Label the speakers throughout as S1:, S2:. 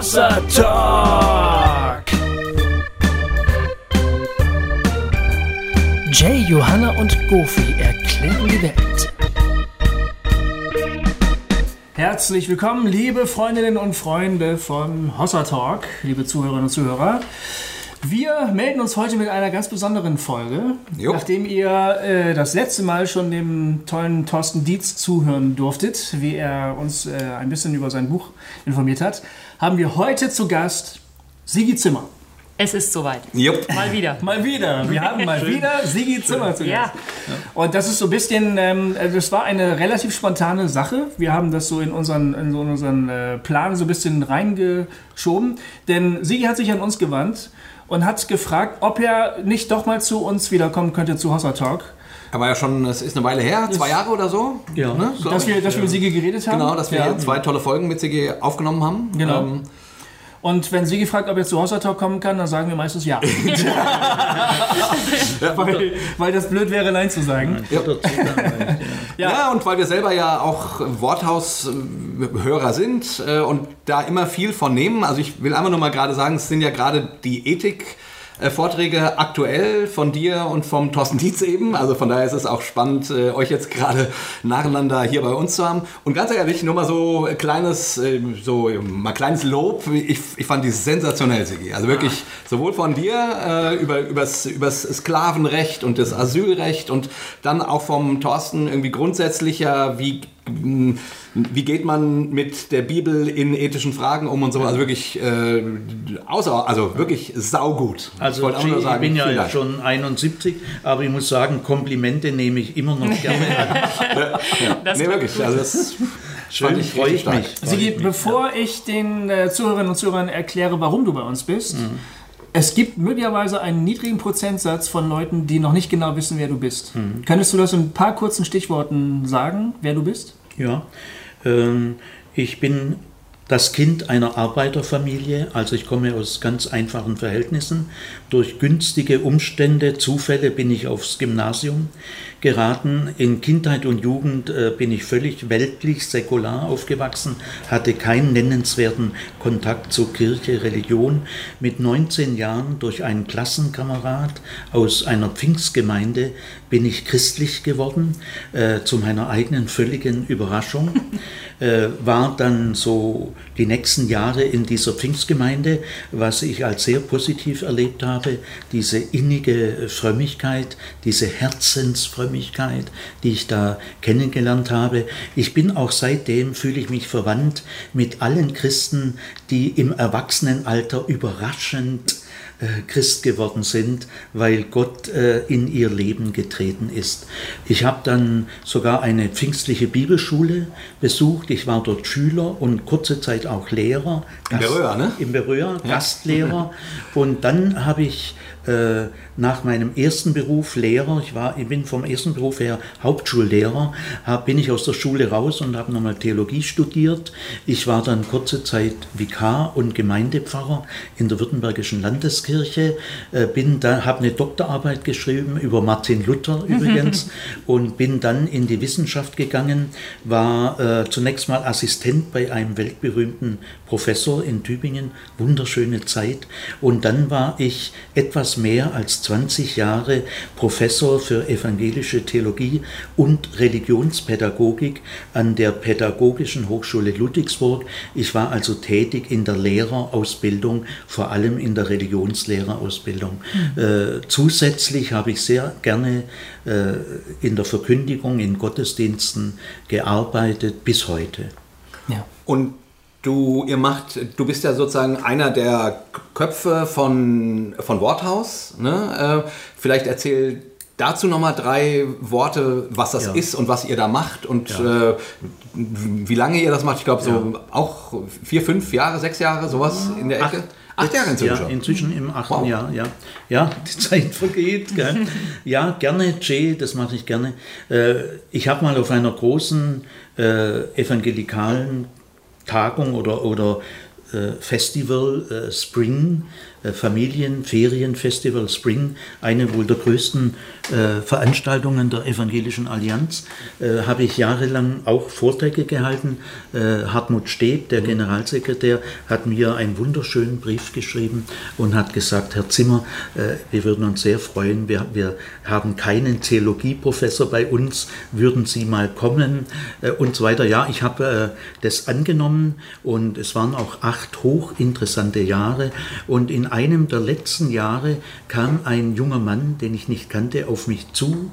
S1: Hossa Talk. Jay, Johanna und Goofy erklären die Welt. Herzlich willkommen, liebe Freundinnen und Freunde von Hossa Talk, liebe Zuhörerinnen und Zuhörer. Wir melden uns heute mit einer ganz besonderen Folge.
S2: Jo.
S1: Nachdem ihr äh, das letzte Mal schon dem tollen Thorsten Dietz zuhören durftet, wie er uns äh, ein bisschen über sein Buch informiert hat, haben wir heute zu Gast Sigi Zimmer.
S3: Es ist soweit.
S2: Jupp.
S3: Mal wieder.
S1: Mal wieder. Wir haben mal wieder Sigi Zimmer zu Gast.
S3: Ja.
S1: Und das ist so ein bisschen, ähm, das war eine relativ spontane Sache. Wir haben das so in unseren, in so unseren äh, Plan so ein bisschen reingeschoben. Denn Sigi hat sich an uns gewandt und hat gefragt, ob er nicht doch mal zu uns wiederkommen könnte zu Hossa Talk.
S2: Aber ja schon, es ist eine Weile her, zwei Jahre oder so.
S4: Ja.
S2: Ne,
S1: Dass wir, dass wir mit Sigi geredet haben.
S2: Genau, dass wir
S1: Ja.
S2: zwei tolle Folgen mit Sigi aufgenommen haben.
S1: Genau.
S2: Ähm,
S1: Und wenn Sigi fragt, ob er zu Talk kommen kann, dann sagen wir meistens ja. weil, weil das blöd wäre, Nein zu sagen.
S2: ja.
S1: Ja.
S2: Ja. und weil wir selber ja auch Worthaus-Hörer sind äh, und da immer viel von nehmen. Also ich will einfach nur mal gerade sagen, es sind ja gerade die Ethik. Äh, Vorträge aktuell von dir und vom Thorsten Dietz eben. Also von daher ist es auch spannend, äh, euch jetzt gerade nacheinander hier bei uns zu haben. Und ganz ehrlich, nur mal so ein kleines, äh, so mal kleines Lob. Ich, ich fand die sensationell, Sigi. Also wirklich sowohl von dir über übers, übers Sklavenrecht und das Asylrecht und dann auch vom Thorsten irgendwie grundsätzlicher, wie wie geht man mit der Bibel in ethischen Fragen um und so. Also wirklich äh, außer, also wirklich saugut. Ich
S4: Also
S2: nur
S4: ich
S2: sagen,
S4: bin ja
S2: Dank.
S4: schon 71, aber ich muss sagen, Komplimente nehme ich immer noch gerne an.
S3: Das
S2: Nee, wirklich.
S3: gut.
S2: Also das
S4: Schön,
S2: ich
S4: freue ich mich.
S1: Sigi,
S4: ich
S1: bevor ich den äh, Zuhörerinnen und Zuhörern erkläre, warum du bei uns bist,
S4: Mhm.
S1: es gibt möglicherweise einen niedrigen Prozentsatz von Leuten, die noch nicht genau wissen, wer du bist.
S4: Mhm.
S1: Könntest du das in ein paar kurzen Stichworten sagen, wer du bist?
S4: Ja, ich bin das Kind einer Arbeiterfamilie, also ich komme aus ganz einfachen Verhältnissen. Durch günstige Umstände, Zufälle bin ich aufs Gymnasium geraten. In Kindheit und Jugend äh, bin ich völlig weltlich, säkular aufgewachsen, hatte keinen nennenswerten Kontakt zur Kirche, Religion. Mit 19 Jahren durch einen Klassenkamerad aus einer Pfingstgemeinde bin ich christlich geworden, äh, zu meiner eigenen völligen Überraschung. äh, war dann so die nächsten Jahre in dieser Pfingstgemeinde, was ich als sehr positiv erlebt habe, diese innige Frömmigkeit, diese Herzensfrömmigkeit, die ich da kennengelernt habe. Ich bin auch seitdem, fühle ich mich verwandt mit allen Christen, die im Erwachsenenalter überraschend Christ geworden sind, weil Gott äh, in ihr Leben getreten ist. Ich habe dann sogar eine pfingstliche Bibelschule besucht. Ich war dort Schüler und kurze Zeit auch Lehrer.
S2: In Beröa, ne?
S4: Im Berühr, Gastlehrer. Und dann habe ich äh, nach meinem ersten Beruf Lehrer, ich, war, ich bin vom ersten Beruf her Hauptschullehrer, hab, bin ich aus der Schule raus und habe nochmal Theologie studiert. Ich war dann kurze Zeit Vikar und Gemeindepfarrer in der Württembergischen Landeskirche, äh, bin da, habe eine Doktorarbeit geschrieben über Martin Luther übrigens und bin dann in die Wissenschaft gegangen, war äh, zunächst mal Assistent bei einem weltberühmten Professor in Tübingen, wunderschöne Zeit. Und dann war ich etwas mehr als 20 Jahre Professor für evangelische Theologie und Religionspädagogik an der Pädagogischen Hochschule Ludwigsburg. Ich war also tätig in der Lehrerausbildung, vor allem in der Religionslehrerausbildung. Äh, zusätzlich habe ich sehr gerne äh, in der Verkündigung, in Gottesdiensten gearbeitet bis heute.
S1: Ja.
S2: Und du, ihr macht, du bist ja sozusagen einer der Köpfe von, von Worthaus. Ne? Äh, vielleicht erzähl dazu nochmal drei Worte, was das
S4: Ja.
S2: ist und was ihr da macht und äh, wie lange ihr das macht. Ich glaube, so auch vier, fünf Jahre, sechs Jahre, sowas in der Ecke. Acht Jahre inzwischen
S4: Ja, inzwischen im achten
S2: Wow.
S4: Jahr, ja. Ja, die Zeit vergeht. Gell? Ja, gerne, Jay, das mache ich gerne. Äh, ich habe mal auf einer großen äh, evangelikalen Tagung oder, oder äh, Festival äh, Spring Familienferienfestival Spring, eine wohl der größten äh, Veranstaltungen der Evangelischen Allianz, äh, habe ich jahrelang auch Vorträge gehalten. Äh, Hartmut Steb, der Generalsekretär, hat mir einen wunderschönen Brief geschrieben und hat gesagt, Herr Zimmer, äh, wir würden uns sehr freuen, wir, wir haben keinen Theologieprofessor bei uns, würden Sie mal kommen äh, und so weiter. Ja, ich habe das angenommen und es waren auch acht hochinteressante Jahre und in einem der letzten Jahre kam ein junger Mann, den ich nicht kannte, auf mich zu.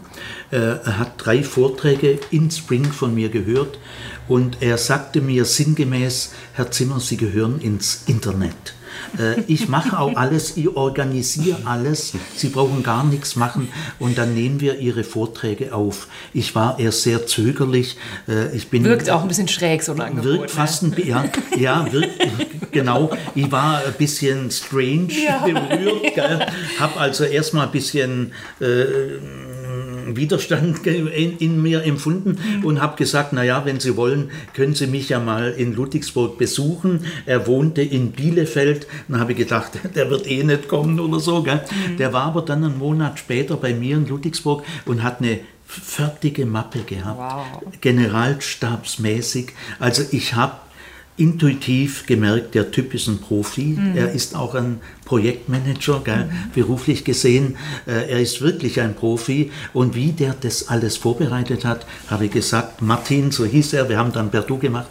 S4: Äh, er hat drei Vorträge in Spring von mir gehört und er sagte mir sinngemäß, Herr Zimmer, Sie gehören ins Internet. Äh, ich mache auch alles, ich organisiere alles. Sie brauchen gar nichts machen und dann nehmen wir Ihre Vorträge auf. Ich war erst sehr zögerlich.
S3: Äh, ich bin, wirkt auch ein bisschen schräg, so ein Angebot.
S4: Wirkt ne? fast ein ja, ja wirkt, genau. Ich war ein bisschen strange ja. berührt. Habe also erstmal ein bisschen... Äh, Widerstand in, in mir empfunden mhm. und habe gesagt, naja, wenn Sie wollen, können Sie mich ja mal in Ludwigsburg besuchen. Er wohnte in Bielefeld. Dann habe ich gedacht, der wird eh nicht kommen oder so. Gell? Mhm. Der war aber dann einen Monat später bei mir in Ludwigsburg und hat eine fertige Mappe gehabt, wow. generalstabsmäßig. Also ich habe intuitiv gemerkt, der Typ ist ein Profi. Mhm. Er ist auch ein Projektmanager, gell, mhm. beruflich gesehen. Äh, er ist wirklich ein Profi. Und wie der das alles vorbereitet hat, habe ich gesagt, Martin, so hieß er, wir haben dann Bertou gemacht,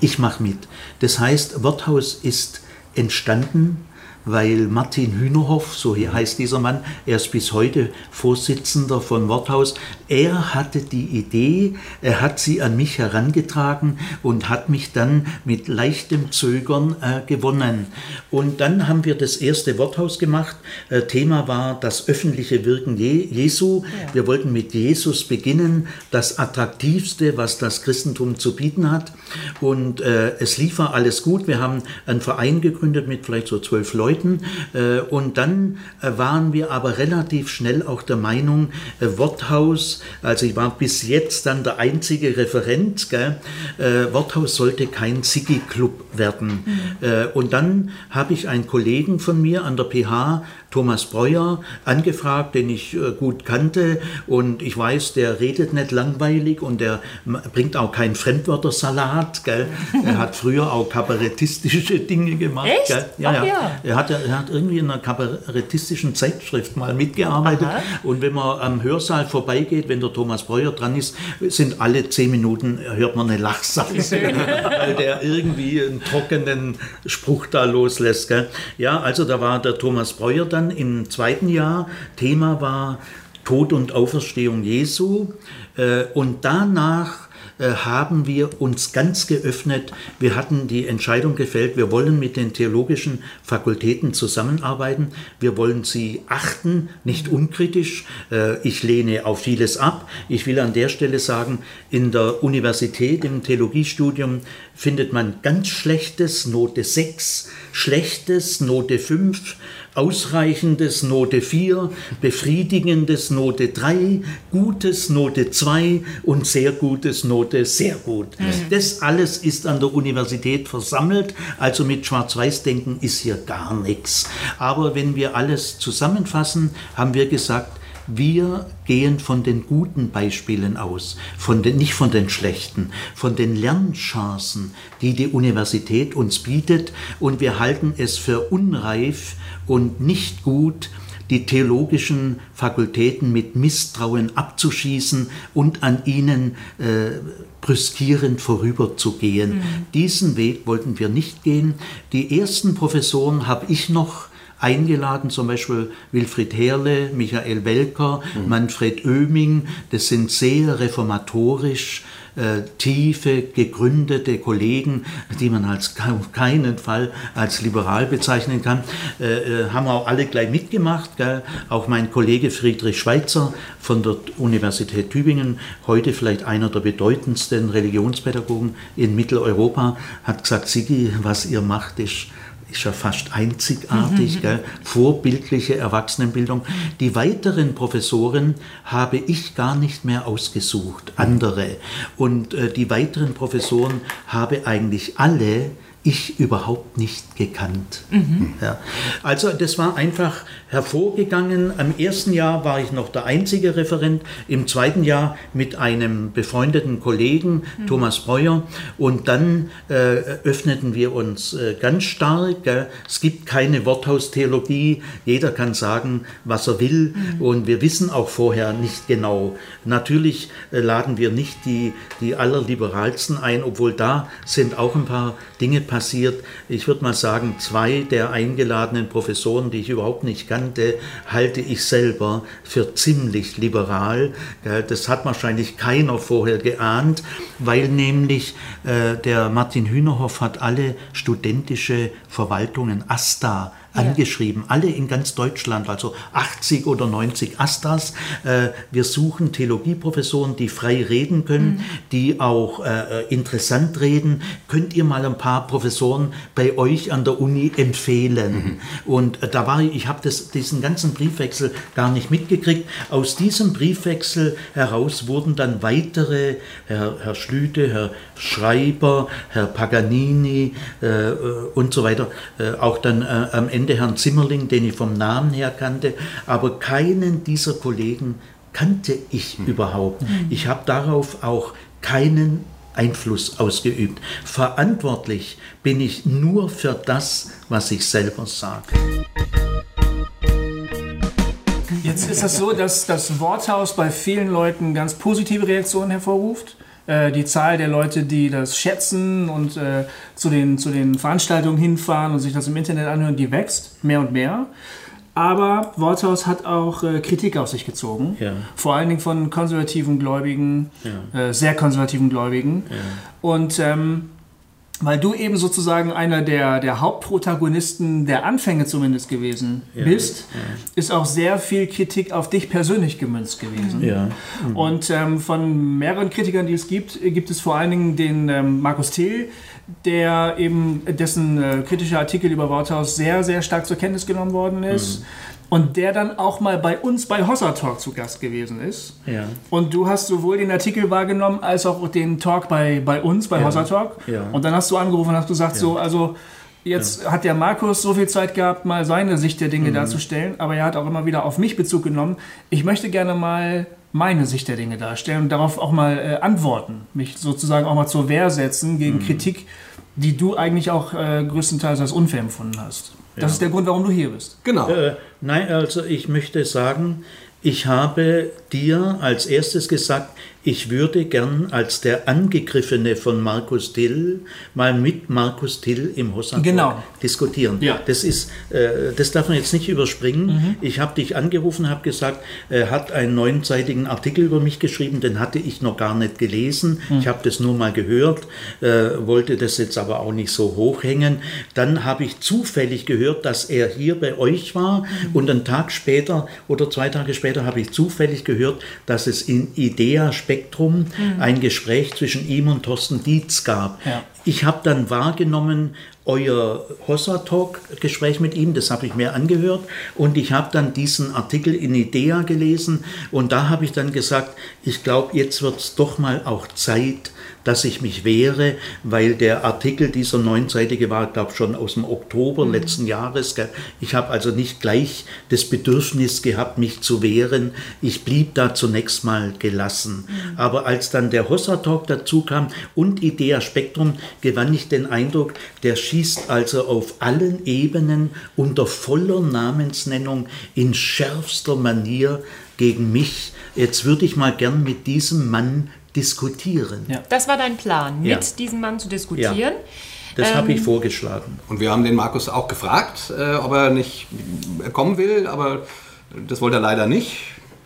S4: ich mache mit. Das heißt, Worthaus ist entstanden weil Martin Hühnerhoff, so heißt dieser Mann, er ist bis heute Vorsitzender von Worthaus, er hatte die Idee, er hat sie an mich herangetragen und hat mich dann mit leichtem Zögern äh, gewonnen. Und dann haben wir das erste Worthaus gemacht. Äh, Thema war das öffentliche Wirken Je Jesu. Ja. Wir wollten mit Jesus beginnen, das Attraktivste, was das Christentum zu bieten hat. Und äh, es lief alles gut. Wir haben einen Verein gegründet mit vielleicht so zwölf Leuten. Äh, und dann äh, waren wir aber relativ schnell auch der Meinung, äh, Worthaus, also ich war bis jetzt dann der einzige Referent, gell, Worthaus sollte kein Ziggy-Club werden. Mhm. Und dann habe ich einen Kollegen von mir an der PH Thomas Breuer angefragt, den ich äh, gut kannte und ich weiß, der redet nicht langweilig und der bringt auch keinen Fremdwörtersalat. Gell? Er hat früher auch kabarettistische Dinge gemacht.
S3: Echt? Gell?
S4: Ja, ja. ja. Er, hat, er hat irgendwie in einer kabarettistischen Zeitschrift mal mitgearbeitet Aha. und wenn man am Hörsaal vorbeigeht, wenn der Thomas Breuer dran ist, sind alle zehn Minuten, hört man eine Lachsachse, weil der irgendwie einen trockenen Spruch da loslässt. Gell? Ja, also da war der Thomas Breuer da dann im zweiten Jahr. Thema war Tod und Auferstehung Jesu. Äh, und danach haben wir uns ganz geöffnet. Wir hatten die Entscheidung gefällt, wir wollen mit den theologischen Fakultäten zusammenarbeiten. Wir wollen sie achten, nicht unkritisch. Äh, ich lehne auf vieles ab. Ich will an der Stelle sagen, in der Universität, im Theologiestudium findet man ganz schlechtes, Note 6, schlechtes, Note 5, ausreichendes Note 4, befriedigendes Note 3, gutes Note 2 und sehr gutes Note sehr gut. Mhm. Das alles ist an der Universität versammelt, also mit Schwarz-Weiß-Denken ist hier gar nichts. Aber wenn wir alles zusammenfassen, haben wir gesagt, wir gehen von den guten Beispielen aus, von den, nicht von den schlechten, von den Lernchancen, die die Universität uns bietet und wir halten es für unreif und nicht gut, die theologischen Fakultäten mit Misstrauen abzuschießen und an ihnen äh, brüskierend vorüberzugehen. Mhm. Diesen Weg wollten wir nicht gehen. Die ersten Professoren habe ich noch eingeladen, zum Beispiel Wilfried Herle, Michael Welker, mhm. Manfred Oeming. Das sind sehr reformatorisch äh, tiefe, gegründete Kollegen, die man als auf keinen Fall als liberal bezeichnen kann, äh, äh, haben auch alle gleich mitgemacht. Gell? Auch mein Kollege Friedrich Schweitzer von der Universität Tübingen, heute vielleicht einer der bedeutendsten Religionspädagogen in Mitteleuropa, hat gesagt, Sigi, was ihr macht, ist ist ja fast einzigartig, mhm. gell? vorbildliche Erwachsenenbildung. Die weiteren Professoren habe ich gar nicht mehr ausgesucht, andere. Und äh, die weiteren Professoren habe eigentlich alle ich überhaupt nicht gekannt. Mhm. Ja. Also das war einfach hervorgegangen. Im ersten Jahr war ich noch der einzige Referent, im zweiten Jahr mit einem befreundeten Kollegen, mhm. Thomas Breuer, und dann äh, öffneten wir uns äh, ganz stark. Gell. Es gibt keine Worthaustheologie, jeder kann sagen, was er will, mhm. und wir wissen auch vorher nicht genau. Natürlich äh, laden wir nicht die, die allerliberalsten ein, obwohl da sind auch ein paar Dinge passiert. Ich würde mal sagen, zwei der eingeladenen Professoren, die ich überhaupt nicht kannte, halte ich selber für ziemlich liberal. Das hat wahrscheinlich keiner vorher geahnt, weil nämlich äh, der Martin Hühnerhoff hat alle studentische Verwaltungen ASTA angeschrieben, alle in ganz Deutschland, also 80 oder 90 Astas. Äh, wir suchen Theologieprofessoren, die frei reden können, mhm. die auch äh, interessant reden. Könnt ihr mal ein paar Professoren bei euch an der Uni empfehlen? Mhm. Und äh, da war ich, ich habe diesen ganzen Briefwechsel gar nicht mitgekriegt. Aus diesem Briefwechsel heraus wurden dann weitere, Herr, Herr Schlüte, Herr Schreiber, Herr Paganini äh, und so weiter, äh, auch dann äh, am Ende Ende Herrn Zimmerling, den ich vom Namen her kannte, aber keinen dieser Kollegen kannte ich mhm. überhaupt. Mhm. Ich habe darauf auch keinen Einfluss ausgeübt. Verantwortlich bin ich nur für das, was ich selber sage.
S1: Jetzt ist es so, dass das Worthaus bei vielen Leuten ganz positive Reaktionen hervorruft. Äh, die Zahl der Leute, die das schätzen und äh, zu, den, zu den Veranstaltungen hinfahren und sich das im Internet anhören, die wächst mehr und mehr. Aber Worthaus hat auch äh, Kritik auf sich gezogen. Ja. Vor allen Dingen von konservativen Gläubigen, ja. äh, sehr konservativen Gläubigen. Ja. Und ähm, weil du eben sozusagen einer der, der Hauptprotagonisten der Anfänge zumindest gewesen ja, bist, ja. ist auch sehr viel Kritik auf dich persönlich gemünzt gewesen. Ja. Mhm. Und ähm, von mehreren Kritikern, die es gibt, gibt es vor allen Dingen den ähm, Markus Thiel, der eben dessen äh, kritischer Artikel über Worthaus sehr, sehr stark zur Kenntnis genommen worden ist. Mhm und der dann auch mal bei uns bei Hossa Talk zu Gast gewesen ist. Ja. Und du hast sowohl den Artikel wahrgenommen als auch den Talk bei, bei uns bei ja. Hossa Talk. Ja. Und dann hast du angerufen und hast gesagt, ja. so, also jetzt ja. hat der Markus so viel Zeit gehabt, mal seine Sicht der Dinge mhm. darzustellen, aber er hat auch immer wieder auf mich Bezug genommen. Ich möchte gerne mal meine Sicht der Dinge darstellen und darauf auch mal äh, antworten, mich sozusagen auch mal zur Wehr setzen gegen mhm. Kritik, die du eigentlich auch äh, größtenteils als unfair empfunden hast. Das ja. ist der Grund, warum du hier bist.
S4: Genau. Äh, nein, also ich möchte sagen, ich habe dir als erstes gesagt, ich würde gern als der Angegriffene von Markus Till mal mit Markus Till im Hossan genau. diskutieren. Ja. Das, ist, äh, das darf man jetzt nicht überspringen. Mhm. Ich habe dich angerufen, habe gesagt, er hat einen neunseitigen Artikel über mich geschrieben, den hatte ich noch gar nicht gelesen. Mhm. Ich habe das nur mal gehört, äh, wollte das jetzt aber auch nicht so hochhängen. Dann habe ich zufällig gehört, dass er hier bei euch war mhm. und einen Tag später oder zwei Tage später habe ich zufällig gehört, dass es in Idea Spektrum mhm. ein Gespräch zwischen ihm und Thorsten Dietz gab. Ja. Ich habe dann wahrgenommen, euer Hossa-Talk-Gespräch mit ihm, das habe ich mir angehört und ich habe dann diesen Artikel in Idea gelesen und da habe ich dann gesagt, ich glaube, jetzt wird es doch mal auch Zeit, dass ich mich wehre, weil der Artikel dieser neunseitige war, glaube schon aus dem Oktober mhm. letzten Jahres. Ich habe also nicht gleich das Bedürfnis gehabt, mich zu wehren. Ich blieb da zunächst mal gelassen. Mhm. Aber als dann der Hossa-Talk dazu kam und Idea Spektrum, gewann ich den Eindruck, der schießt also auf allen Ebenen unter voller Namensnennung in schärfster Manier gegen mich. Jetzt würde ich mal gern mit diesem Mann diskutieren.
S3: Ja. Das war dein Plan, mit ja. diesem Mann zu diskutieren. Ja.
S4: Das ähm, habe ich vorgeschlagen.
S2: Und wir haben den Markus auch gefragt, äh, ob er nicht kommen will, aber das wollte er leider nicht,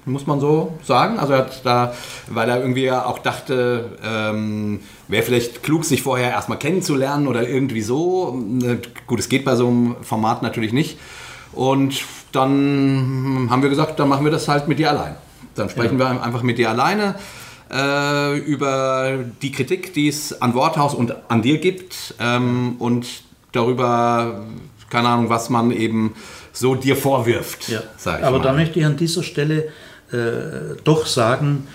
S2: muss man so sagen. Also er hat da, weil er irgendwie auch dachte, ähm, wäre vielleicht klug, sich vorher erstmal kennenzulernen oder irgendwie so. Äh, gut, es geht bei so einem Format natürlich nicht. Und dann haben wir gesagt, dann machen wir das halt mit dir allein. Dann sprechen ja. wir einfach mit dir alleine äh, über die Kritik, die es an Worthaus und an dir gibt ähm, und darüber, keine Ahnung, was man eben so dir vorwirft. Ja.
S4: Aber mal. da möchte ich an dieser Stelle äh, doch sagen,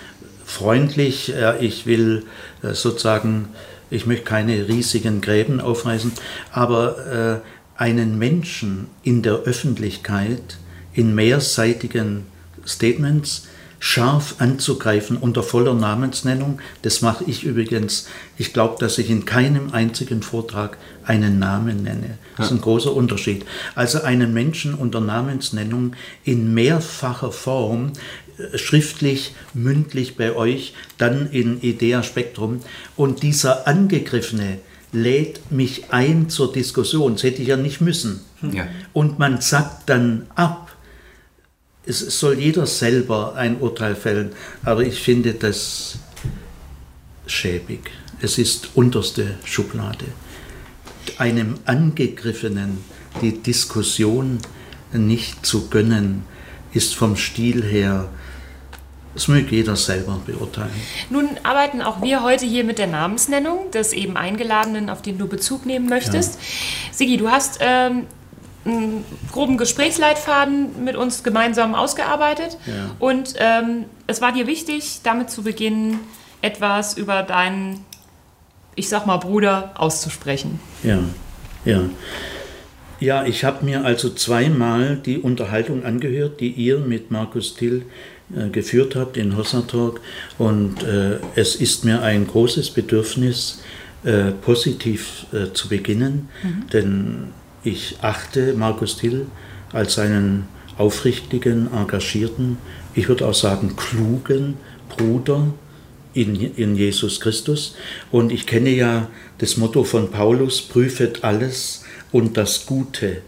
S4: freundlich, äh, ich will äh, sozusagen ich möchte keine riesigen Gräben aufreißen, aber äh, einen Menschen in der Öffentlichkeit in mehrseitigen Statements scharf anzugreifen unter voller Namensnennung. Das mache ich übrigens. Ich glaube, dass ich in keinem einzigen Vortrag einen Namen nenne. Das ist ein großer Unterschied. Also einen Menschen unter Namensnennung in mehrfacher Form, äh, schriftlich, mündlich bei euch, dann in Idea Spektrum. Und dieser Angegriffene lädt mich ein zur Diskussion. Das hätte ich ja nicht müssen. Ja. Und man sagt dann ab es soll jeder selber ein Urteil fällen, aber ich finde das schäbig. Es ist unterste Schublade. Einem Angegriffenen die Diskussion nicht zu gönnen, ist vom Stil her das möge jeder selber beurteilen.
S3: Nun arbeiten auch wir heute hier mit der Namensnennung des eben Eingeladenen, auf den du Bezug nehmen möchtest. Ja. Sigi, du hast ähm, einen groben Gesprächsleitfaden mit uns gemeinsam ausgearbeitet. Ja. Und ähm, es war dir wichtig, damit zu beginnen, etwas über deinen, ich sag mal, Bruder auszusprechen.
S4: Ja, ja. Ja, ich habe mir also zweimal die Unterhaltung angehört, die ihr mit Markus Till äh, geführt habt in Hossa Talk. Und äh, es ist mir ein großes Bedürfnis, äh, positiv äh, zu beginnen, mhm. denn ich achte Markus Till als einen aufrichtigen, engagierten, ich würde auch sagen klugen Bruder in, in Jesus Christus. Und ich kenne ja das Motto von Paulus, prüfet alles und das Gute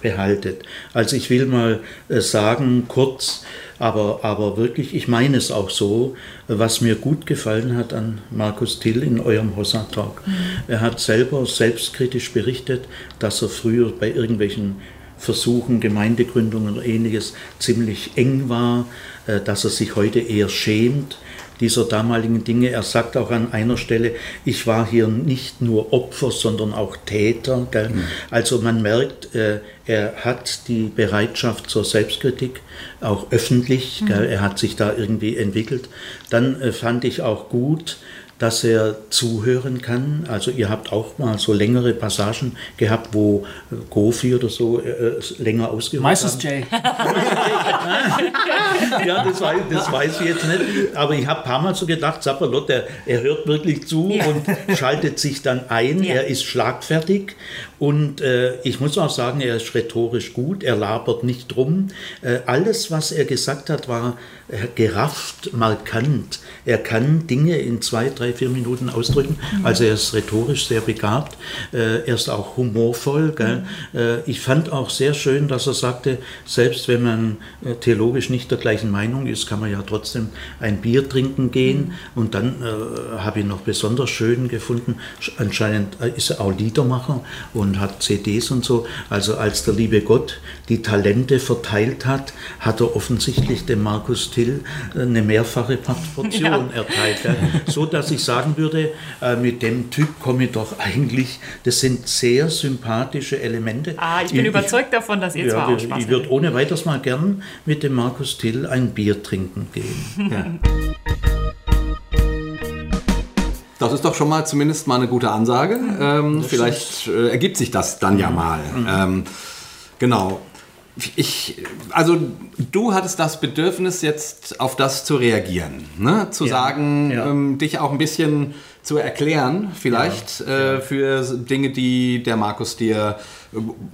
S4: behaltet. Also ich will mal äh, sagen, kurz, aber, aber wirklich, ich meine es auch so, was mir gut gefallen hat an Markus Till in eurem Hossa Talk. Mhm. Er hat selber selbstkritisch berichtet, dass er früher bei irgendwelchen Versuchen, Gemeindegründungen oder ähnliches ziemlich eng war, äh, dass er sich heute eher schämt dieser damaligen Dinge. Er sagt auch an einer Stelle, ich war hier nicht nur Opfer, sondern auch Täter. Mhm. Also man merkt, äh, er hat die Bereitschaft zur Selbstkritik, auch öffentlich. Mhm. Er hat sich da irgendwie entwickelt. Dann äh, fand ich auch gut, dass er zuhören kann. Also ihr habt auch mal so längere Passagen gehabt, wo äh, Gofi oder so äh, länger ausgehört
S1: Meistens. Jay.
S4: ja, das weiß, das weiß ich jetzt nicht. Aber ich habe ein paar Mal so gedacht, Zapperlot, er, er hört wirklich zu ja. und schaltet sich dann ein. Ja. Er ist schlagfertig und äh, ich muss auch sagen, er ist rhetorisch gut, er labert nicht drum. Äh, alles, was er gesagt hat, war äh, gerafft, markant. Er kann Dinge in zwei, drei, vier Minuten ausdrücken. Mhm. Also er ist rhetorisch sehr begabt. Äh, er ist auch humorvoll. Mhm. Äh, ich fand auch sehr schön, dass er sagte, selbst wenn man äh, theologisch nicht der gleichen Meinung ist, kann man ja trotzdem ein Bier trinken gehen. Mhm. Und dann habe ich noch besonders schön gefunden, anscheinend ist er auch Liedermacher und und hat CDs und so. Also als der liebe Gott die Talente verteilt hat, hat er offensichtlich dem Markus Till äh, eine mehrfache Portion ja. erteilt. Ja. So dass ich sagen würde, äh, mit dem Typ komme ich doch eigentlich, das sind sehr sympathische Elemente.
S3: Ah, ich bin ich, überzeugt davon, dass ihr ja, zwar auch Spaß
S4: Ich würde ohne weiteres mal gern mit dem Markus Till ein Bier trinken gehen. Ja.
S2: Das ist doch schon mal zumindest mal eine gute Ansage. Ähm, vielleicht äh, ergibt sich das dann ja mal. Mhm. Ähm, genau. Ich, also du hattest das Bedürfnis, jetzt auf das zu reagieren, ne? zu ja, sagen, ja. Ähm, dich auch ein bisschen zu erklären, vielleicht ja, äh, für Dinge, die der Markus dir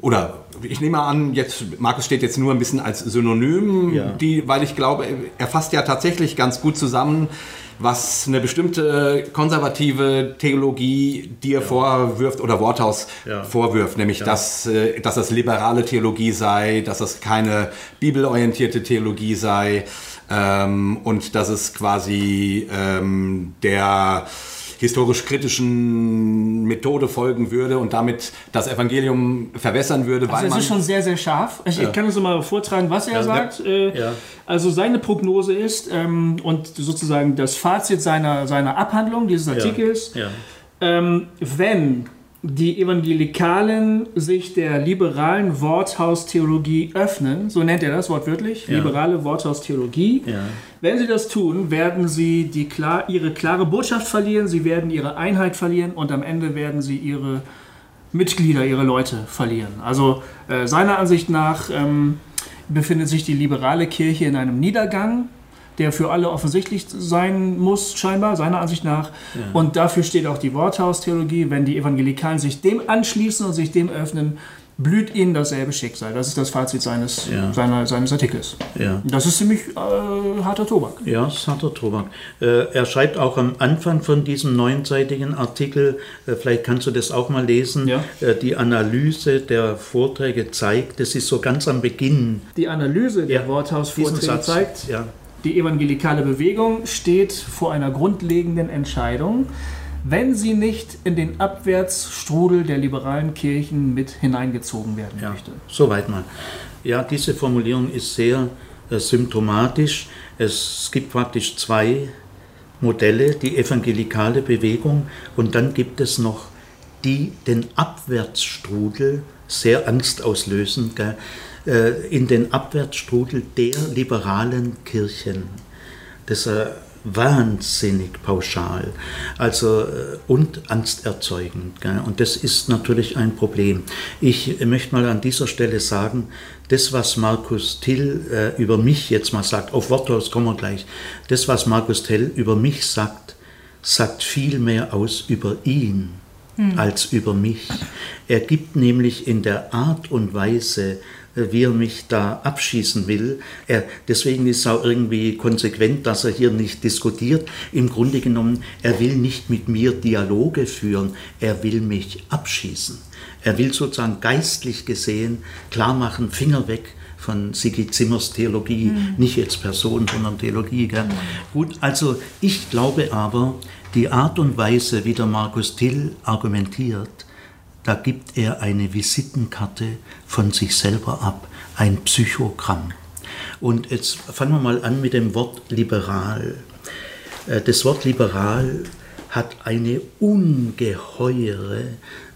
S2: oder ich nehme an, jetzt Markus steht jetzt nur ein bisschen als Synonym, die, weil ich glaube, er fasst ja tatsächlich ganz gut zusammen, was eine bestimmte konservative Theologie dir ja. vorwirft oder Worthaus ja. vorwirft, nämlich ja. dass, äh, dass das liberale Theologie sei, dass das keine bibelorientierte Theologie sei ähm, und dass es quasi ähm, der historisch-kritischen Methode folgen würde und damit das Evangelium verwässern würde.
S1: Also es ist schon sehr, sehr scharf. Ich, ja. kann es mal vortragen, was er ja, sagt. Äh, ja. Also seine Prognose ist ähm, und sozusagen das Fazit seiner, seiner Abhandlung dieses Artikels, ähm, wenn die Evangelikalen sich der liberalen Worthaustheologie öffnen, so nennt er das wortwörtlich,
S4: Ja.
S1: liberale Worthaustheologie.
S4: Ja.
S1: Wenn sie das tun, werden sie die klar, ihre klare Botschaft verlieren, sie werden ihre Einheit verlieren und am Ende werden sie ihre Mitglieder, ihre Leute verlieren. Also äh, seiner Ansicht nach ähm, befindet sich die liberale Kirche in einem Niedergang, der für alle offensichtlich sein muss, scheinbar, seiner Ansicht nach. Und dafür steht auch die Worthaustheologie. Wenn die Evangelikalen sich dem anschließen und sich dem öffnen, blüht ihnen dasselbe Schicksal. Das ist das Fazit seines,
S4: Ja.
S1: seiner, seines Artikels.
S4: Ja.
S1: Das ist ziemlich äh, harter Tobak.
S4: Ja, das ist harter Tobak. Äh, er schreibt auch am Anfang von diesem neunseitigen Artikel, äh, vielleicht kannst du das auch mal lesen,
S1: Ja.
S4: äh, die Analyse der Vorträge zeigt, das ist so ganz am Beginn.
S1: Die Analyse der
S4: Ja,
S1: Worthausvorträge zeigt,
S4: Ja,
S1: Die evangelikale Bewegung steht vor einer grundlegenden Entscheidung, wenn sie nicht in den Abwärtsstrudel der liberalen Kirchen mit hineingezogen werden
S4: ja.
S1: möchte.
S4: Soweit mal. Ja, diese Formulierung ist sehr äh, symptomatisch. Es gibt praktisch zwei Modelle, die evangelikale Bewegung und dann gibt es noch die den Abwärtsstrudel, sehr angstauslösend, gell, in den Abwärtsstrudel der liberalen Kirchen. Das ist äh, wahnsinnig pauschal also, äh, und angsterzeugend. Gell? Und das ist natürlich ein Problem. Ich äh, möchte mal an dieser Stelle sagen, das, was Markus Till äh, über mich jetzt mal sagt, auf Worthaus kommen wir gleich, das, was Markus Till über mich sagt, sagt viel mehr aus über ihn als über mich. Er gibt nämlich in der Art und Weise, äh, wie er mich da abschießen will, er, deswegen ist es auch irgendwie konsequent, dass er hier nicht diskutiert. Im Grunde genommen, er will nicht mit mir Dialoge führen, er will mich abschießen. Er will sozusagen geistlich gesehen klar machen, Finger weg von Sigi Zimmers Theologie, nicht jetzt Person, sondern Theologie. Gell? Gut, also ich glaube aber, die Art und Weise, wie der Markus Till argumentiert, da gibt er eine Visitenkarte von sich selber ab, ein Psychogramm. Und jetzt fangen wir mal an mit dem Wort liberal. Äh, Das Wort liberal hat eine ungeheure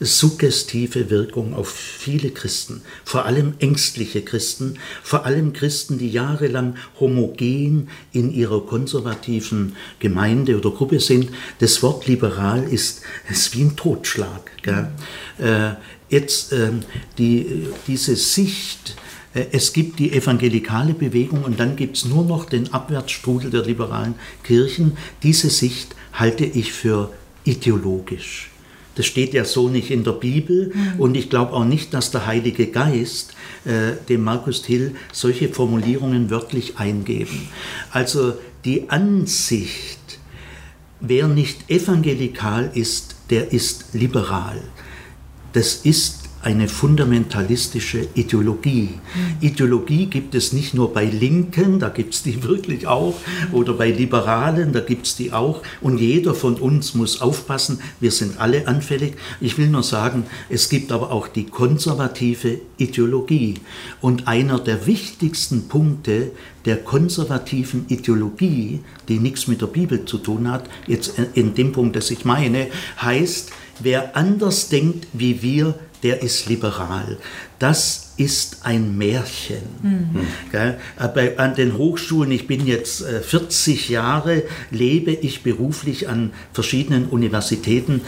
S4: suggestive Wirkung auf viele Christen, vor allem ängstliche Christen, vor allem Christen, die jahrelang homogen in ihrer konservativen Gemeinde oder Gruppe sind. Das Wort liberal ist, ist wie ein Totschlag. Äh, jetzt ähm, die, diese Sicht, äh, es gibt die evangelikale Bewegung und dann gibt es nur noch den Abwärtsstrudel der liberalen Kirchen. Diese Sicht halte ich für ideologisch. Das steht ja so nicht in der Bibel und ich glaube auch nicht, dass der Heilige Geist äh, dem Markus Till solche Formulierungen wörtlich eingeben. Also die Ansicht, wer nicht evangelikal ist, der ist liberal. Das ist eine fundamentalistische Ideologie. Ideologie gibt es nicht nur bei Linken, da gibt es die wirklich auch, oder bei Liberalen, da gibt es die auch. Und jeder von uns muss aufpassen, wir sind alle anfällig. Ich will nur sagen, es gibt aber auch die konservative Ideologie. Und einer der wichtigsten Punkte der konservativen Ideologie, die nichts mit der Bibel zu tun hat, jetzt in dem Punkt, das ich meine, heißt, wer anders denkt wie wir, der ist liberal. Das ist ein Märchen. Gell? Bei, an den Hochschulen, ich bin jetzt äh, 40 Jahre, lebe ich beruflich an verschiedenen Universitäten.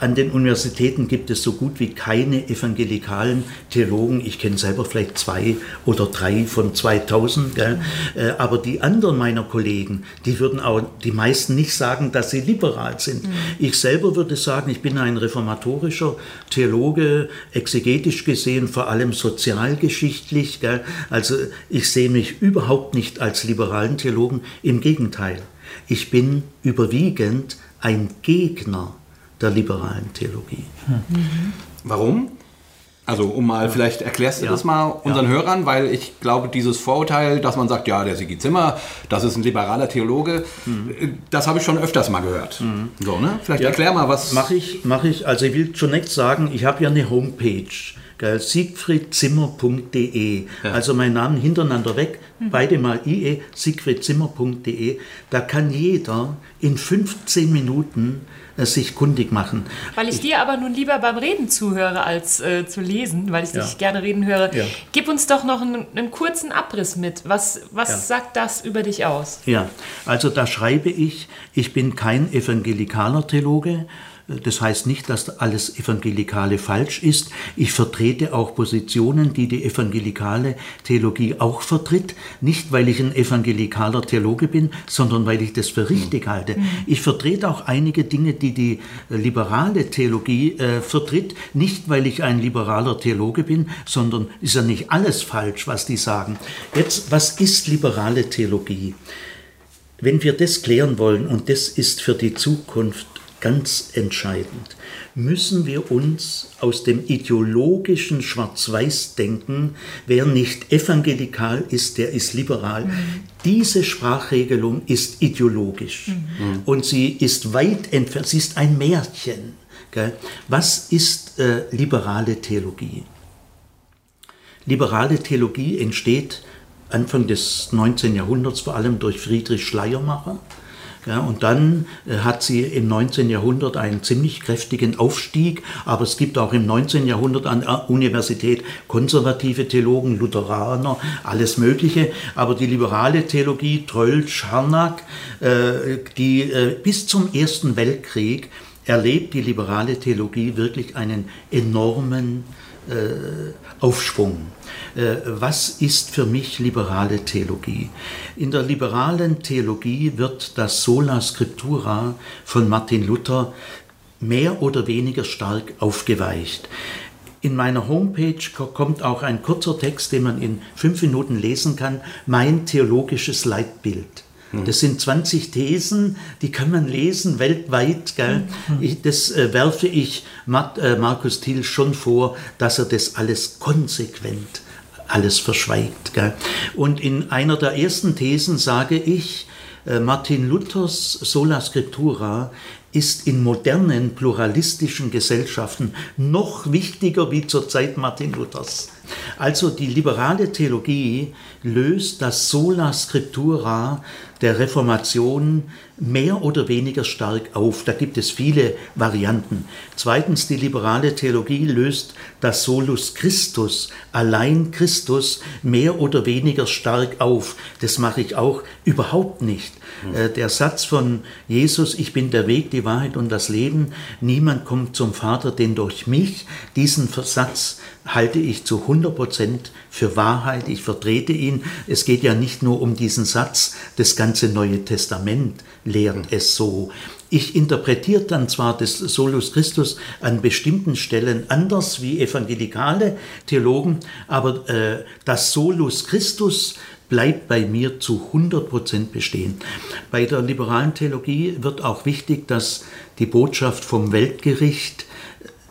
S4: An den Universitäten gibt es so gut wie keine evangelikalen Theologen. Ich kenne selber vielleicht zwei oder drei von 2000. Gell? Äh, Aber die anderen meiner Kollegen, die würden auch die meisten nicht sagen, dass sie liberal sind. Ich selber würde sagen, ich bin ein reformatorischer Theologe, exegetisch gesehen, vor allem sozialgeschichtlich. Gell? Also ich sehe mich überhaupt nicht als liberalen Theologen. Im Gegenteil, ich bin überwiegend ein Gegner der liberalen Theologie.
S2: Warum? Also, um mal, vielleicht erklärst du
S4: Ja.
S2: das mal unseren Hörern, weil ich glaube, dieses Vorurteil, dass man sagt, ja, der Sigi Zimmer, das ist ein liberaler Theologe, äh, das habe ich schon öfters mal gehört. So, ne? Vielleicht
S4: Ja.
S2: erklär mal, was.
S4: Mache ich, mache ich. Also ich will zunächst sagen, ich habe ja eine Homepage? siegfriedzimmer.de. Ja. Also mein Name hintereinander weg, mhm. beide mal IE, siegfriedzimmer.de. Da kann jeder in 15 Minuten äh, sich kundig machen.
S3: Weil ich, ich, dir aber nun lieber beim Reden zuhöre als äh, zu lesen, weil ich ja. dich gerne reden höre. Ja. Gib uns doch noch einen, einen kurzen Abriss mit. Was, was ja. sagt das über dich aus?
S4: Ja, also da schreibe ich, ich bin kein evangelikaler Theologe, das heißt nicht, dass alles Evangelikale falsch ist. Ich vertrete auch Positionen, die die evangelikale Theologie auch vertritt. Nicht, weil ich ein evangelikaler Theologe bin, sondern weil ich das für richtig mhm. halte. Mhm. Ich vertrete auch einige Dinge, die die liberale Theologie äh, vertritt. Nicht, weil ich ein liberaler Theologe bin, sondern ist ja nicht alles falsch, was die sagen. Jetzt, was ist liberale Theologie? Wenn wir das klären wollen, und das ist für die Zukunft ganz entscheidend, müssen wir uns aus dem ideologischen Schwarz-Weiß-Denken, wer nicht evangelikal ist, der ist liberal. Mhm. Diese Sprachregelung ist ideologisch mhm. und sie ist weit entfernt, sie ist ein Märchen. Gell? Was ist äh, liberale Theologie? Liberale Theologie entsteht Anfang des 19. Jahrhunderts vor allem durch Friedrich Schleiermacher ja, und dann äh, hat sie im 19. Jahrhundert einen ziemlich kräftigen Aufstieg, aber es gibt auch im 19. Jahrhundert an der Universität konservative Theologen, Lutheraner, alles Mögliche. Aber die liberale Theologie, Tröll, Scharnack, äh, die äh, bis zum Ersten Weltkrieg erlebt die liberale Theologie wirklich einen enormen äh, Aufschwung. Äh, was ist für mich liberale Theologie? In der liberalen Theologie wird das Sola Scriptura von Martin Luther mehr oder weniger stark aufgeweicht. In meiner Homepage kommt auch ein kurzer Text, den man in fünf Minuten lesen kann, mein theologisches Leitbild. Mhm. Das sind 20 Thesen, die kann man lesen weltweit. Mhm. Ich, das äh, werfe ich Matt, äh, Markus Thiel schon vor, dass er das alles konsequent alles verschweigt. Gell? Und in einer der ersten Thesen sage ich, äh, Martin Luthers Sola Scriptura ist in modernen pluralistischen Gesellschaften noch wichtiger wie zur Zeit Martin Luthers. Also die liberale Theologie löst das Sola Scriptura der Reformation mehr oder weniger stark auf. Da gibt es viele Varianten. Zweitens, die liberale Theologie löst das Solus Christus, allein Christus, mehr oder weniger stark auf. Das mache ich auch überhaupt nicht. Hm. Der Satz von Jesus, ich bin der Weg, die Wahrheit und das Leben, niemand kommt zum Vater, denn durch mich, diesen Satz halte ich zu 100 Prozent für Wahrheit. Ich vertrete ihn. Es geht ja nicht nur um diesen Satz, das ganze Neue Testament lehrt es so. Ich interpretiere dann zwar das Solus Christus an bestimmten Stellen anders wie evangelikale Theologen, aber äh, das Solus Christus bleibt bei mir zu 100 Prozent bestehen. Bei der liberalen Theologie wird auch wichtig, dass die Botschaft vom Weltgericht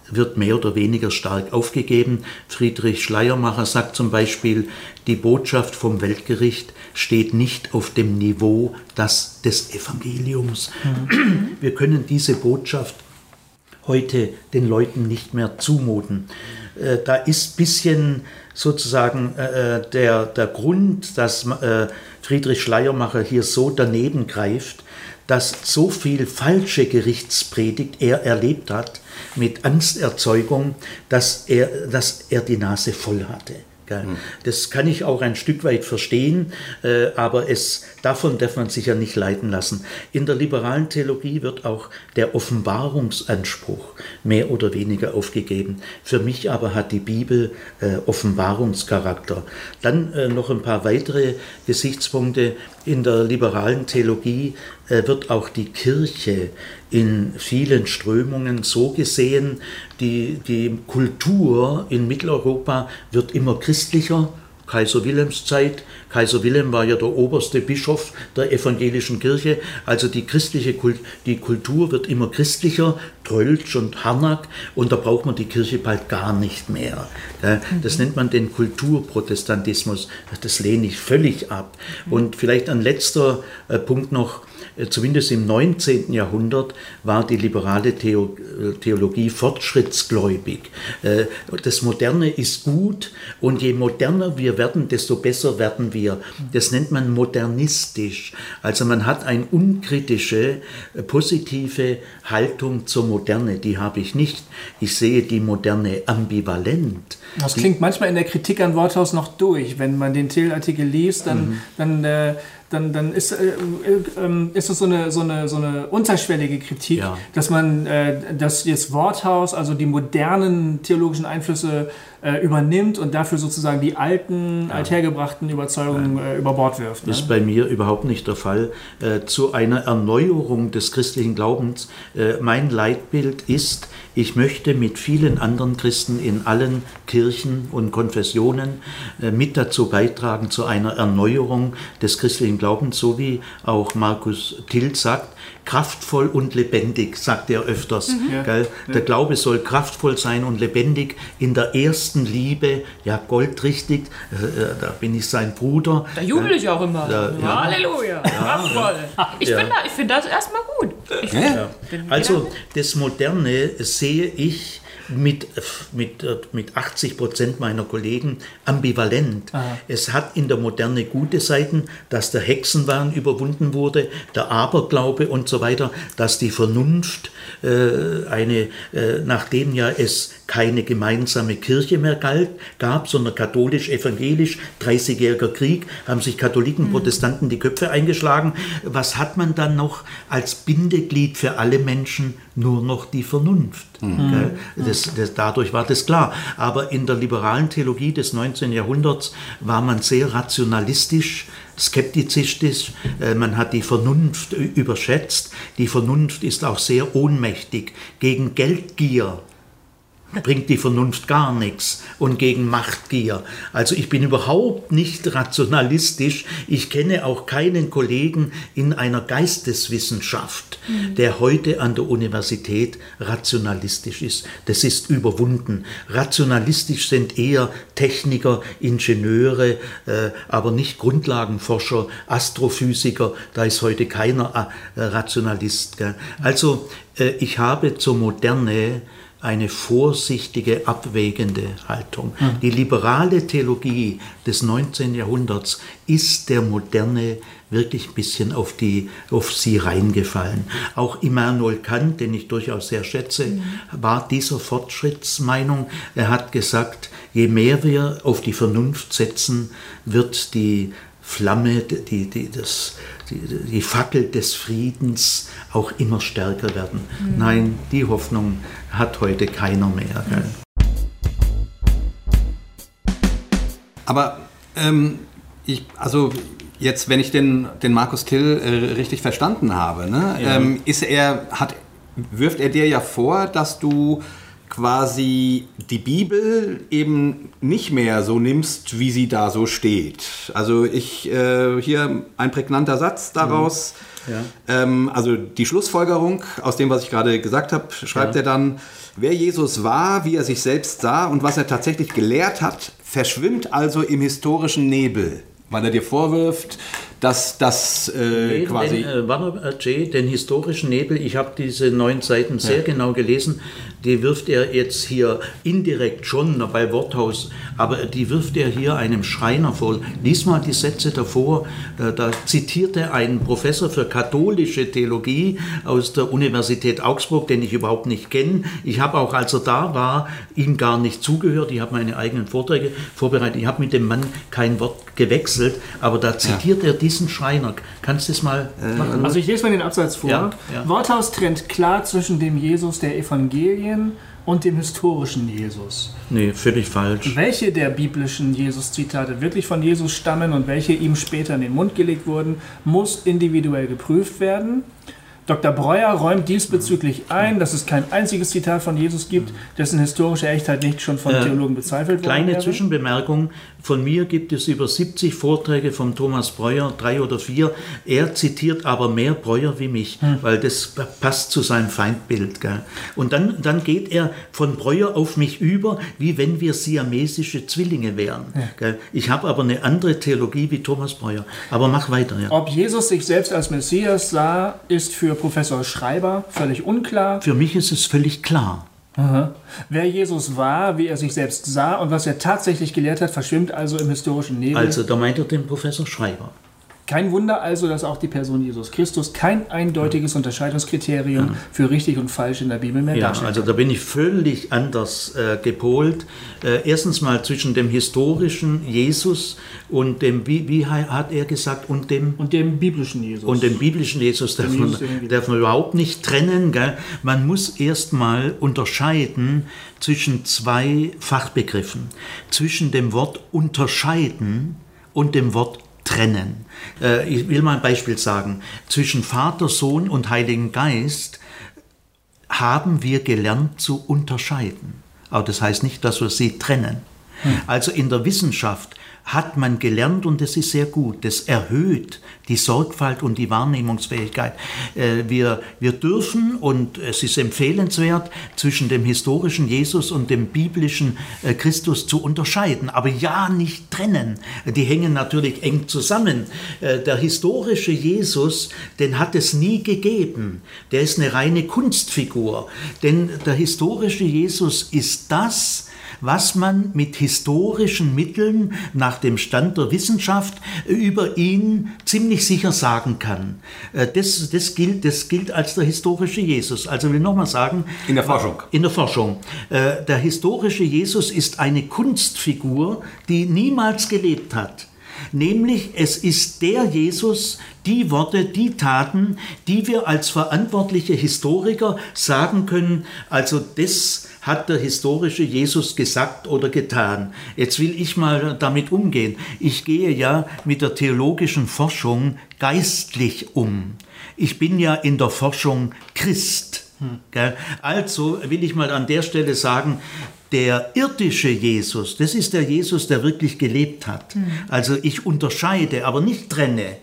S4: wird mehr oder weniger stark aufgegeben. Friedrich Schleiermacher sagt zum Beispiel, die Botschaft vom Weltgericht steht nicht auf dem Niveau das des Evangeliums. Mhm. Wir können diese Botschaft heute den Leuten nicht mehr zumuten. Äh, da ist ein bisschen sozusagen äh, äh, der, der Grund, dass Friedrich Schleiermacher hier so daneben greift, dass so viel falsche Gerichtspredigt er erlebt hat, mit Angsterzeugung, dass er, dass er die Nase voll hatte. Hm. Das kann ich auch ein Stück weit verstehen, äh, aber es, davon darf man sich ja nicht leiten lassen. In der liberalen Theologie wird auch der Offenbarungsanspruch mehr oder weniger aufgegeben. Für mich aber hat die Bibel äh, Offenbarungscharakter. Dann äh, noch ein paar weitere Gesichtspunkte. In der liberalen Theologie wird auch die Kirche in vielen Strömungen so gesehen, die, die Kultur in Mitteleuropa wird immer christlicher. Kaiser Wilhelms Zeit. Kaiser Wilhelm war ja der oberste Bischof der evangelischen Kirche. Also die christliche Kult, die Kultur wird immer christlicher, Trölsch und Harnack und da braucht man die Kirche bald gar nicht mehr. Das nennt man den Kulturprotestantismus. Das lehne ich völlig ab. Und vielleicht ein letzter äh, Punkt noch zumindest im 19. Jahrhundert war die liberale Theologie fortschrittsgläubig. Äh, das Moderne ist gut und je moderner wir werden, desto besser werden wir. Das nennt man modernistisch. Also man hat eine unkritische, äh, positive Haltung zur Moderne. Die habe ich nicht. Ich sehe die Moderne ambivalent.
S1: Das klingt manchmal in der Kritik an Worthaus noch durch. Wenn man den Till-Artikel liest, dann, mhm. dann äh, dann, dann ist, äh, äh, ähm, ist es so eine, so, eine, so eine unterschwellige Kritik, ja. dass man äh, das jetzt Worthaus, also die modernen theologischen Einflüsse äh, übernimmt und dafür sozusagen die alten, ja. althergebrachten Überzeugungen äh, über Bord wirft.
S4: Ne? Ist bei mir überhaupt nicht der Fall. Äh, zu einer Erneuerung des christlichen Glaubens, äh, mein Leitbild ist, ich möchte mit vielen anderen Christen in allen Kirchen und Konfessionen äh, mit dazu beitragen zu einer Erneuerung des christlichen Glaubens, so wie auch Markus Tilt sagt, kraftvoll und lebendig, sagt er öfters. Mhm. Ja, der ja. Glaube soll kraftvoll sein und lebendig in der ersten Liebe, ja, goldrichtig, äh, äh da bin ich sein Bruder.
S3: Da jubel ich auch immer. Da, ja. Halleluja, kraftvoll. Ich finde find das erstmal gut.
S4: Also, das Moderne sehe ich mit, mit, mit 80 Prozent meiner Kollegen ambivalent. Aha. Es hat in der Moderne gute Seiten, dass der Hexenwahn überwunden wurde, der Aberglaube und so weiter, dass die Vernunft äh, eine, äh, nachdem ja es keine gemeinsame Kirche mehr galt, gab, sondern katholisch-evangelisch, 30-jähriger Krieg, haben sich Katholiken, mhm. Protestanten die Köpfe eingeschlagen. Was hat man dann noch als Bindeglied für alle Menschen? Nur noch die Vernunft. Mhm. Das, das, dadurch war das klar. Aber in der liberalen Theologie des 19. Jahrhunderts war man sehr rationalistisch, skeptizistisch, äh, man hat die Vernunft überschätzt. Die Vernunft ist auch sehr ohnmächtig gegen Geldgier bringt die Vernunft gar nichts und gegen Machtgier. Also ich bin überhaupt nicht rationalistisch. Ich kenne auch keinen Kollegen in einer Geisteswissenschaft, mhm. der heute an der Universität rationalistisch ist. Das ist überwunden. Rationalistisch sind eher Techniker, Ingenieure, äh, aber nicht Grundlagenforscher, Astrophysiker. Da ist heute keiner äh, Rationalist. Also äh, ich habe zur Moderne eine vorsichtige, abwägende Haltung. Mhm. Die liberale Theologie des 19. Jahrhunderts ist der Moderne wirklich ein bisschen auf, die, auf sie reingefallen. Auch Immanuel Kant, den ich durchaus sehr schätze, mhm. war dieser Fortschrittsmeinung. Er hat gesagt, je mehr wir auf die Vernunft setzen, wird die Flamme, die, die, das, die, die Fackel des Friedens auch immer stärker werden. Mhm. Nein, die Hoffnung hat heute keiner mehr. Gell?
S2: Aber ähm, ich, also jetzt, wenn ich den, den Markus Till äh, richtig verstanden habe, ne, ja. ähm, ist er, hat, wirft er dir ja vor, dass du quasi die Bibel eben nicht mehr so nimmst, wie sie da so steht. Also ich, äh, hier ein prägnanter Satz daraus. Mhm. Ja. Ähm, also die Schlussfolgerung aus dem, was ich gerade gesagt habe, schreibt ja. er dann, wer Jesus war, wie er sich selbst sah und was er tatsächlich gelehrt hat, verschwimmt also im historischen Nebel, weil er dir vorwirft, dass das äh, quasi...
S4: Den, äh, warte, Jay, den historischen Nebel, ich habe diese neun Seiten sehr ja. genau gelesen, die wirft er jetzt hier indirekt schon bei Worthaus, aber die wirft er hier einem Schreiner vor. Lies mal die Sätze davor, da zitiert er einen Professor für katholische Theologie aus der Universität Augsburg, den ich überhaupt nicht kenne. Ich habe auch, als er da war, ihm gar nicht zugehört. Ich habe meine eigenen Vorträge vorbereitet. Ich habe mit dem Mann kein Wort gewechselt, aber da zitiert ja. er diesen Schreiner. Kannst du das mal
S1: äh, machen? Also ich lese mal den Absatz vor. Ja, ja. Worthaus trennt klar zwischen dem Jesus der Evangelien und dem historischen Jesus.
S4: Nee, völlig falsch.
S1: Welche der biblischen Jesus-Zitate wirklich von Jesus stammen und welche ihm später in den Mund gelegt wurden, muss individuell geprüft werden. Dr. Breuer räumt diesbezüglich ein, dass es kein einziges Zitat von Jesus gibt, dessen historische Echtheit nicht schon von
S4: Äh,
S1: Theologen bezweifelt worden
S4: Kleine. Zwischenbemerkung. Von mir gibt es über 70 Vorträge von Thomas Breuer, drei oder vier. Er zitiert aber mehr Breuer wie mich, weil das passt zu seinem Feindbild. Gell? Und dann, dann geht er von Breuer auf mich über, wie wenn wir siamesische Zwillinge wären. Gell? Ich habe aber eine andere Theologie wie Thomas Breuer. Aber mach weiter. Ja.
S1: Ob Jesus sich selbst als Messias sah, ist für Professor Schreiber völlig unklar.
S4: Für mich ist es völlig klar.
S1: Aha. Wer Jesus war, wie er sich selbst sah und was er tatsächlich gelehrt hat, verschwimmt also im historischen Nebel.
S4: Also, da meint er den Professor Schreiber.
S1: Kein Wunder also, dass auch die Person Jesus Christus kein eindeutiges Unterscheidungskriterium für richtig und falsch in der Bibel mehr
S4: Ja,
S1: darstellt.
S4: also da bin ich völlig anders äh, gepolt. Äh, erstens mal zwischen dem historischen Jesus und dem, wie, wie hat er gesagt, und dem
S1: und dem biblischen Jesus.
S4: und dem biblischen Jesus darf, man, darf man überhaupt nicht trennen. Gell? Man muss erstmal unterscheiden zwischen zwei Fachbegriffen. Zwischen dem Wort unterscheiden und dem Wort trennen. Äh, ich will mal ein Beispiel sagen. Zwischen Vater, Sohn und Heiligen Geist haben wir gelernt zu unterscheiden. Aber das heißt nicht, dass wir sie trennen. Also in der Wissenschaft hat man gelernt und das ist sehr gut. Das erhöht die Sorgfalt und die Wahrnehmungsfähigkeit. Äh, Wir, wir dürfen und es ist empfehlenswert, zwischen dem historischen Jesus und dem biblischen äh, Christus zu unterscheiden, aber ja nicht trennen. Die hängen natürlich eng zusammen. Äh, Der historische Jesus, den hat es nie gegeben. Der ist eine reine Kunstfigur. Denn der historische Jesus ist das, was man mit historischen Mitteln nach dem Stand der Wissenschaft über ihn ziemlich sicher sagen kann. Äh, Das, das, gilt, das gilt als der historische Jesus. Also ich will nochmal sagen,
S2: In der Forschung.
S4: in der Forschung. Äh, Der historische Jesus ist eine Kunstfigur, die niemals gelebt hat. Nämlich, es ist der Jesus, die Worte, die Taten, die wir als verantwortliche Historiker sagen können, also das hat der historische Jesus gesagt oder getan. Jetzt will ich mal damit umgehen. Ich gehe ja mit der theologischen Forschung geistlich um. Ich bin ja in der Forschung Christ. Gell? Also will ich mal an der Stelle sagen, der irdische Jesus, das ist der Jesus, der wirklich gelebt hat. Also ich unterscheide, aber nicht trenne.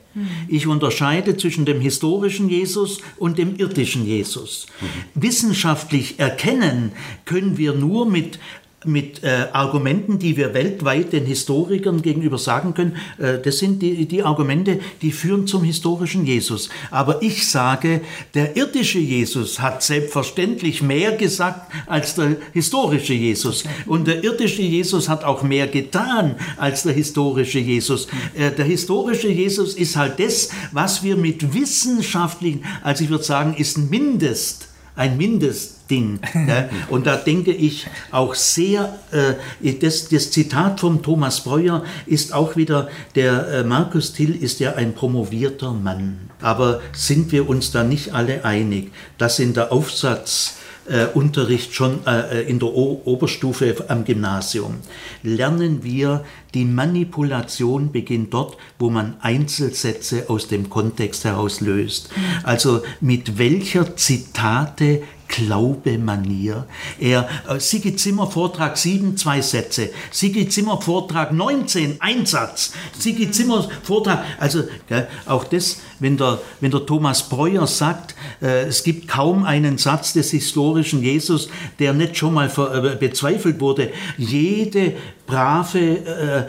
S4: Ich unterscheide zwischen dem historischen Jesus und dem irdischen Jesus. Wissenschaftlich erkennen können wir nur mit mit äh, Argumenten, die wir weltweit den Historikern gegenüber sagen können, äh, das sind die, die Argumente, die führen zum historischen Jesus. Aber ich sage, der irdische Jesus hat selbstverständlich mehr gesagt als der historische Jesus. Und der irdische Jesus hat auch mehr getan als der historische Jesus. Äh, der historische Jesus ist halt das, was wir mit wissenschaftlichen, also ich würde sagen, ist ein Mindest ein Mindestding. ja. Und da denke ich auch sehr, äh, das, das Zitat vom Thomas Breuer ist auch wieder, der äh, Markus Till ist ja ein promovierter Mann. Aber sind wir uns da nicht alle einig, dass in der Aufsatz äh, Unterricht schon äh, in der o Oberstufe am Gymnasium lernen wir, die Manipulation beginnt dort, wo man Einzelsätze aus dem Kontext heraus löst. Also mit welcher Zitate Glaube Manier. Er, äh, Sigi Zimmer Vortrag 7, zwei Sätze. Sigi Zimmer Vortrag 19, ein Satz. Sigi Zimmer Vortrag, also gell, auch das, wenn der, wenn der Thomas Breuer sagt, äh, es gibt kaum einen Satz des historischen Jesus, der nicht schon mal ver, äh, bezweifelt wurde. Jede brave äh,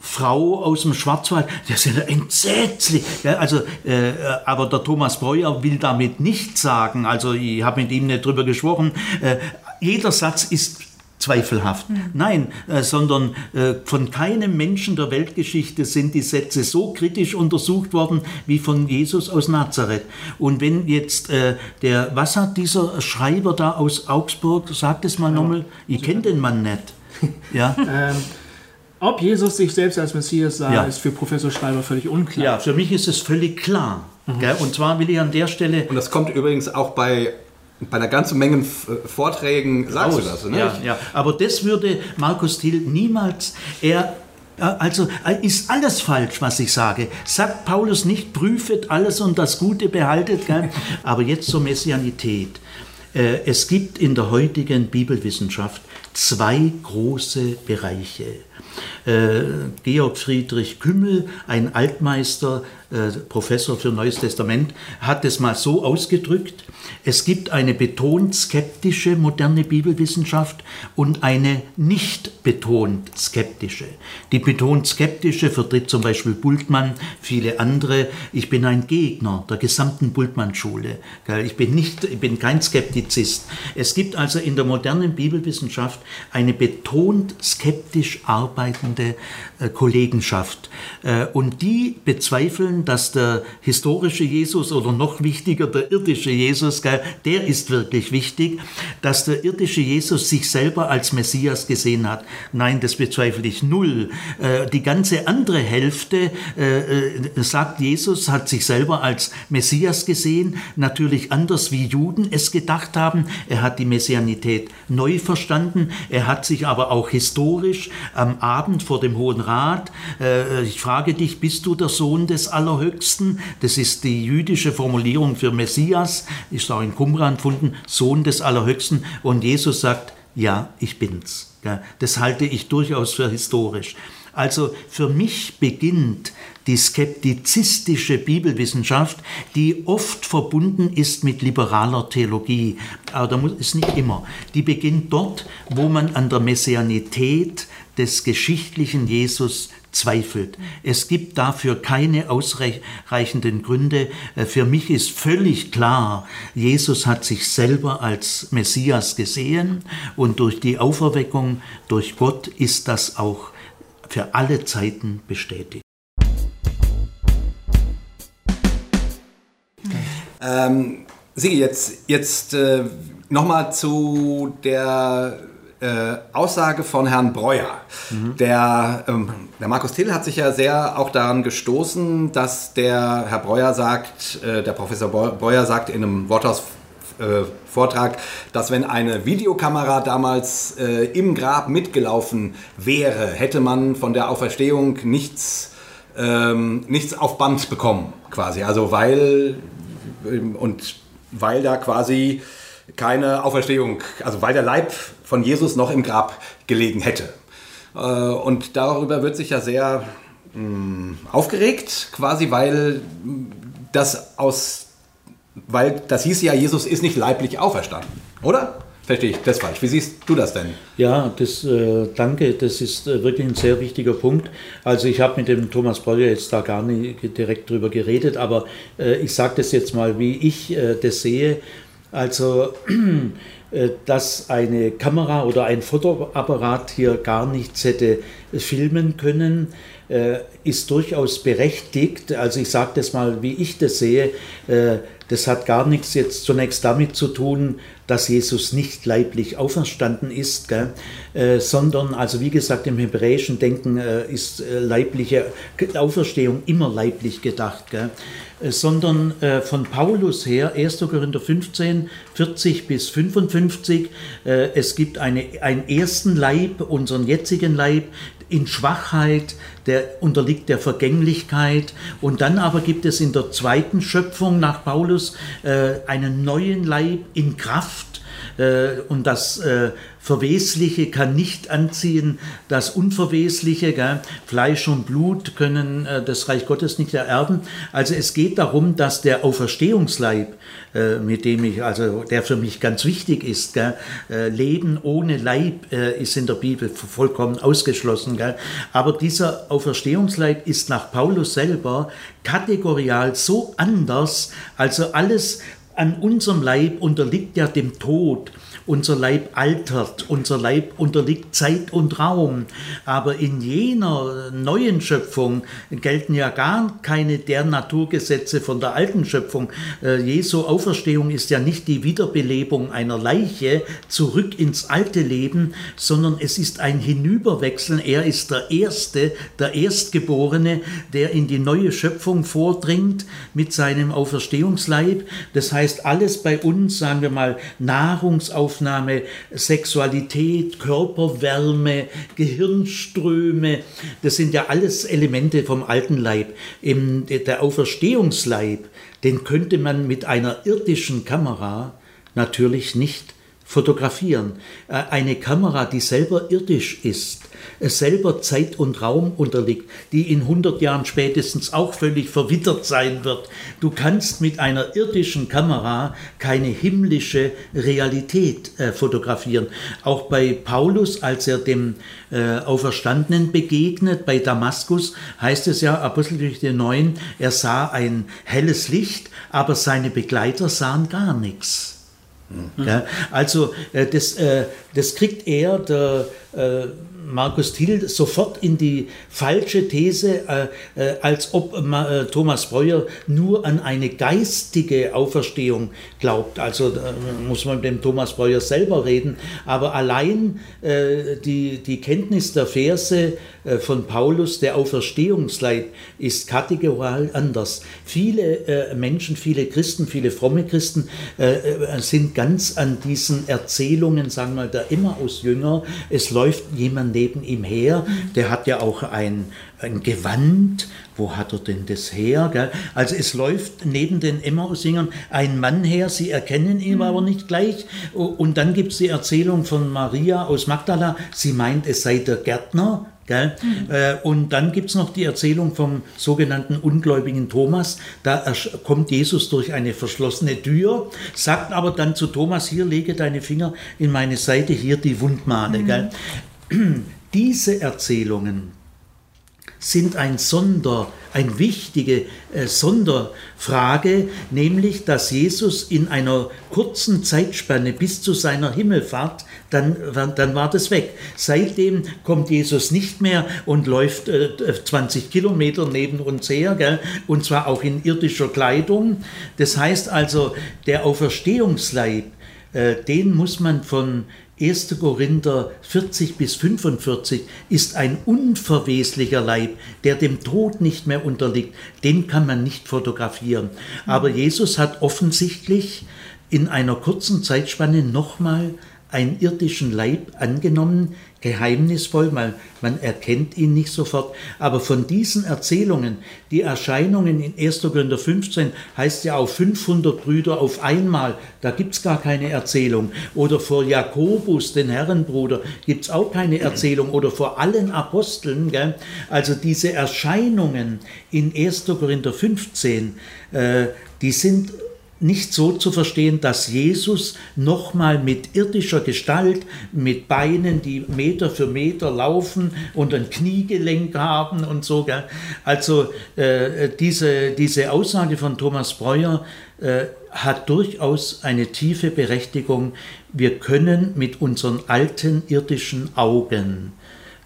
S4: Frau aus dem Schwarzwald, das ist ja entsetzlich. Ja, also, äh, aber der Thomas Breuer will damit nicht sagen, also ich habe mit ihm nicht drüber gesprochen, äh, jeder Satz ist zweifelhaft. Nein, äh, sondern äh, von keinem Menschen der Weltgeschichte sind die Sätze so kritisch untersucht worden wie von Jesus aus Nazareth. Und wenn jetzt äh, der, was hat dieser Schreiber da aus Augsburg, sagt es mal nochmal, ich kenne den Mann nicht. Ja.
S1: Ähm, ob Jesus sich selbst als Messias sah,
S4: Ja.
S1: ist für Professor Schreiber völlig unklar.
S4: Ja, für mich ist es völlig klar. Gell? Und zwar will ich an der Stelle.
S2: Und das kommt übrigens auch bei, bei einer ganzen Menge F- Vorträgen, sagst du
S4: raus.
S2: das, ne?
S4: Ja, ja. Aber das würde Markus Thiel niemals. Er Also äh, ist alles falsch, was ich sage. Sagt Paulus nicht, prüfet alles und das Gute behaltet. Gell? Aber jetzt zur Messianität. Äh, es gibt in der heutigen Bibelwissenschaft zwei große Bereiche. Äh, Georg Friedrich Kümmel, ein Altmeister, äh, Professor für Neues Testament, hat es mal so ausgedrückt, es gibt eine betont skeptische moderne Bibelwissenschaft und eine nicht betont skeptische. Die betont skeptische vertritt zum Beispiel Bultmann, viele andere. Ich bin ein Gegner der gesamten Bultmann-Schule. Ich bin, nicht, ich bin kein Skeptizist. Es gibt also in der modernen Bibelwissenschaft eine betont skeptisch arbeitende äh, Kollegenschaft. Äh, und die bezweifeln, dass der historische Jesus oder noch wichtiger der irdische Jesus, der ist wirklich wichtig, dass der irdische Jesus sich selber als Messias gesehen hat. Nein, das bezweifle ich null. Äh, die ganze andere Hälfte sagt, Jesus hat sich selber als Messias gesehen, natürlich anders wie Juden es gedacht haben. Er hat die Messianität neu verstanden. Er hat sich aber auch historisch am Abend vor dem Hohen Rat. Äh, ich frage dich, bist du der Sohn des Allerhöchsten? Das ist die jüdische Formulierung für Messias, ist auch in Qumran gefunden, Sohn des Allerhöchsten. Und Jesus sagt, ja, ich bin's. Das halte ich durchaus für historisch. Also für mich beginnt die skeptizistische Bibelwissenschaft, die oft verbunden ist mit liberaler Theologie. Aber da muss es nicht immer. Die beginnt dort, wo man an der Messianität des geschichtlichen Jesus zweifelt. Es gibt dafür keine ausreichenden Gründe. Äh, für mich ist völlig klar, Jesus hat sich selber als Messias gesehen und durch die Auferweckung durch Gott ist das auch für alle Zeiten bestätigt.
S2: Ähm, Sigi, jetzt, jetzt äh, nochmal zu der äh, Aussage von Herrn Breuer. Mhm. Der, ähm, der Markus Till hat sich ja sehr auch daran gestoßen, dass der Herr Breuer sagt, äh, der Professor Breuer sagt in einem Worthaus-Vortrag, äh, dass wenn eine Videokamera damals äh, im Grab mitgelaufen wäre, hätte man von der Auferstehung nichts, ähm, nichts auf Band bekommen, quasi. Also weil ähm, und weil da quasi keine Auferstehung, also weil der Leib von Jesus noch im Grab gelegen hätte. Äh, und darüber wird sich ja sehr mm, aufgeregt, quasi, weil das aus, weil das hieß ja, Jesus ist nicht leiblich auferstanden, oder? Verstehe ich das falsch. Wie siehst du das denn?
S4: Ja, das, äh, danke, das ist äh, wirklich ein sehr wichtiger Punkt. Also ich habe mit dem Thomas Breuer jetzt da gar nicht direkt drüber geredet, aber äh, ich sage das jetzt mal, wie ich äh, das sehe. Also Äh, dass eine Kamera oder ein Fotoapparat hier gar nichts hätte filmen können, äh, ist durchaus berechtigt. Also ich sage das mal, wie ich das sehe. Äh, das hat gar nichts jetzt zunächst damit zu tun, dass Jesus nicht leiblich auferstanden ist, gell? Äh, sondern, also wie gesagt, im hebräischen Denken äh, ist äh, leibliche Auferstehung immer leiblich gedacht, gell? Äh, sondern äh, von Paulus her, 1. Korinther 15, 40 bis 55, äh, es gibt eine, einen ersten Leib, unseren jetzigen Leib, in Schwachheit, der unterliegt der Vergänglichkeit. Und dann aber gibt es in der zweiten Schöpfung nach Paulus einen neuen Leib in Kraft. Und das Verwesliche kann nicht anziehen das Unverwesliche. Gell? Fleisch und Blut können äh, das Reich Gottes nicht ererben. Also es geht darum, dass der Auferstehungsleib, äh, mit dem ich, also der für mich ganz wichtig ist, gell? Äh, Leben ohne Leib äh, ist in der Bibel vollkommen ausgeschlossen. Gell? Aber dieser Auferstehungsleib ist nach Paulus selber kategorial so anders, also alles an unserem Leib unterliegt ja dem Tod. Unser Leib altert, unser Leib unterliegt Zeit und Raum. Aber in jener neuen Schöpfung gelten ja gar keine der Naturgesetze von der alten Schöpfung. Äh, Jesu Auferstehung ist ja nicht die Wiederbelebung einer Leiche zurück ins alte Leben, sondern es ist ein Hinüberwechseln. Er ist der Erste, der Erstgeborene, der in die neue Schöpfung vordringt mit seinem Auferstehungsleib. Das heißt, alles bei uns, sagen wir mal, Nahrungsaufnahme, Sexualität, Körperwärme, Gehirnströme, das sind ja alles Elemente vom alten Leib. Im, der Auferstehungsleib, den könnte man mit einer irdischen Kamera natürlich nicht fotografieren. Äh, eine Kamera, die selber irdisch ist, selber Zeit und Raum unterliegt, die in 100 Jahren spätestens auch völlig verwittert sein wird. Du kannst mit einer irdischen Kamera keine himmlische Realität äh, fotografieren. Auch bei Paulus, als er dem äh, Auferstandenen begegnet, bei Damaskus, heißt es ja, Apostelgeschichte 9, er sah ein helles Licht, aber seine Begleiter sahen gar nichts. Ja, also äh, das, äh, das kriegt er, der äh, Markus Thiel, sofort in die falsche These, äh, äh, als ob äh, Thomas Breuer nur an eine geistige Auferstehung glaubt. Also muss man mit dem Thomas Breuer selber reden. Aber allein die, die Kenntnis der Verse von Paulus, der Auferstehungsleib, ist kategorial anders. Viele Menschen, viele Christen, viele fromme Christen sind ganz an diesen Erzählungen, sagen wir mal, der Emmaus-Jünger. Es läuft jemand neben ihm her. Der hat ja auch ein, ein Gewand. Wo hat er denn das her? Gell? Also es läuft neben den Emmausingern ein Mann her, sie erkennen ihn mhm. aber nicht gleich. Und dann gibt es die Erzählung von Maria aus Magdala, sie meint, es sei der Gärtner. Mhm. und dann gibt es noch die Erzählung vom sogenannten ungläubigen Thomas. Da kommt Jesus durch eine verschlossene Tür, sagt aber dann zu Thomas, hier lege deine Finger in meine Seite, hier die Wundmale. Mhm. Diese Erzählungen sind ein Sonder, eine wichtige äh, Sonderfrage, nämlich dass Jesus in einer kurzen Zeitspanne bis zu seiner Himmelfahrt, dann, dann war das weg. Seitdem kommt Jesus nicht mehr und läuft äh, 20 Kilometer neben uns her, gell? und zwar auch in irdischer Kleidung. Das heißt also, der Auferstehungsleib, äh, den muss man von 1. Korinther 40 bis 45 ist ein unverweslicher Leib, der dem Tod nicht mehr unterliegt. Den kann man nicht fotografieren. Aber Jesus hat offensichtlich in einer kurzen Zeitspanne nochmal einen irdischen Leib angenommen, geheimnisvoll, weil man erkennt ihn nicht sofort. Aber von diesen Erzählungen, die Erscheinungen in 1. Korinther 15 heißt ja auch 500 Brüder auf einmal, da gibt es gar keine Erzählung. Oder vor Jakobus, den Herrenbruder, gibt es auch keine Erzählung. Oder vor allen Aposteln. Gell? Also diese Erscheinungen in 1. Korinther 15, äh, die sind nicht so zu verstehen, dass Jesus nochmal mit irdischer Gestalt, mit Beinen, die Meter für Meter laufen und ein Kniegelenk haben und so. Gell? Also äh, diese, diese Aussage von Thomas Breuer äh, hat durchaus eine tiefe Berechtigung. Wir können mit unseren alten irdischen Augen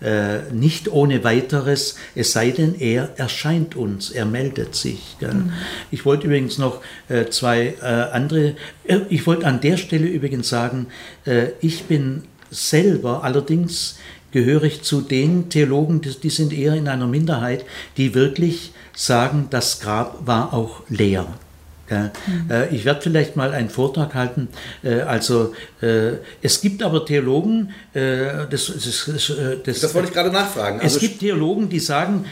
S4: äh, nicht ohne weiteres, es sei denn, er erscheint uns, er meldet sich. Mhm. Ich wollte übrigens noch äh, zwei äh, andere, äh, ich wollte an der Stelle übrigens sagen, äh, ich bin selber allerdings gehöre ich zu den Theologen, die, die sind eher in einer Minderheit, die wirklich sagen, das Grab war auch leer. Ja. Mhm. Ich werde vielleicht mal einen Vortrag halten. Äh, also äh, es gibt aber Theologen, das, das,
S2: das, das wollte ich gerade nachfragen.
S4: Also es gibt Theologen, die sagen,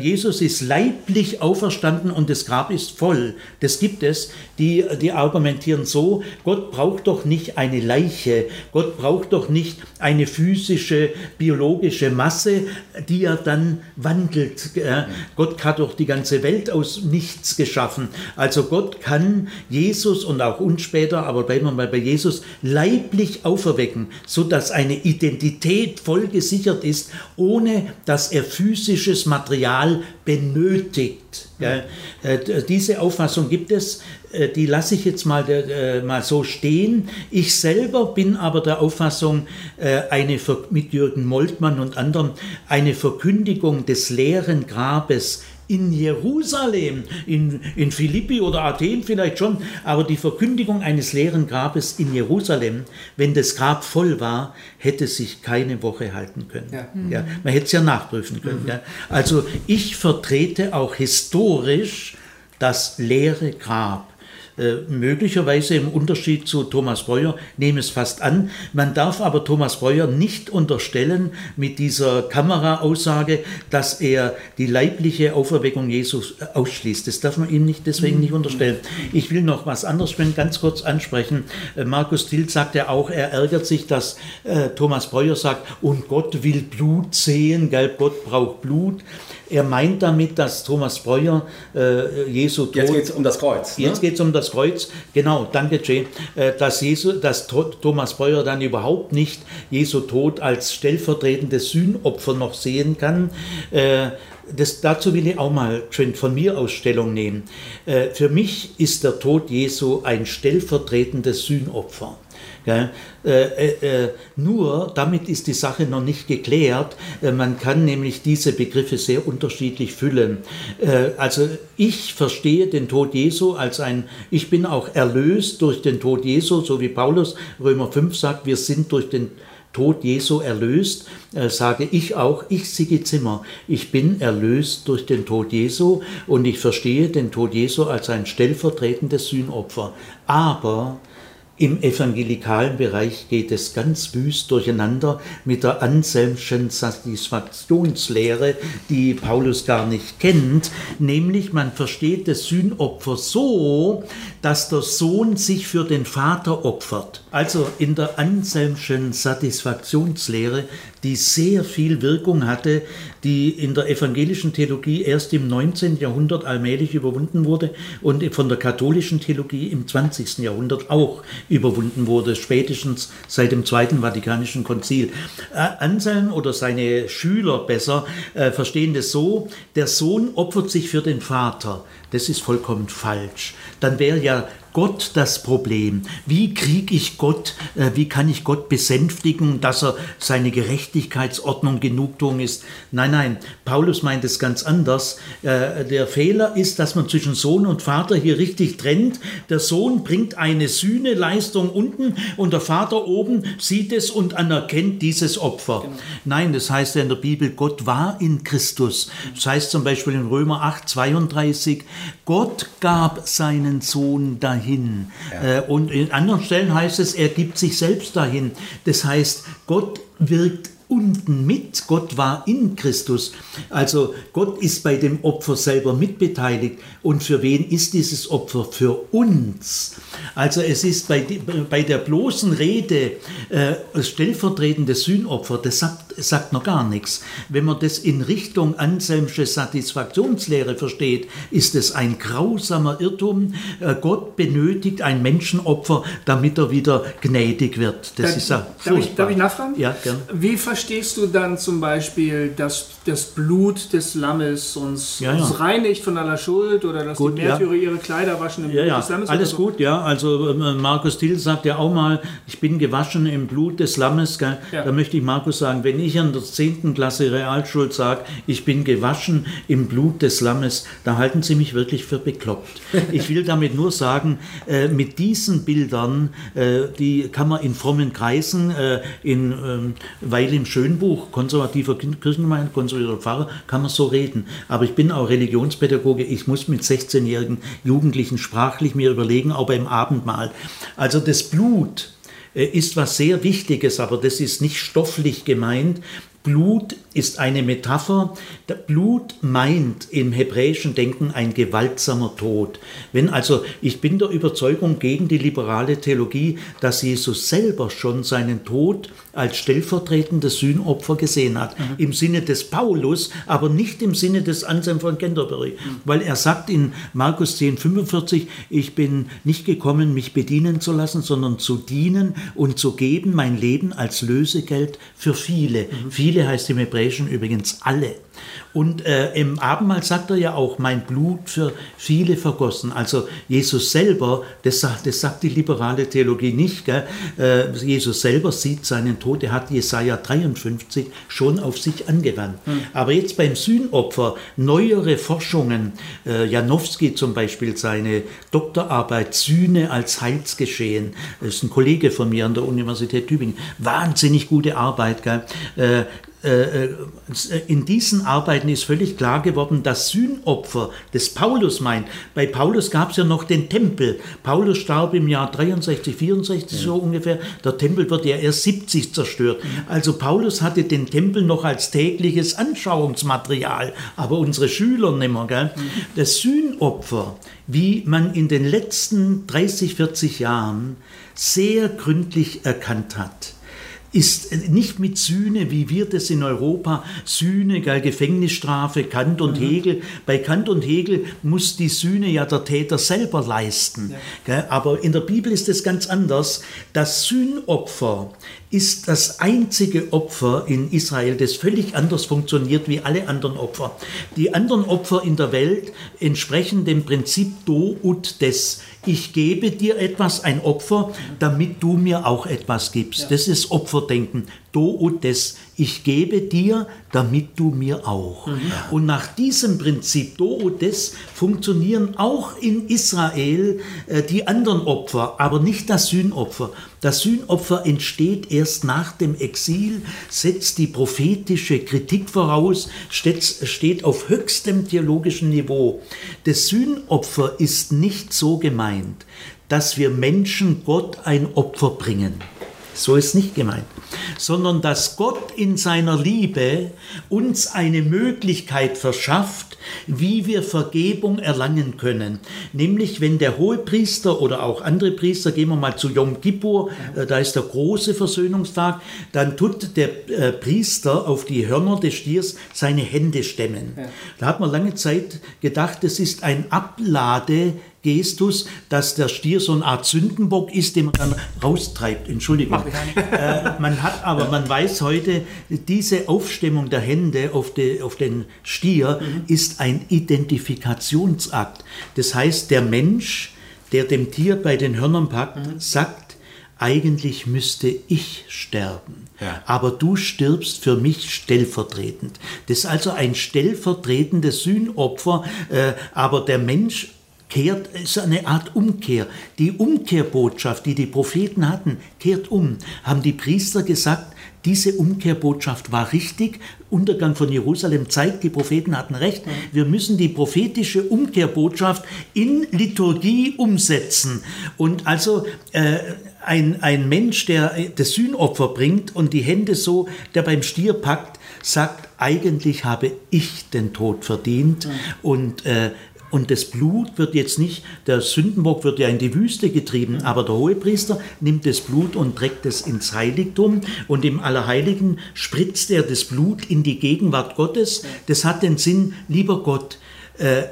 S4: Jesus ist leiblich auferstanden und das Grab ist voll. Das gibt es. Die, die argumentieren so, Gott braucht doch nicht eine Leiche, Gott braucht doch nicht eine physische, biologische Masse, die er dann wandelt. Gott hat doch die ganze Welt aus nichts geschaffen. Also Gott Kann Jesus und auch uns später, aber bleiben wir mal bei Jesus, leiblich auferwecken, sodass eine Identität voll gesichert ist, ohne dass er physisches Material benötigt. Ja, äh, diese Auffassung gibt es, äh, die lasse ich jetzt mal, äh, mal so stehen. Ich selber bin aber der Auffassung, eine, mit Jürgen Moltmann und anderen, eine Verkündigung des leeren Grabes in Jerusalem, in, in Philippi oder Athen vielleicht schon, aber die Verkündigung eines leeren Grabes in Jerusalem, wenn das Grab voll war, hätte sich keine Woche halten können. Ja. Ja, man hätte es ja nachprüfen können. Mhm. Ja. Also ich vertrete auch historisch das leere Grab äh, möglicherweise im Unterschied zu Thomas Breuer, nehme es fast an. Man darf aber Thomas Breuer nicht unterstellen mit dieser Kameraaussage, dass er die leibliche Auferweckung Jesus äh, ausschließt. Das darf man ihm nicht deswegen nicht unterstellen. Ich will noch was anderes ganz kurz ansprechen. Äh, Markus Tilt sagt ja auch, er ärgert sich, dass Thomas Breuer sagt, und Gott will Blut sehen, gell? Gott braucht Blut. Er meint damit, dass Thomas Breuer äh, Jesu Tod...
S2: Jetzt geht es um das Kreuz.
S4: Ne? Jetzt geht es um das Kreuz. Genau, danke Jay. Äh, dass, Jesu, dass Thomas Breuer dann überhaupt nicht Jesu Tod als stellvertretendes Sühnopfer noch sehen kann. Äh, das, dazu will ich auch mal von mir aus Stellung nehmen. Äh, für mich ist der Tod Jesu ein stellvertretendes Sühnopfer. Äh, äh, äh, nur damit ist die Sache noch nicht geklärt. Äh, man kann nämlich diese Begriffe sehr unterschiedlich füllen. Äh, also ich verstehe den Tod Jesu als ein, ich bin auch erlöst durch den Tod Jesu, so wie Paulus Römer 5 sagt, wir sind durch den Tod Jesu erlöst, äh, sage ich auch, ich Sigi Zimmer, ich bin erlöst durch den Tod Jesu und ich verstehe den Tod Jesu als ein stellvertretendes Sühnopfer. Aber im evangelikalen Bereich geht es ganz wüst durcheinander mit der Anselmschen Satisfaktionslehre, die Paulus gar nicht kennt, nämlich man versteht das Sühnopfer so, dass der Sohn sich für den Vater opfert. Also in der Anselmschen Satisfaktionslehre, die sehr viel Wirkung hatte, die in der evangelischen Theologie erst im 19. Jahrhundert allmählich überwunden wurde und von der katholischen Theologie im 20. Jahrhundert auch überwunden wurde, spätestens seit dem Zweiten Vatikanischen Konzil. Äh, Anselm oder seine Schüler besser äh, verstehen das so, der Sohn opfert sich für den Vater. Das ist vollkommen falsch. Dann wäre ja Gott das Problem. Wie kriege ich Gott, äh, wie kann ich Gott besänftigen, dass er seine Gerechtigkeitsordnung Genugtuung ist? Nein, nein, Paulus meint es ganz anders. Äh, der Fehler ist, dass man zwischen Sohn und Vater hier richtig trennt. Der Sohn bringt eine Sühneleistung unten und der Vater oben sieht es und anerkennt dieses Opfer. Genau. Nein, das heißt ja in der Bibel, Gott war in Christus. Das heißt zum Beispiel in Römer 8, 32, Gott gab seinen Sohn dahin. Ja. Äh, und in anderen Stellen heißt es, er gibt sich selbst dahin. Das heißt, Gott wirkt unten mit. Gott war in Christus. Also Gott ist bei dem Opfer selber mitbeteiligt. Und für wen ist dieses Opfer? Für uns. Also es ist bei, bei der bloßen Rede äh, stellvertretendes Sühnopfer, das sagt, sagt noch gar nichts. Wenn man das in Richtung Anselmsche Satisfaktionslehre versteht, ist es ein grausamer Irrtum. Äh, Gott benötigt ein Menschenopfer, damit er wieder gnädig wird.
S1: Das da, ist ja darf, ich, darf ich nachfragen?
S4: Ja, gern.
S1: Wie verstehst du dann zum Beispiel, dass das Blut des Lammes uns, ja, uns reinigt von aller Schuld oder dass gut, die Märtyrer ihre Kleider waschen
S4: im Blut des Lammes? Alles so? gut, ja. Also äh, Markus Thiel sagt ja auch mal, ich bin gewaschen im Blut des Lammes. Da möchte ich Markus sagen, wenn ich an der 10. Klasse Realschule sage, ich bin gewaschen im Blut des Lammes, da halten Sie mich wirklich für bekloppt. Ich will damit nur sagen, äh, mit diesen Bildern, äh, die kann man in frommen Kreisen, in ähm, weil im Schönbuch konservativer Kirchengemeinde, konservativer Pfarrer, kann man so reden. Aber ich bin auch Religionspädagoge, ich muss mit 16-jährigen Jugendlichen sprachlich mir überlegen, auch beim Abendmahl. Also das Blut äh, ist was sehr Wichtiges, aber das ist nicht stofflich gemeint. Blut ist eine Metapher. Blut meint im hebräischen Denken ein gewaltsamer Tod. Wenn also, ich bin der Überzeugung gegen die liberale Theologie, dass Jesus selber schon seinen Tod als stellvertretendes Sühnopfer gesehen hat. Mhm. Im Sinne des Paulus, aber nicht im Sinne des Anselm von Canterbury. Mhm. Weil er sagt in Markus 10, 45, ich bin nicht gekommen, mich bedienen zu lassen, sondern zu dienen und zu geben mein Leben als Lösegeld für viele. Mhm. Viele heißt im Hebräischen übrigens alle. Und äh, im Abendmahl sagt er ja auch, mein Blut für viele vergossen. Also Jesus selber, das sagt, das sagt die liberale Theologie nicht, äh, Jesus selber sieht seinen Tod, er hat Jesaja 53 schon auf sich angewandt. Hm. Aber jetzt beim Sühnopfer, neuere Forschungen, äh, Janowski zum Beispiel, seine Doktorarbeit Sühne als Heilsgeschehen, das ist ein Kollege von mir an der Universität Tübingen, wahnsinnig gute Arbeit. Gell? Äh, äh, in diesen Arbeiten ist völlig klar geworden, dass Sühnopfer, das Paulus meint, bei Paulus gab es ja noch den Tempel. Paulus starb im Jahr 63, 64 ja. so ungefähr. Der Tempel wird ja erst 70 zerstört. Also Paulus hatte den Tempel noch als tägliches Anschauungsmaterial, aber unsere Schüler nicht mehr. Gell? Das Sühnopfer, wie man in den letzten 30, 40 Jahren sehr gründlich erkannt hat, ist nicht mit Sühne, wie wir das in Europa, Sühne, Gefängnisstrafe, Kant und mhm. Hegel. Bei Kant und Hegel muss die Sühne ja der Täter selber leisten. Ja. Aber in der Bibel ist es ganz anders. Das Sühnopfer ist das einzige Opfer in Israel, das völlig anders funktioniert wie alle anderen Opfer. Die anderen Opfer in der Welt entsprechen dem Prinzip Do ut des. Ich gebe dir etwas, ein Opfer, damit du mir auch etwas gibst. Das ist Opferdenken do und des, ich gebe dir, damit du mir auch. Mhm. Und nach diesem Prinzip do und des funktionieren auch in Israel äh, die anderen Opfer, aber nicht das Sühnopfer. Das Sühnopfer entsteht erst nach dem Exil, setzt die prophetische Kritik voraus, steht, steht auf höchstem theologischen Niveau. Das Sühnopfer ist nicht so gemeint, dass wir Menschen Gott ein Opfer bringen. So ist nicht gemeint, sondern dass Gott in seiner Liebe uns eine Möglichkeit verschafft, wie wir Vergebung erlangen können. Nämlich, wenn der Hohepriester oder auch andere Priester, gehen wir mal zu Yom Kippur, äh, da ist der große Versöhnungstag, dann tut der äh, Priester auf die Hörner des Stiers seine Hände stemmen. Da hat man lange Zeit gedacht, es ist ein Ablade Gestus, dass der Stier so eine Art Sündenbock ist, den man dann raustreibt. Entschuldigung. Äh, man hat aber, man weiß heute, diese Aufstimmung der Hände auf, de, auf den Stier mhm. ist ein Identifikationsakt. Das heißt, der Mensch, der dem Tier bei den Hörnern packt, mhm. sagt, eigentlich müsste ich sterben. Ja. Aber du stirbst für mich stellvertretend. Das ist also ein stellvertretendes Sühnopfer, äh, aber der Mensch kehrt, ist eine Art Umkehr. Die Umkehrbotschaft, die die Propheten hatten, kehrt um. Haben die Priester gesagt, diese Umkehrbotschaft war richtig. Untergang von Jerusalem zeigt, die Propheten hatten recht. Wir müssen die prophetische Umkehrbotschaft in Liturgie umsetzen. Und also äh, ein, ein Mensch, der das Sühnopfer bringt und die Hände so, der beim Stier packt, sagt, eigentlich habe ich den Tod verdient. Und äh, und das Blut wird jetzt nicht, der Sündenbock wird ja in die Wüste getrieben, aber der Hohepriester nimmt das Blut und trägt es ins Heiligtum und im Allerheiligen spritzt er das Blut in die Gegenwart Gottes. Das hat den Sinn, lieber Gott,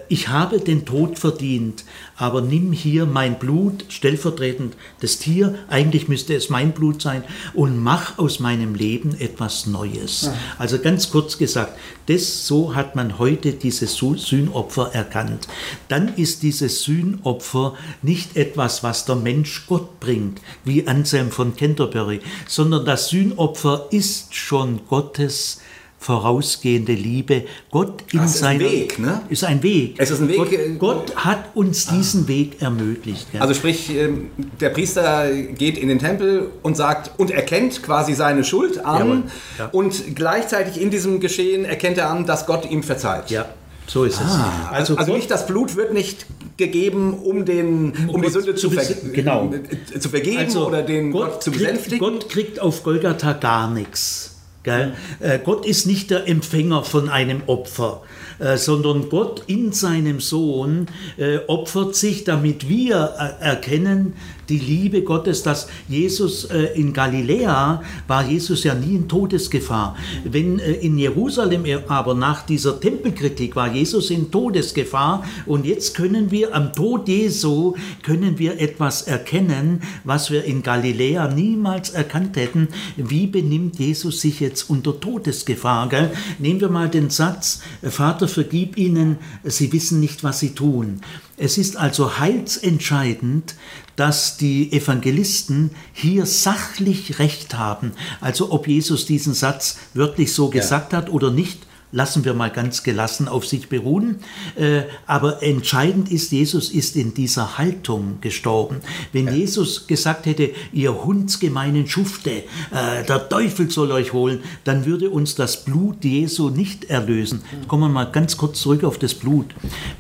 S4: ich habe den Tod verdient, aber nimm hier mein Blut, stellvertretend das Tier, eigentlich müsste es mein Blut sein, und mach aus meinem Leben etwas Neues. Ja. Also ganz kurz gesagt, das, so hat man heute dieses Sühnopfer erkannt. Dann ist dieses Sühnopfer nicht etwas, was der Mensch Gott bringt, wie Anselm von Canterbury, sondern das Sühnopfer ist schon Gottes vorausgehende Liebe. Gott in
S2: das ist
S4: seiner
S2: ein Weg, ne?
S4: ist ein Weg.
S2: Es ist ein Weg.
S4: Gott, äh, Gott hat uns ah. diesen Weg ermöglicht.
S2: Ja. Also sprich, ähm, der Priester geht in den Tempel und sagt und erkennt quasi seine Schuld an ja. und gleichzeitig in diesem Geschehen erkennt er an, dass Gott ihm verzeiht.
S4: Ja. So ist
S2: ah, es. Also, also nicht das Blut wird nicht gegeben, um, den, um, um die Sünde zu, ver
S4: genau.
S2: zu vergeben also oder den
S4: Gott, Gott zu besänftigen. Gott kriegt auf Golgatha gar nichts. Gell? Äh, Gott ist nicht der Empfänger von einem Opfer, äh, sondern Gott in seinem Sohn äh, opfert sich, damit wir erkennen, die Liebe Gottes, dass Jesus äh, in Galiläa war Jesus ja nie in Todesgefahr. Wenn äh, in Jerusalem aber nach dieser Tempelkritik war Jesus in Todesgefahr und jetzt können wir am Tod Jesu können wir etwas erkennen, was wir in Galiläa niemals erkannt hätten. Wie benimmt Jesus sich jetzt unter Todesgefahr? Gell? Nehmen wir mal den Satz, Vater, vergib ihnen, sie wissen nicht, was sie tun. Es ist also heilsentscheidend, dass die Evangelisten hier sachlich recht haben. Also ob Jesus diesen Satz wirklich so gesagt ja. hat oder nicht, lassen wir mal ganz gelassen auf sich beruhen. Äh, aber entscheidend ist, Jesus ist in dieser Haltung gestorben. Wenn ja. Jesus gesagt hätte, ihr hundsgemeinen Schufte, äh, der Teufel soll euch holen, dann würde uns das Blut Jesu nicht erlösen. Kommen wir mal ganz kurz zurück auf das Blut.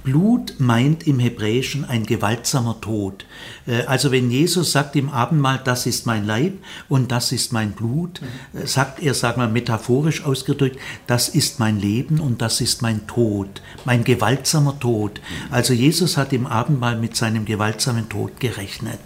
S4: Blut meint im Hebräischen ein gewaltsamer Tod. Äh, also wenn Jesus sagt im Abendmahl, das ist mein Leib und das ist mein Blut, mhm. sagt er, sagen wir metaphorisch ausgedrückt, das ist mein Leben und das ist mein Tod, mein gewaltsamer Tod. Also Jesus hat im Abendmahl mit seinem gewaltsamen Tod gerechnet.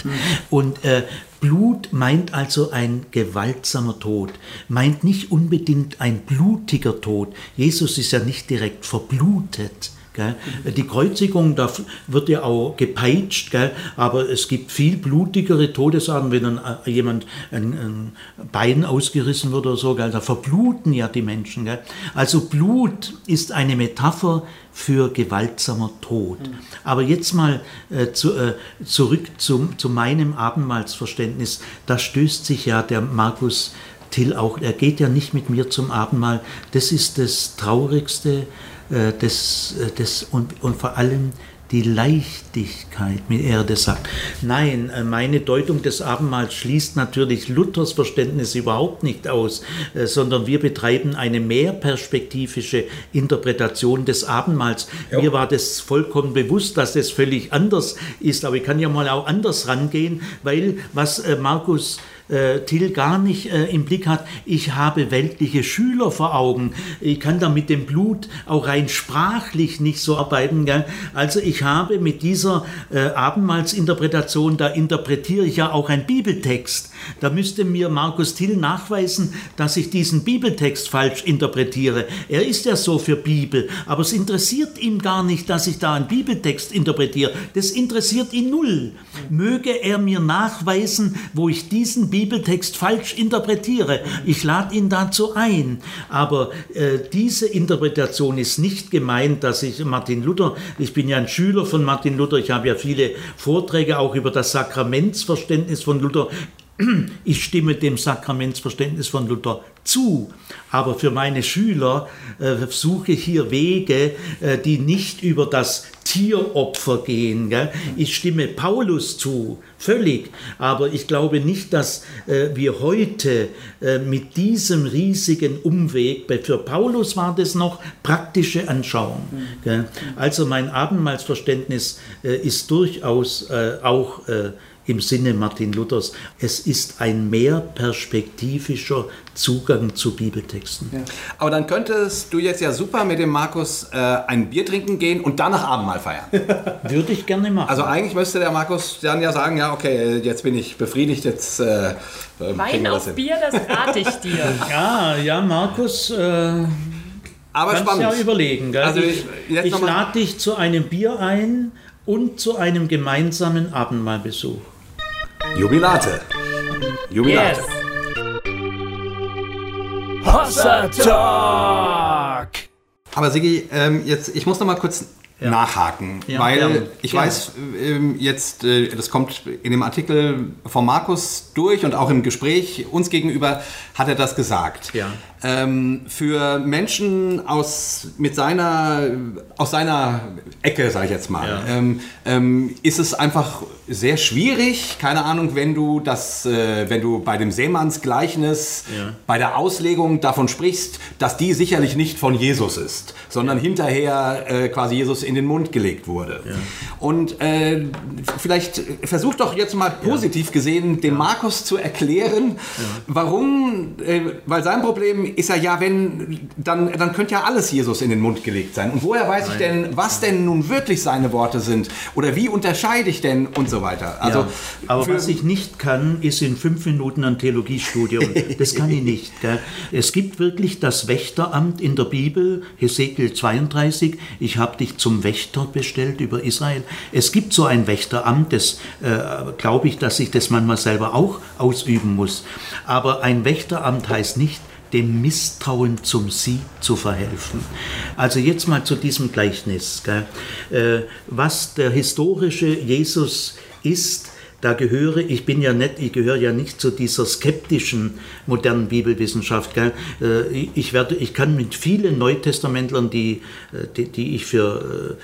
S4: Und äh, Blut meint also ein gewaltsamer Tod, meint nicht unbedingt ein blutiger Tod. Jesus ist ja nicht direkt verblutet. Gell? Die Kreuzigung, da wird ja auch gepeitscht, gell? aber es gibt viel blutigere Todesarten, wenn dann äh, jemand ein, ein, Bein ausgerissen wird oder so, gell? da verbluten ja die Menschen. Gell? Also Blut ist eine Metapher für gewaltsamer Tod. Aber jetzt mal äh, zu, äh, zurück zu, zu meinem Abendmahlsverständnis. Da stößt sich ja der Markus Till auch, er geht ja nicht mit mir zum Abendmahl. Das ist das Traurigste, das, äh, das und, und vor allem die Leichtigkeit, mit er das sagt. Nein, äh, meine Deutung des Abendmahls schließt natürlich Luthers Verständnis überhaupt nicht aus, sondern wir betreiben eine mehrperspektivische Interpretation des Abendmahls. Ja. Mir war das vollkommen bewusst, dass das völlig anders ist, aber ich kann ja mal auch anders rangehen, weil was Markus äh, Till gar nicht äh, im Blick hat, ich habe weltliche Schüler vor Augen. Ich kann da mit dem Blut auch rein sprachlich nicht so arbeiten. Gell? Also ich habe mit dieser äh, Abendmahlsinterpretation, da interpretiere ich ja auch einen Bibeltext. Da müsste mir Markus Till nachweisen, dass ich diesen Bibeltext falsch interpretiere. Er ist ja so für Bibel, aber es interessiert ihn gar nicht, dass ich da einen Bibeltext interpretiere. Das interessiert ihn null. Möge er mir nachweisen, wo ich diesen Bibeltext falsch interpretiere. Ich lade ihn dazu ein. Aber äh, diese Interpretation ist nicht gemeint, dass ich Martin Luther, ich bin ja ein Schüler von Martin Luther, ich habe ja viele Vorträge auch über das Sakramentsverständnis von Luther ich stimme dem Sakramentsverständnis von Luther zu, aber für meine Schüler äh, suche hier Wege, äh, die nicht über das Tieropfer gehen. Gell? Ich stimme Paulus zu, völlig, aber ich glaube nicht, dass äh, wir heute äh, mit diesem riesigen Umweg, für Paulus war das noch praktische Anschauung. Gell? Also mein Abendmahlsverständnis äh, ist durchaus äh, auch im Sinne Martin Luthers. Es ist ein mehr perspektivischer Zugang zu Bibeltexten. Ja.
S2: Aber dann könntest du jetzt ja super mit dem Markus äh, ein Bier trinken gehen und danach Abendmahl feiern.
S4: Würde ich gerne machen.
S2: Also eigentlich müsste der Markus dann ja sagen, ja okay, jetzt bin ich befriedigt, jetzt äh,
S3: äh Wein auf hin. Bier, das rate ich dir.
S4: ja, ja, Markus... Äh
S2: aber Kannst spannend.
S4: ja überlegen. Gell? Also ich, ich lade dich zu einem Bier ein und zu einem gemeinsamen Abendmahlbesuch.
S2: Jubilate. Jubilate. Yes.
S1: Hossa Talk!
S2: Aber Sigi, ähm, jetzt, ich muss noch mal kurz ja. nachhaken, ja, weil gerne, ich gerne. weiß ähm, jetzt, äh, das kommt in dem Artikel von Markus durch und auch im Gespräch uns gegenüber hat er das gesagt. Ähm, für Menschen aus, mit seiner, aus seiner Ecke, sage ich jetzt mal, ja. ähm, ähm, ist es einfach sehr schwierig, keine Ahnung, wenn du das, äh, wenn du bei dem Seemannsgleichnis, ja. bei der Auslegung davon sprichst, dass die sicherlich nicht von Jesus ist, sondern ja. hinterher äh, quasi Jesus in den Mund gelegt wurde. Und äh, vielleicht versuch doch jetzt mal positiv gesehen, dem Markus zu erklären, warum, äh, weil sein Problem ist ja, ja, wenn, dann, dann könnte ja alles Jesus in den Mund gelegt sein. Und woher weiß Nein. ich denn, was denn nun wirklich seine Worte sind? Oder wie unterscheide ich denn und so weiter?
S4: Also, ja, aber was ich nicht kann, ist in fünf Minuten ein Theologiestudium. Das kann ich nicht. Gell? Es gibt wirklich das Wächteramt in der Bibel, Hesekiel 32. Ich habe dich zum Wächter bestellt über Israel. Es gibt so ein Wächteramt, das äh, glaube ich, dass ich das manchmal selber auch ausüben muss. Aber ein Wächteramt heißt nicht, dem Misstrauen zum Sieg zu verhelfen. Also jetzt mal zu diesem Gleichnis. Gell? Äh, was der historische Jesus ist, da gehöre, ich bin ja nicht, ich gehöre ja nicht zu dieser skeptischen modernen Bibelwissenschaft. Gell? Äh, ich, werde, ich kann mit vielen Neutestamentlern, die, äh, die, die ich für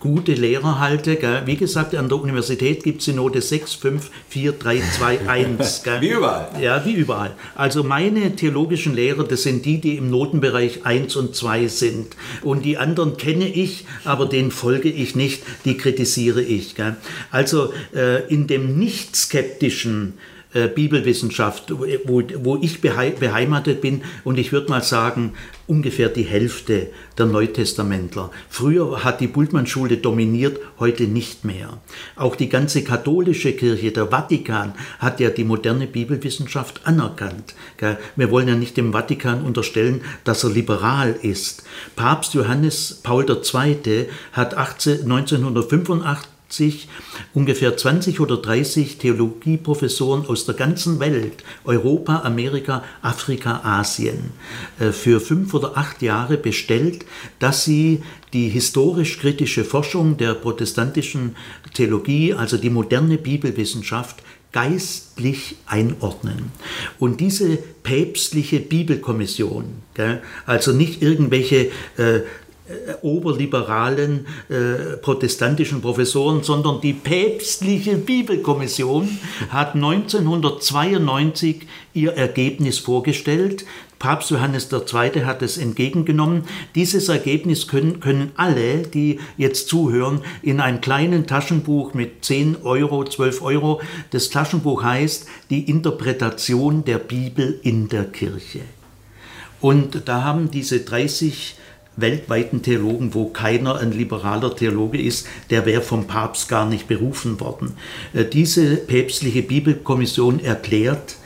S4: gute Lehrer halte. Gell? Wie gesagt, an der Universität gibt es die Note 6, 5, 4, 3, 2, 1. Gell?
S2: Wie überall.
S4: Ja, wie überall. Also meine theologischen Lehrer, das sind die, die im Notenbereich 1 und 2 sind. Und die anderen kenne ich, aber denen folge ich nicht, die kritisiere ich. Gell? Also äh, in dem nicht skeptischen äh, Bibelwissenschaft, wo, wo ich beheimatet bin und ich würde mal sagen, ungefähr die Hälfte der Neutestamentler. Früher hat die Bultmann-Schule dominiert, heute nicht mehr. Auch die ganze katholische Kirche, der Vatikan, hat ja die moderne Bibelwissenschaft anerkannt. Wir wollen ja nicht dem Vatikan unterstellen, dass er liberal ist. Papst Johannes Paul II. hat 18, 1985 ungefähr 20 oder 30 Theologieprofessoren aus der ganzen Welt, Europa, Amerika, Afrika, Asien, äh, für fünf oder acht Jahre bestellt, dass sie die historisch-kritische Forschung der protestantischen Theologie, also die moderne Bibelwissenschaft, geistlich einordnen. Und diese päpstliche Bibelkommission, also nicht irgendwelche äh, oberliberalen äh, protestantischen Professoren, sondern die päpstliche Bibelkommission hat 1992 ihr Ergebnis vorgestellt. Papst Johannes II. hat es entgegengenommen. Dieses Ergebnis können, können alle, die jetzt zuhören, in einem kleinen Taschenbuch mit 10 Euro, 12 Euro. Das Taschenbuch heißt Die Interpretation der Bibel in der Kirche. Und da haben diese 30 weltweiten Theologen, wo keiner ein liberaler Theologe ist, der wäre vom Papst gar nicht berufen worden. Äh, diese päpstliche Bibelkommission erklärt,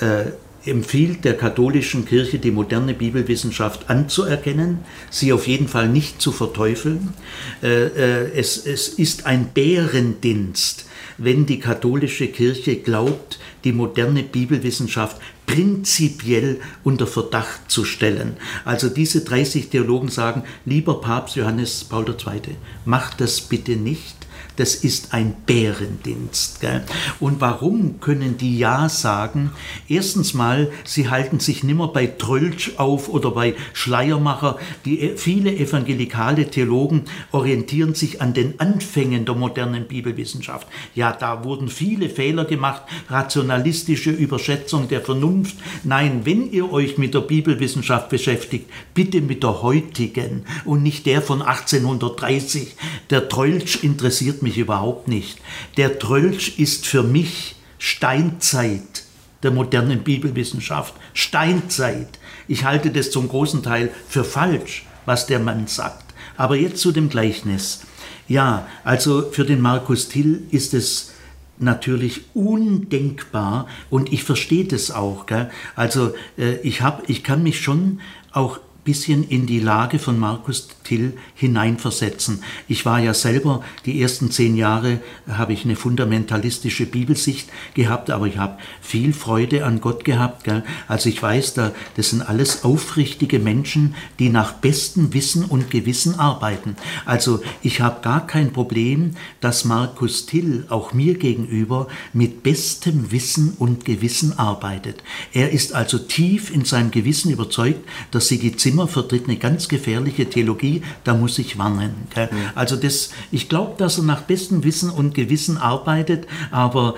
S4: äh, empfiehlt der katholischen Kirche die moderne Bibelwissenschaft anzuerkennen, sie auf jeden Fall nicht zu verteufeln. Äh, äh, es, es ist ein Bärendienst, wenn die katholische Kirche glaubt, die moderne Bibelwissenschaft prinzipiell unter Verdacht zu stellen. Also diese 30 Theologen sagen, lieber Papst Johannes Paul II., macht das bitte nicht das ist ein Bärendienst. Gell? Und warum können die Ja sagen? Erstens mal, sie halten sich nimmer bei Trölsch auf oder bei Schleiermacher. Die, äh, viele evangelikale Theologen orientieren sich an den Anfängen der modernen Bibelwissenschaft. Ja, da wurden viele Fehler gemacht, rationalistische Überschätzung der Vernunft. Nein, wenn ihr euch mit der Bibelwissenschaft beschäftigt, bitte mit der heutigen und nicht der von 1830. Der Trölsch interessiert mich mich überhaupt nicht. Der Trölsch ist für mich Steinzeit der modernen Bibelwissenschaft. Steinzeit. Ich halte das zum großen Teil für falsch, was der Mann sagt. Aber jetzt zu dem Gleichnis. Ja, also für den Markus Till ist es natürlich undenkbar und ich verstehe das auch. Gell? Also äh, ich, hab, ich kann mich schon auch bisschen in die Lage von Markus Till hineinversetzen. Ich war ja selber, die ersten zehn Jahre habe ich eine fundamentalistische Bibelsicht gehabt, aber ich habe viel Freude an Gott gehabt. Gell? Also ich weiß, da, das sind alles aufrichtige Menschen, die nach bestem Wissen und Gewissen arbeiten. Also ich habe gar kein Problem, dass Markus Till auch mir gegenüber mit bestem Wissen und Gewissen arbeitet. Er ist also tief in seinem Gewissen überzeugt, dass Zimmer Zimmer vertritt eine ganz gefährliche Theologie, da muss ich warnen. Gell? Also das, ich glaube, dass er nach bestem Wissen und Gewissen arbeitet, aber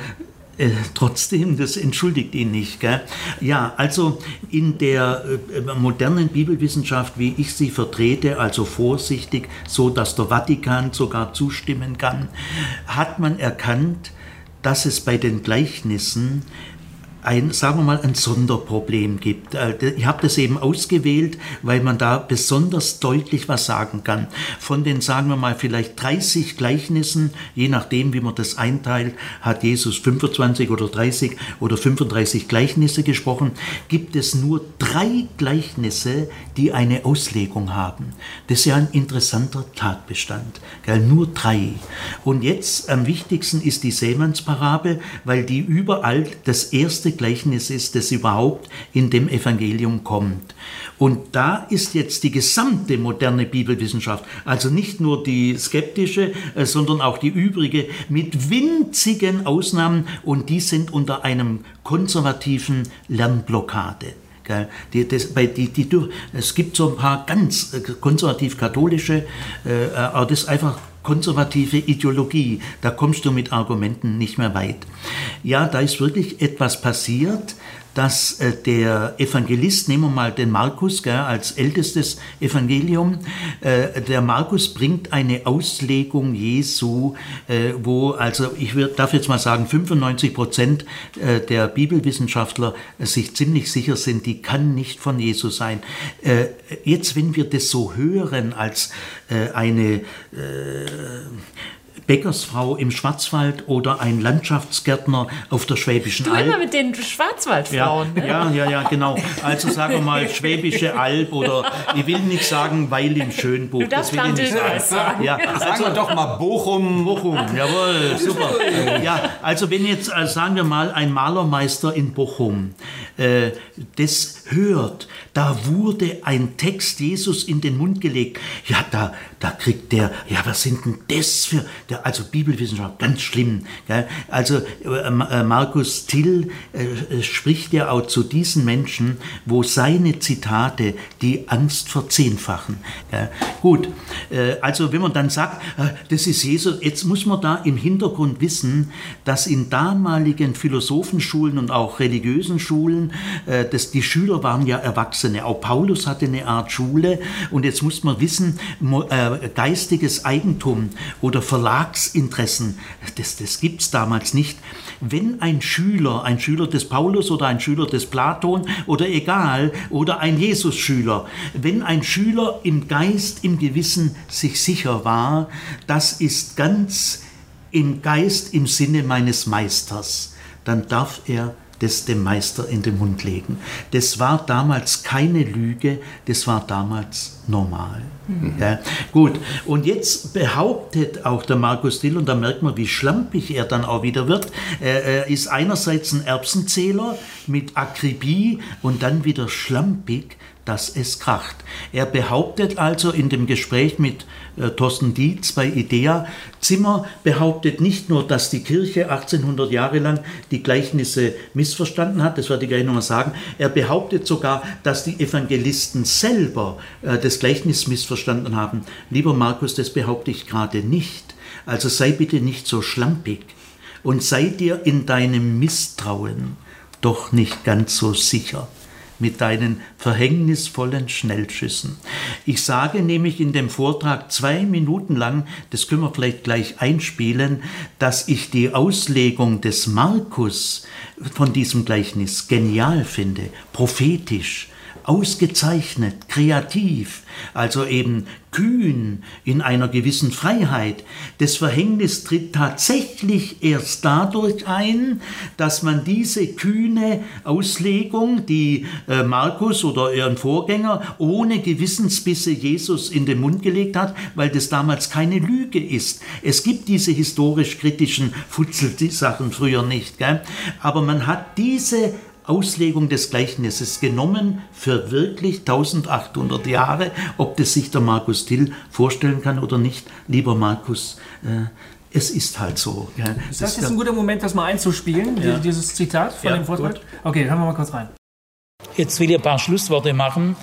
S4: äh, trotzdem, das entschuldigt ihn nicht. Gell? Ja, also in der äh, modernen Bibelwissenschaft, wie ich sie vertrete, also vorsichtig, so dass der Vatikan sogar zustimmen kann, hat man erkannt, dass es bei den Gleichnissen ein, sagen wir mal, ein Sonderproblem gibt. Äh, ich habe das eben ausgewählt, weil man da besonders deutlich was sagen kann. Von den, sagen wir mal, vielleicht 30 Gleichnissen, je nachdem, wie man das einteilt, hat Jesus 25 oder 30 oder 35 Gleichnisse gesprochen, gibt es nur drei Gleichnisse, die eine Auslegung haben. Das ist ja ein interessanter Tatbestand. Gell? Nur drei. Und jetzt am wichtigsten ist die Seemannsparabel, weil die überall das erste erste Gleichnis ist, das überhaupt in dem Evangelium kommt. Und da ist jetzt die gesamte moderne Bibelwissenschaft, also nicht nur die skeptische, äh, sondern auch die übrige, mit winzigen Ausnahmen und die sind unter einem konservativen Lernblockade. Die, das, die, die, es gibt so ein paar ganz äh, konservativ-katholische, äh, aber das ist einfach konservative Ideologie. Da kommst du mit Argumenten nicht mehr weit. Ja, da ist wirklich etwas passiert, dass äh, der Evangelist, nehmen wir mal den Markus gell, als ältestes Evangelium, äh, der Markus bringt eine Auslegung Jesu, äh, wo also ich darf jetzt mal sagen, 95 Prozent der Bibelwissenschaftler sich ziemlich sicher sind, die kann nicht von Jesus sein. Jetzt, wenn wir das so hören als eine Bäckersfrau im Schwarzwald oder ein Landschaftsgärtner auf der Schwäbischen
S3: du
S4: Alb.
S3: immer mit den Schwarzwaldfrauen.
S4: Ja, ja, ja, ja, genau. Also sagen wir mal Schwäbische Alb oder ich will nicht sagen Weil im Schönbuch.
S3: Du darfst
S4: das will ich nicht sagen.
S3: sagen.
S4: Ja,
S2: Sagen wir doch mal Bochum.
S4: Bochum, jawohl, super. Ja, also wenn jetzt, äh, sagen wir mal, ein Malermeister in Bochum äh, das hört, da wurde ein Text Jesus in den Mund gelegt, ja, da, da kriegt der, ja, was sind denn das für, der, also Bibelwissenschaft, ganz schlimm. Gell? Also äh, äh Markus Till äh, äh, spricht ja auch zu diesen Menschen, wo seine Zitate die Angst verzehnfachen. Gell? Gut, äh, also wenn man dann sagt, äh, das ist Jesus, jetzt muss man da im Hintergrund wissen, dass in damaligen Philosophenschulen und auch religiösen Schulen, das, die Schüler waren ja Erwachsene, auch Paulus hatte eine Art Schule und jetzt muss man wissen, geistiges Eigentum oder Verlagsinteressen, das, das gibt es damals nicht. Wenn ein Schüler, ein Schüler des Paulus oder ein Schüler des Platon oder egal, oder ein Jesus-Schüler, wenn ein Schüler im Geist, im Gewissen sich sicher war, das ist ganz im Geist, im Sinne meines Meisters, dann darf er das dem Meister in den Mund legen. Das war damals keine Lüge, das war damals normal. Mhm. Ja, gut, und jetzt behauptet auch der Markus Dill, und da merkt man, wie schlampig er dann auch wieder wird, er ist einerseits ein Erbsenzähler mit Akribie und dann wieder schlampig, dass es kracht. Er behauptet also in dem Gespräch mit äh, Thorsten Dietz bei IDEA, Zimmer behauptet nicht nur, dass die Kirche 1800 Jahre lang die Gleichnisse missverstanden hat, das werde ich gleich nochmal sagen, er behauptet sogar, dass die Evangelisten selber äh, das Gleichnis missverstanden haben. Lieber Markus, das behaupte ich gerade nicht. Also sei bitte nicht so schlampig und sei dir in deinem Misstrauen doch nicht ganz so sicher mit deinen verhängnisvollen Schnellschüssen. Ich sage nämlich in dem Vortrag zwei Minuten lang, das können wir vielleicht gleich einspielen, dass ich die Auslegung des Markus von diesem Gleichnis genial finde, prophetisch, ausgezeichnet, kreativ, also eben kühn in einer gewissen Freiheit. Das Verhängnis tritt tatsächlich erst dadurch ein, dass man diese kühne Auslegung, die äh, Markus oder ihren Vorgänger ohne Gewissensbisse Jesus in den Mund gelegt hat, weil das damals keine Lüge ist. Es gibt diese historisch-kritischen Futzelsachen früher nicht, gell? aber man hat diese Auslegung des Gleichnisses genommen für wirklich 1800 Jahre. Ob das sich der Markus Till vorstellen kann oder nicht, lieber Markus, äh, es ist halt so.
S1: Ja. Ist das, das jetzt ein guter Moment, das mal einzuspielen, ja. dieses Zitat von ja, dem Vortrag? Gut. Okay, hören wir mal kurz rein.
S5: Jetzt will ich ein paar Schlussworte machen.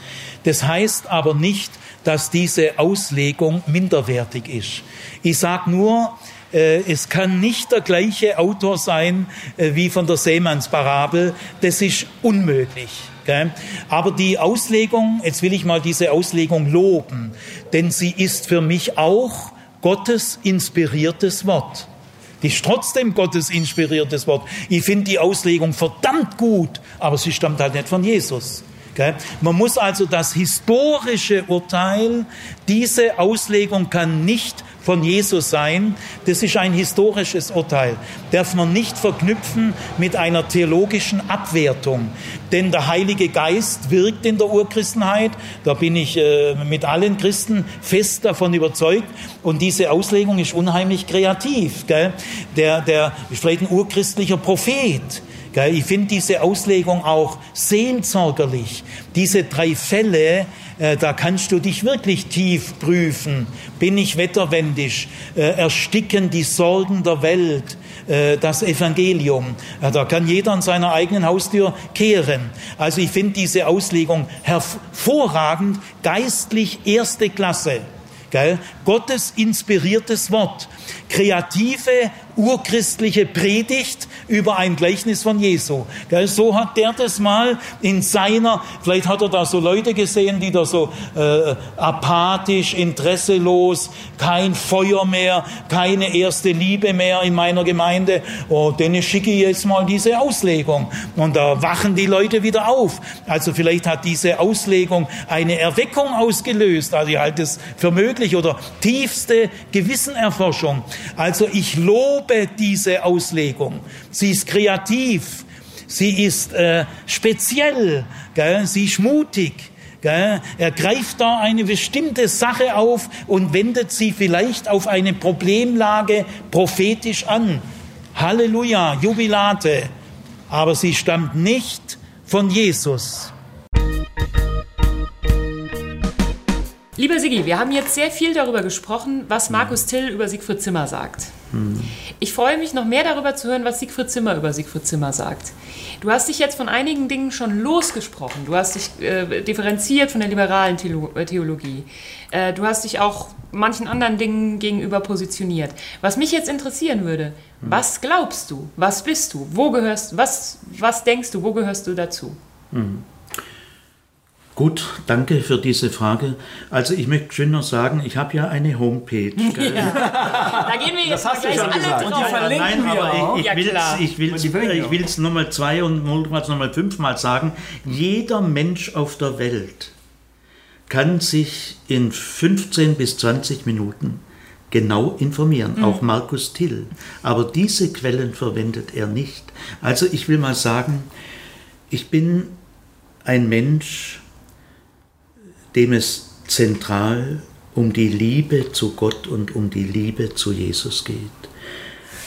S5: Das heißt aber nicht, dass diese Auslegung minderwertig ist. Ich sage nur, es kann nicht der gleiche Autor sein äh, wie von der Seemannsparabel. Das ist unmöglich. Aber die Auslegung, jetzt will ich mal diese Auslegung loben, denn sie ist für mich auch Gottes inspiriertes Wort. Die ist trotzdem Gottes inspiriertes Wort. Ich finde die Auslegung verdammt gut, aber sie stammt halt nicht von Jesus. Man muss also das historische Urteil, diese Auslegung kann nicht von Jesus sein, das ist ein historisches Urteil. Darf man nicht verknüpfen mit einer theologischen Abwertung. Denn der Heilige Geist wirkt in der Urchristenheit. Da bin ich äh, mit allen Christen fest davon überzeugt. Und diese Auslegung ist unheimlich kreativ. Gell? Der, der ist vielleicht ein urchristlicher Prophet Ich finde diese Auslegung auch sehnsorgerlich. Diese drei Fälle, da kannst du dich wirklich tief prüfen. Bin ich wetterwendig? Äh, ersticken die Sorgen der Welt? Äh, das Evangelium. Da kann jeder an seiner eigenen Haustür kehren. Also ich finde diese Auslegung hervorragend, geistlich erste Klasse. Gottes inspiriertes Wort, kreative urchristliche Predigt über ein Gleichnis von Jesu. So hat der das mal in seiner, vielleicht hat er da so Leute gesehen, die da so äh, apathisch, interesselos, kein Feuer mehr, keine erste Liebe mehr in meiner Gemeinde. Oh, denen schicke ich jetzt mal diese Auslegung. Und da wachen die Leute wieder auf. Also vielleicht hat diese Auslegung eine Erweckung ausgelöst. Also ich halte es für möglich oder tiefste Gewissenerforschung. Also ich lobe lobe diese Auslegung. Sie ist kreativ, sie ist äh, speziell, gell? sie ist mutig. Gell? Er greift da eine bestimmte Sache auf und wendet sie vielleicht auf eine Problemlage prophetisch an. Halleluja, Jubilate. Aber sie stammt nicht von Jesus.
S3: Lieber Sigi, wir haben jetzt sehr viel darüber gesprochen, was Markus Till über Siegfried Zimmer sagt. Hm. Ich freue mich noch mehr darüber zu hören, was Siegfried Zimmer über Siegfried Zimmer sagt. Du hast dich jetzt von einigen Dingen schon losgesprochen. Du hast dich äh, differenziert von der liberalen äh, Theologie. Äh, du hast dich auch manchen anderen Dingen gegenüber positioniert. Was mich jetzt interessieren würde, hm. was glaubst du? Was bist du? Wo gehörst was was denkst du? Wo gehörst du dazu? Hm.
S4: Gut, danke für diese Frage. Also ich möchte schön noch sagen, ich habe ja eine Homepage.
S3: Ja. da gehen wir jetzt das gleich alle gesagt. drauf. Und die
S4: verlinken Nein, aber ich, ich ja, will es ich will's, ich Nummer zwei und nochmal fünfmal sagen. Jeder Mensch auf der Welt kann sich in 15 bis 20 Minuten genau informieren, mhm. auch Markus Till. Aber diese Quellen verwendet er nicht. Also ich will mal sagen, ich bin ein Mensch, dem es zentral um die Liebe zu Gott und um die Liebe zu Jesus geht.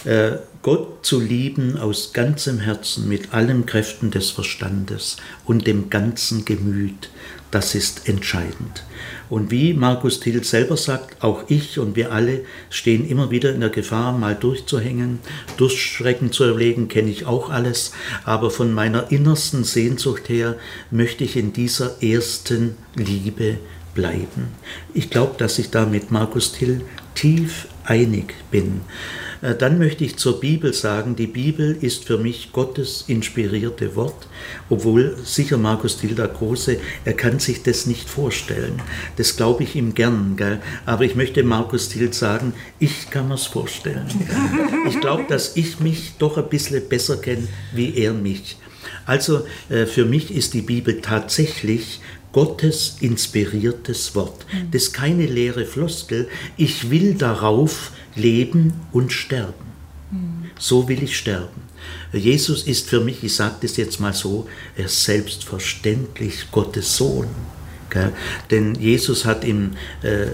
S4: Äh, Gott zu lieben aus ganzem Herzen, mit allen Kräften des Verstandes und dem ganzen Gemüt, das ist entscheidend. Und wie Markus Thiel selber sagt, auch ich und wir alle stehen immer wieder in der Gefahr, mal durchzuhängen, Durststrecken zu erlegen, kenne ich auch alles. Aber von meiner innersten Sehnsucht her möchte ich in dieser ersten Liebe bleiben. Ich glaube, dass ich da mit Markus Thiel tief einig bin. Äh, dann möchte ich zur Bibel sagen, die Bibel ist für mich Gottes inspirierte Wort, obwohl sicher Markus Tilda Große, er kann sich das nicht vorstellen. Das glaube ich ihm gern, gell? aber ich möchte Markus Tild sagen, ich kann mir es vorstellen. Ich glaube, dass ich mich doch ein bisschen besser kenne, wie er mich. Also äh, für mich ist die Bibel tatsächlich Gottes inspiriertes Wort. Das ist keine leere Floskel. Ich will darauf leben und sterben. So will ich sterben. Jesus ist für mich, ich sage das jetzt mal so, er ist selbstverständlich Gottes Sohn. Gell? Denn Jesus hat im äh,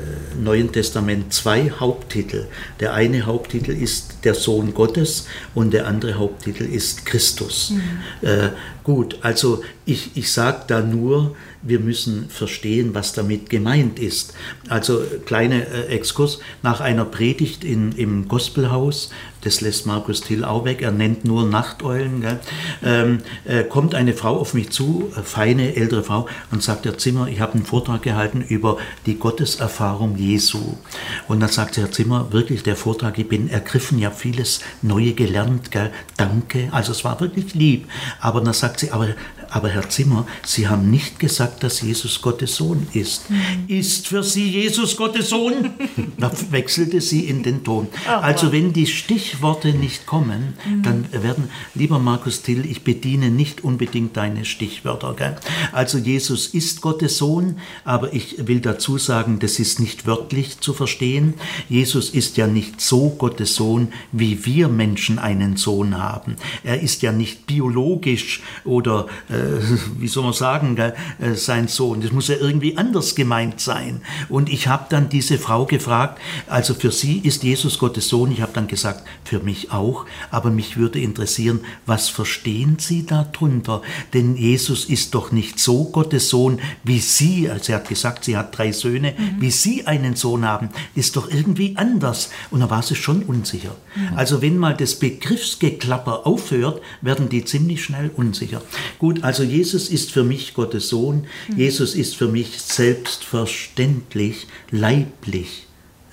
S4: Neuen Testament zwei Haupttitel. Der eine Haupttitel ist der Sohn Gottes und der andere Haupttitel ist Christus. Mhm. Äh, gut, also ich, ich sage da nur, wir müssen verstehen, was damit gemeint ist. Also kleiner äh, Exkurs, nach einer Predigt in, im Gospelhaus, das lässt Markus Till auch weg, er nennt nur Nachteulen, ähm, äh, kommt eine Frau auf mich zu, eine feine ältere Frau, und sagt, Herr Zimmer, ich habe einen Vortrag gehalten über die Gotteserfahrung Jesu. Und dann sagt Herr Zimmer, wirklich der Vortrag, ich bin ergriffen, ja vieles Neue gelernt, gell? danke, also es war wirklich lieb. Aber dann sagt sie, aber aber Herr Zimmer, Sie haben nicht gesagt, dass Jesus Gottes Sohn ist. Mhm. Ist für Sie Jesus Gottes Sohn? da wechselte sie in den Ton. also wenn die Stichworte nicht kommen, mhm. dann werden, lieber Markus Till, ich bediene nicht unbedingt deine Stichwörter. Gell? Also Jesus ist Gottes Sohn, aber ich will dazu sagen, das ist nicht wörtlich zu verstehen. Jesus ist ja nicht so Gottes Sohn, wie wir Menschen einen Sohn haben. Er ist ja nicht biologisch oder äh, wie soll man sagen, äh, sein Sohn. Das muss ja irgendwie anders gemeint sein. Und ich habe dann diese Frau gefragt, also für sie ist Jesus Gottes Sohn. Ich habe dann gesagt, für mich auch, aber mich würde interessieren, was verstehen Sie darunter? Denn Jesus ist doch nicht so Gottes Sohn, wie Sie, also er hat gesagt, sie hat drei Söhne, mhm. wie Sie einen Sohn haben, ist doch irgendwie anders. Und da war sie schon unsicher. Mhm. Also wenn mal das Begriffsgeklapper aufhört, werden die ziemlich schnell unsicher. Gut, also Jesus ist für mich Gottes Sohn, mhm. Jesus ist für mich selbstverständlich leiblich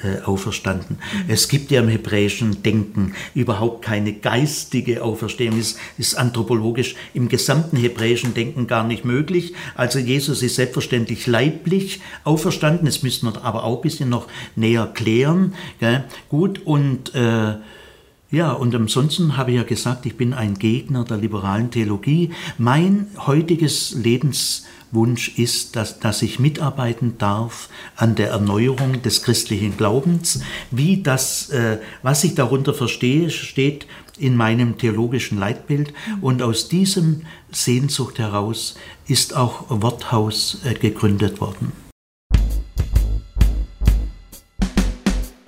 S4: äh, auferstanden. Es gibt ja im hebräischen Denken überhaupt keine geistige Auferstehung. Das ist anthropologisch im gesamten hebräischen Denken gar nicht möglich. Also Jesus ist selbstverständlich leiblich auferstanden. Das müssen wir aber auch ein bisschen noch näher klären. Gut, und äh, ja, und ansonsten habe ich ja gesagt, ich bin ein Gegner der liberalen Theologie. Mein heutiges Lebens Wunsch ist, dass, dass ich mitarbeiten darf an der Erneuerung des christlichen Glaubens. Wie das, äh, was ich darunter verstehe, steht in meinem theologischen Leitbild. Und aus diesem Sehnsucht heraus ist auch Worthaus äh, gegründet worden.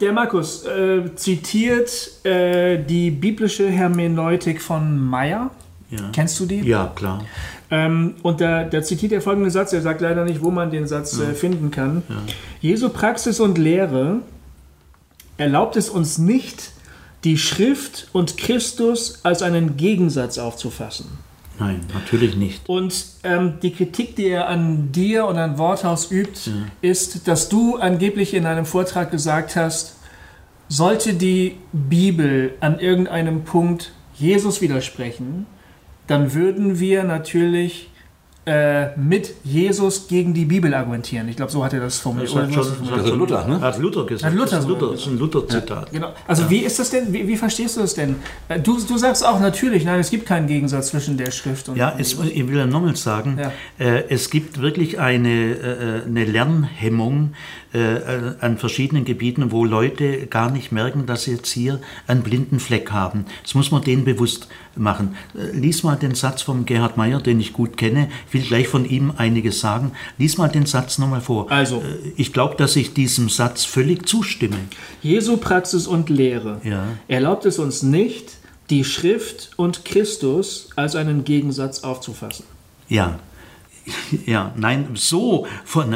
S1: Der Markus äh, zitiert äh, die biblische Hermeneutik von Meyer. Ja. Kennst du die?
S4: Ja, klar.
S1: Ähm, und da, da, zitiert er folgenden Satz, er sagt leider nicht, wo man den Satz äh, finden kann. Ja. Jesu Praxis und Lehre erlaubt es uns nicht, die Schrift und Christus als einen Gegensatz aufzufassen.
S4: Nein, natürlich nicht.
S1: Und ähm, die Kritik, die er an dir und an Worthaus übt, ja. ist, dass du angeblich in einem Vortrag gesagt hast, sollte die Bibel an irgendeinem Punkt Jesus widersprechen, dann würden wir natürlich äh, mit Jesus gegen die Bibel argumentieren. Ich glaube, so hat er das formuliert. Das hat,
S2: schon, das hat Luther, ne?
S4: Hat Luther gesagt.
S1: Hat Luther
S4: das,
S1: ist
S4: Luther, das ist ein Luther-Zitat.
S1: Ja, genau. Also ja. wie ist das denn, wie, wie, verstehst du das denn? Äh, du, du sagst auch natürlich, nein, es gibt keinen Gegensatz zwischen der Schrift und...
S4: Ja, es, ich will ja nochmal sagen, ja. äh, es gibt wirklich eine, äh, eine Lernhemmung äh, an verschiedenen Gebieten, wo Leute gar nicht merken, dass sie jetzt hier einen blinden Fleck haben. Das muss man denen bewusst machen. Äh, lies mal den Satz von Gerhard Meyer, den ich gut kenne. Ich will gleich von ihm einiges sagen. Lies mal den Satz nochmal vor.
S1: Also,
S4: äh, ich glaube, dass ich diesem Satz völlig zustimme.
S1: Jesu Praxis und Lehre
S4: ja.
S1: erlaubt es uns nicht, die Schrift und Christus als einen Gegensatz aufzufassen.
S4: Ja, ja, nein, so, von,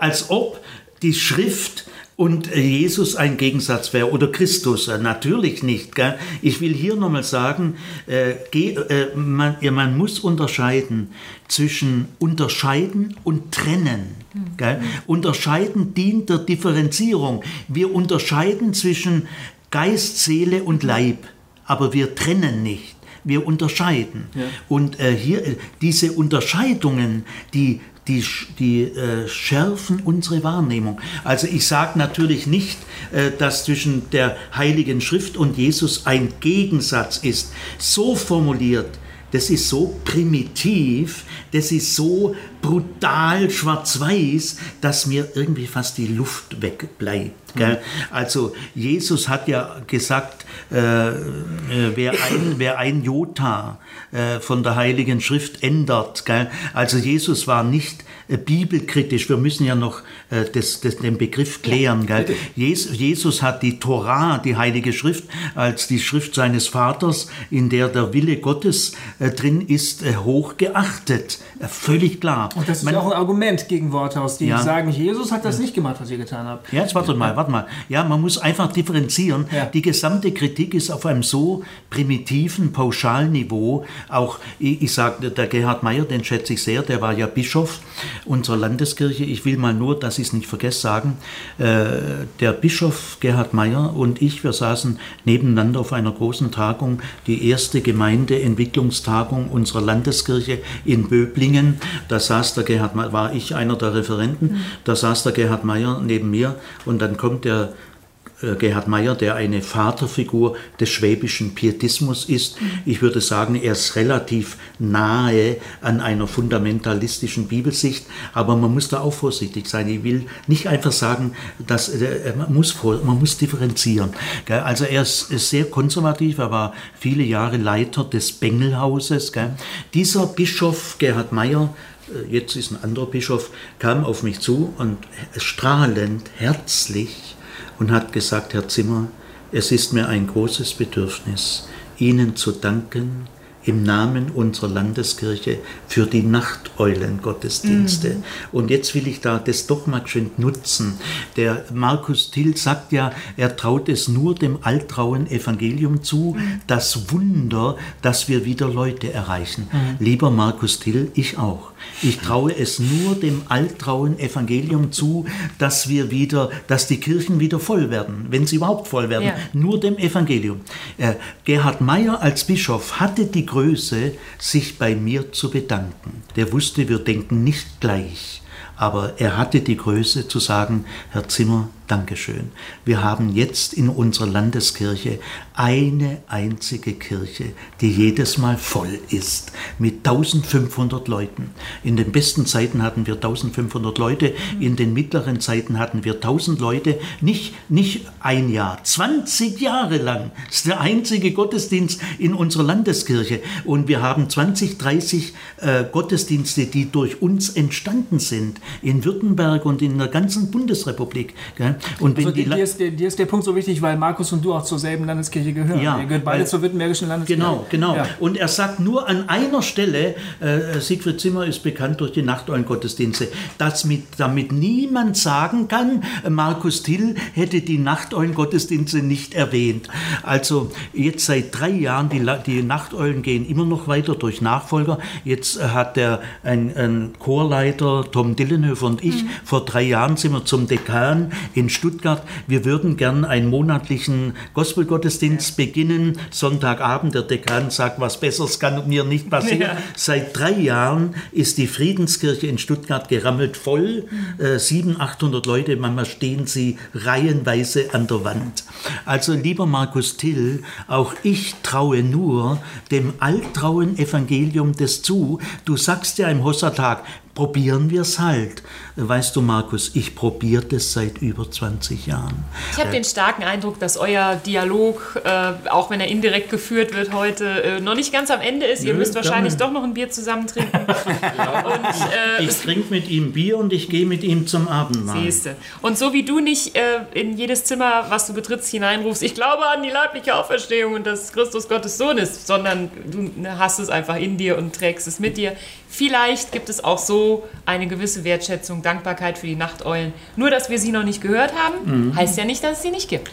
S4: als ob die Schrift und Jesus ein Gegensatz wäre oder Christus, äh, natürlich nicht. Gell? Ich will hier nochmal sagen, äh, äh, man, ja, man, muss unterscheiden zwischen unterscheiden und trennen. Gell? Unterscheiden dient der Differenzierung. Wir unterscheiden zwischen Geist, Seele und Leib, aber wir trennen nicht wir unterscheiden. Ja. Und äh, hier diese Unterscheidungen, die die, die äh, schärfen unsere Wahrnehmung. Also ich sage natürlich nicht, äh, dass zwischen der Heiligen Schrift und Jesus ein Gegensatz ist. So formuliert, das ist so primitiv, das ist so brutal schwarz-weiß, dass mir irgendwie fast die Luft wegbleibt. Mhm. Also Jesus hat ja gesagt, äh, äh, wer, ein, wer ein Jota äh, von der Heiligen Schrift ändert. Gell? Also Jesus war nicht äh, bibelkritisch. Wir müssen ja noch äh, das, das, den Begriff klären. Gell? Jesus, Jesus hat die Torah, die Heilige Schrift, als die Schrift seines Vaters, in der der Wille Gottes drin ist, hoch geachtet. Äh, völlig klar.
S1: Und das ist Man, auch ein Argument gegen Worthaus, die ja. sagen, Jesus hat das nicht gemacht, was ihr getan habt.
S4: Ja, jetzt warte mal, warte mal. Ja, man muss einfach differenzieren. Ja. Die gesamte Kritik ist auf einem so primitiven, pauschalen Niveau, auch, ich, ich sage, der Gerhard Meyer, den schätze ich sehr, der war ja Bischof unserer Landeskirche. Ich will mal nur, dass ich es nicht vergesse, sagen, äh, der Bischof Gerhard Meyer und ich, wir saßen nebeneinander auf einer großen Tagung, die erste Gemeindeentwicklungstagung unserer Landeskirche in Böblingen. Da saß der Gerhard war ich einer der Referenten, da saß der Gerhard Meyer neben mir und dann kommt der äh, Gerhard Meyer, der eine Vaterfigur des schwäbischen Pietismus ist. Ich würde sagen, er ist relativ nahe an einer fundamentalistischen Bibelsicht, aber man muss da auch vorsichtig sein. Ich will nicht einfach sagen, dass äh, man muss, man muss differenzieren. Also er ist sehr konservativ, er war viele Jahre Leiter des Bengelhauses. Dieser Bischof Gerhard Meyer äh, jetzt ist ein anderer Bischof, kam auf mich zu und strahlend, herzlich und hat gesagt, Herr Zimmer, es ist mir ein großes Bedürfnis, Ihnen zu danken im Namen unserer Landeskirche für die Nachteulen-Gottesdienste. Mhm. Und jetzt will ich da das doch mal schön nutzen. Der Markus Till sagt ja, er traut es nur dem altrauen Evangelium zu, mhm. das Wunder, dass wir wieder Leute erreichen. Mhm. Lieber Markus Till, ich auch. Ich traue es nur dem altrauen Evangelium zu, dass wir wieder, dass die Kirchen wieder voll werden, wenn sie überhaupt voll werden. Ja. Nur dem Evangelium. Äh, Gerhard Meyer als Bischof hatte die Größe, sich bei mir zu bedanken. Der wusste, wir denken nicht gleich. Aber er hatte die Größe zu sagen, Herr Zimmer, Dankeschön. Wir haben jetzt in unserer Landeskirche eine einzige Kirche, die jedes Mal voll ist, mit 1500 Leuten. In den besten Zeiten hatten wir 1500 Leute, in den mittleren Zeiten hatten wir 1000 Leute, nicht, nicht ein Jahr, 20 Jahre lang. Ist der einzige Gottesdienst in unserer Landeskirche. Und wir haben 20, 30 äh, Gottesdienste, die durch uns entstanden sind, in Württemberg und in der ganzen Bundesrepublik. Gell?
S1: Und also dir, ist, dir, ist, der Punkt so wichtig, weil Markus und du auch zur selben Landeskirche gehören. Ja, Ihr gehört beide weil, zur württembergischen Landeskirche.
S4: Genau, genau. Ja. Und er sagt nur an einer Stelle, äh, Siegfried Zimmer ist bekannt durch die Nachteulen-Gottesdienste, dass mit, damit niemand sagen kann, Markus Till hätte die Nachteulen-Gottesdienste nicht erwähnt. Also jetzt seit drei Jahren, die, die Nachteulen gehen immer noch weiter durch Nachfolger. Jetzt hat der, ein, ein Chorleiter, Tom Dillenhöfer und ich, mhm. vor drei Jahren sind wir zum Dekan in Stuttgart. Wir würden gern einen monatlichen Gospelgottesdienst beginnen. Sonntagabend, der Dekan sagt, was Besseres kann mir nicht passieren. Ja. Seit drei Jahren ist die Friedenskirche in Stuttgart gerammelt voll. Mhm. Äh, 700, 800 Leute, manchmal stehen sie reihenweise an der Wand. Also lieber Markus Till, auch ich traue nur dem altrauen Evangelium des zu. Du sagst ja im Hossertag, probieren wir es halt. Weißt du, Markus, ich probiere das seit über 20 Jahren.
S3: Ich habe äh, den starken Eindruck, dass euer Dialog, äh, auch wenn er indirekt geführt wird heute, äh, noch nicht ganz am Ende ist. Ihr Nö, müsst wahrscheinlich doch noch ein Bier zusammen trinken.
S4: und, äh, ich trinke mit ihm Bier und ich gehe mit ihm zum Abendmahl.
S3: Siehste. Und so wie du nicht äh, in jedes Zimmer, was du betrittst, hineinrufst, ich glaube an die leibliche Auferstehung und dass Christus Gottes Sohn ist, sondern du hast es einfach in dir und trägst es mit dir. Vielleicht gibt es auch so eine gewisse Wertschätzung, Dankbarkeit für die Nachteulen. Nur, dass wir sie noch nicht gehört haben, mhm. heißt ja nicht, dass es sie nicht gibt.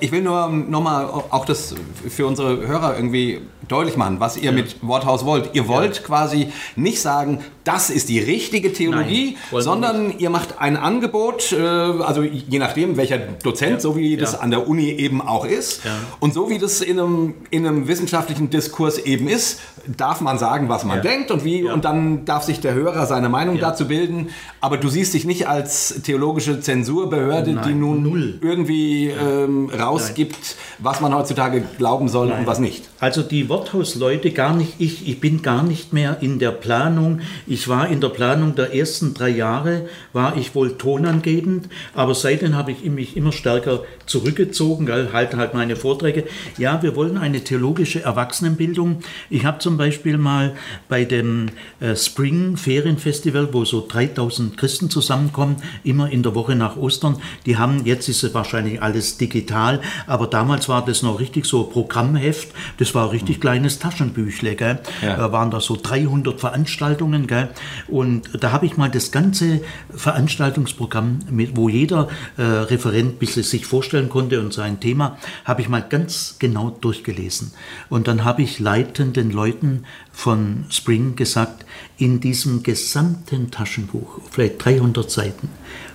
S2: Ich will nur nochmal auch das für unsere Hörer irgendwie deutlich machen, was ihr ja. mit Worthaus wollt. Ihr wollt ja. quasi nicht sagen, das ist die richtige Theologie, Nein, sondern ihr macht ein Angebot, äh, also je nachdem, welcher Dozent, ja. so wie das an der Uni eben auch ist. Und so wie das in einem, in einem wissenschaftlichen Diskurs eben ist, darf man sagen, was man denkt und wie, und dann darf sich der Hörer seine Meinung dazu bilden. Aber du siehst dich nicht als theologische Zensurbehörde, Nein, die nun null. irgendwie ähm, rausgibt, Nein. was man heutzutage glauben soll und was nicht.
S4: Also die Worthausleute gar nicht, ich, ich bin gar nicht mehr in der Planung. Ich war in der Planung der ersten drei Jahre, war ich wohl tonangebend, aber seitdem habe ich mich immer stärker zurückgezogen, halte halt meine Vorträge. Ja, wir wollen eine theologische Erwachsenenbildung. Ich habe zum Beispiel mal bei dem äh, Spring Ferienfestival, wo so 3000 Christen zusammenkommen, immer in der Woche nach Ostern, die haben, jetzt ist es wahrscheinlich alles digital, aber damals war das noch richtig so Programmheft, das war richtig kleines Taschenbüchle, gell? Ja. Da waren da so 300 Veranstaltungen, gell? Und da habe ich mal das ganze Veranstaltungsprogramm, mit, wo jeder äh, Referent bisschen sich vorstellen konnte und sein Thema, habe ich mal ganz genau durchgelesen. Und dann habe ich leitenden Leuten von Spring gesagt, in diesem gesamten Taschenbuch, vielleicht 300 Seiten,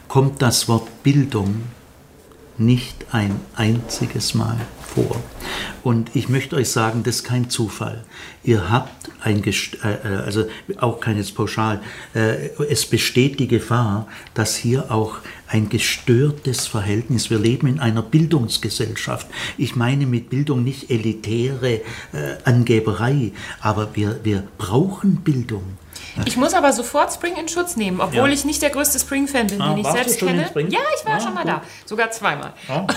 S4: kommt das Wort Bildung nicht ein einziges Mal vor. Und ich möchte euch sagen, das ist kein Zufall. Ihr habt ein, Gest äh, äh, also auch keines Pauschal, äh, es besteht die Gefahr, dass hier auch ein gestörtes Verhältnis, wir leben in einer Bildungsgesellschaft. Ich meine mit Bildung nicht elitäre äh, Angeberei, aber wir, wir brauchen Bildung.
S3: Ich muss aber sofort Spring in Schutz nehmen, obwohl ja. ich nicht der größte Spring-Fan bin, ah, den ich selbst kenne. Ja, ich war ja, schon mal gut. da. Sogar zweimal. Ja.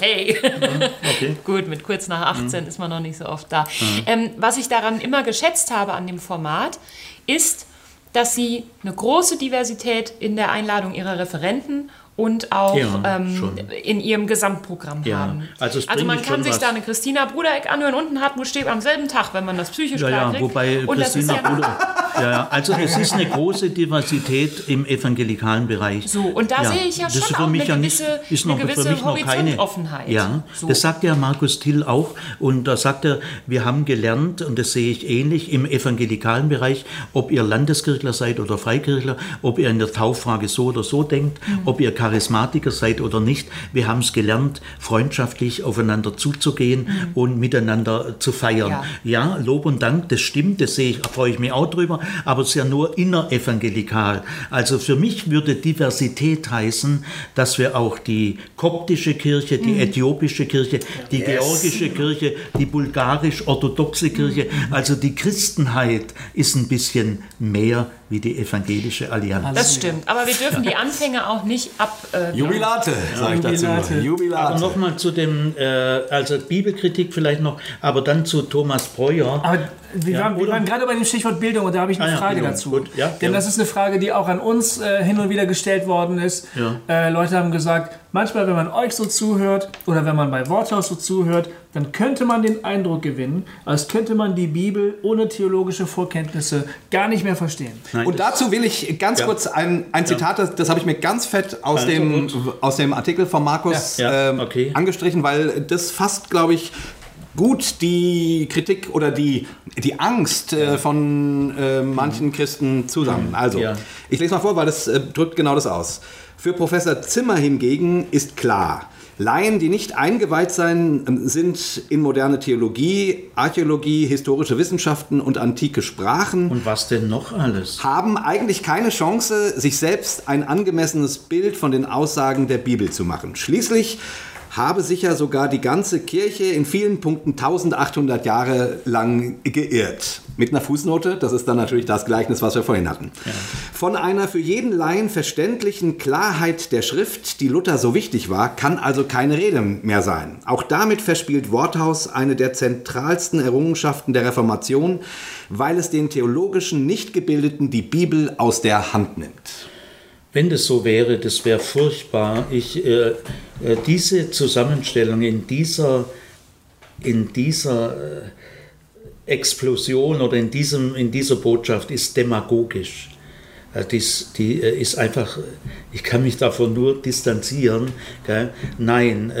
S3: hey. Okay. gut, mit kurz nach 18 mhm. ist man noch nicht so oft da. Mhm. Ähm, was ich daran immer geschätzt habe an dem Format, ist, dass sie eine große Diversität in der Einladung ihrer Referenten und auch
S4: Ja,
S3: ähm, in ihrem Gesamtprogramm
S4: Ja,
S3: haben.
S4: also
S3: also man kann sich
S4: was.
S3: da eine Christina Brudereck anhören und einen Hartmut Steb am selben Tag, wenn man das psychisch
S4: Ja, ja,
S3: kriegt.
S4: wobei
S3: und
S4: Christina Bruder. Ja, also es ist eine große Diversität im evangelikalen Bereich.
S3: So, und da sehe ich ja
S4: das
S3: schon
S4: für
S3: auch
S4: mich
S3: eine
S4: ja nicht,
S3: gewisse-
S4: ist
S3: eine
S4: noch
S3: gewisse
S4: für mich noch keine
S3: Horizontoffenheit.
S4: Ja,
S3: So.
S4: das sagt ja Markus Till auch und da sagt er, wir haben gelernt und das sehe ich ähnlich im evangelikalen Bereich, ob ihr Landeskirchler seid oder Freikirchler, ob ihr in der Tauffrage so oder so denkt,
S3: Mhm.
S4: ob ihr Charismatiker seid oder nicht, wir haben es gelernt, freundschaftlich aufeinander zuzugehen und miteinander zu feiern.
S3: Mhm. Ja.
S4: Ja, Lob und Dank, das stimmt, das sehe ich, freue ich mich auch drüber, aber es ist ja nur innerevangelikal. Also für mich würde Diversität heißen, dass wir auch die koptische Kirche, die äthiopische Kirche, die georgische Kirche, die bulgarisch-orthodoxe Kirche, also die Christenheit ist ein bisschen mehr wie die evangelische Allianz.
S3: Das stimmt, aber wir dürfen die Anfänge auch nicht ab. Äh,
S2: Jubilate, sage ich dazu.
S1: Jubilate.
S4: Aber
S2: Jubilate.
S4: nochmal zu dem, äh, also Bibelkritik vielleicht noch, aber dann zu Thomas Breuer.
S1: Aber wir,
S4: Ja,
S1: waren, wir waren gerade bei dem Stichwort Bildung und da habe ich eine
S4: Ah
S1: Frage
S4: Bildung.
S1: dazu.
S4: Gut, ja,
S1: Denn
S4: ja.
S1: das ist eine Frage, die auch an uns äh, hin und wieder gestellt worden ist.
S4: Ja.
S1: Äh, Leute haben gesagt, manchmal, wenn man euch so zuhört oder wenn man bei Worthaus so zuhört, dann könnte man den Eindruck gewinnen, als könnte man die Bibel ohne theologische Vorkenntnisse gar nicht mehr verstehen.
S4: Nein,
S2: Und dazu will ich ganz
S4: Ja.
S2: kurz ein, ein Zitat, das, das habe ich mir ganz fett aus,
S4: Also
S2: dem,
S4: gut.
S2: aus dem Artikel von Markus
S4: Ja, ja,
S2: ähm,
S4: okay.
S2: angestrichen, weil das fasst, glaube ich, gut die Kritik oder die, die Angst äh, von äh, manchen Christen zusammen. Also,
S4: Ja.
S2: ich lese mal vor, weil das äh, drückt genau das aus. Für Professor Zimmer hingegen ist klar, Laien, die nicht eingeweiht sein, ähm, sind in moderne Theologie, Archäologie, historische Wissenschaften und antike Sprachen
S4: Und was denn noch alles?
S2: haben eigentlich keine Chance, sich selbst ein angemessenes Bild von den Aussagen der Bibel zu machen. Schließlich habe sich ja sogar die ganze Kirche in vielen Punkten 1800 Jahre lang geirrt. Mit einer Fußnote, das ist dann natürlich das Gleichnis, was wir vorhin hatten. Von einer für jeden Laien verständlichen Klarheit der Schrift, die Luther so wichtig war, kann also keine Rede mehr sein. Auch damit verspielt Worthaus eine der zentralsten Errungenschaften der Reformation, weil es den theologischen Nichtgebildeten die Bibel aus der Hand nimmt.
S4: Wenn das so wäre, das wäre furchtbar. Ich, äh, äh, diese Zusammenstellung in dieser, in dieser äh, Explosion oder in, diesem, in dieser Botschaft ist demagogisch. Äh, die äh, ist einfach, ich kann mich davon nur distanzieren. Gell? Nein,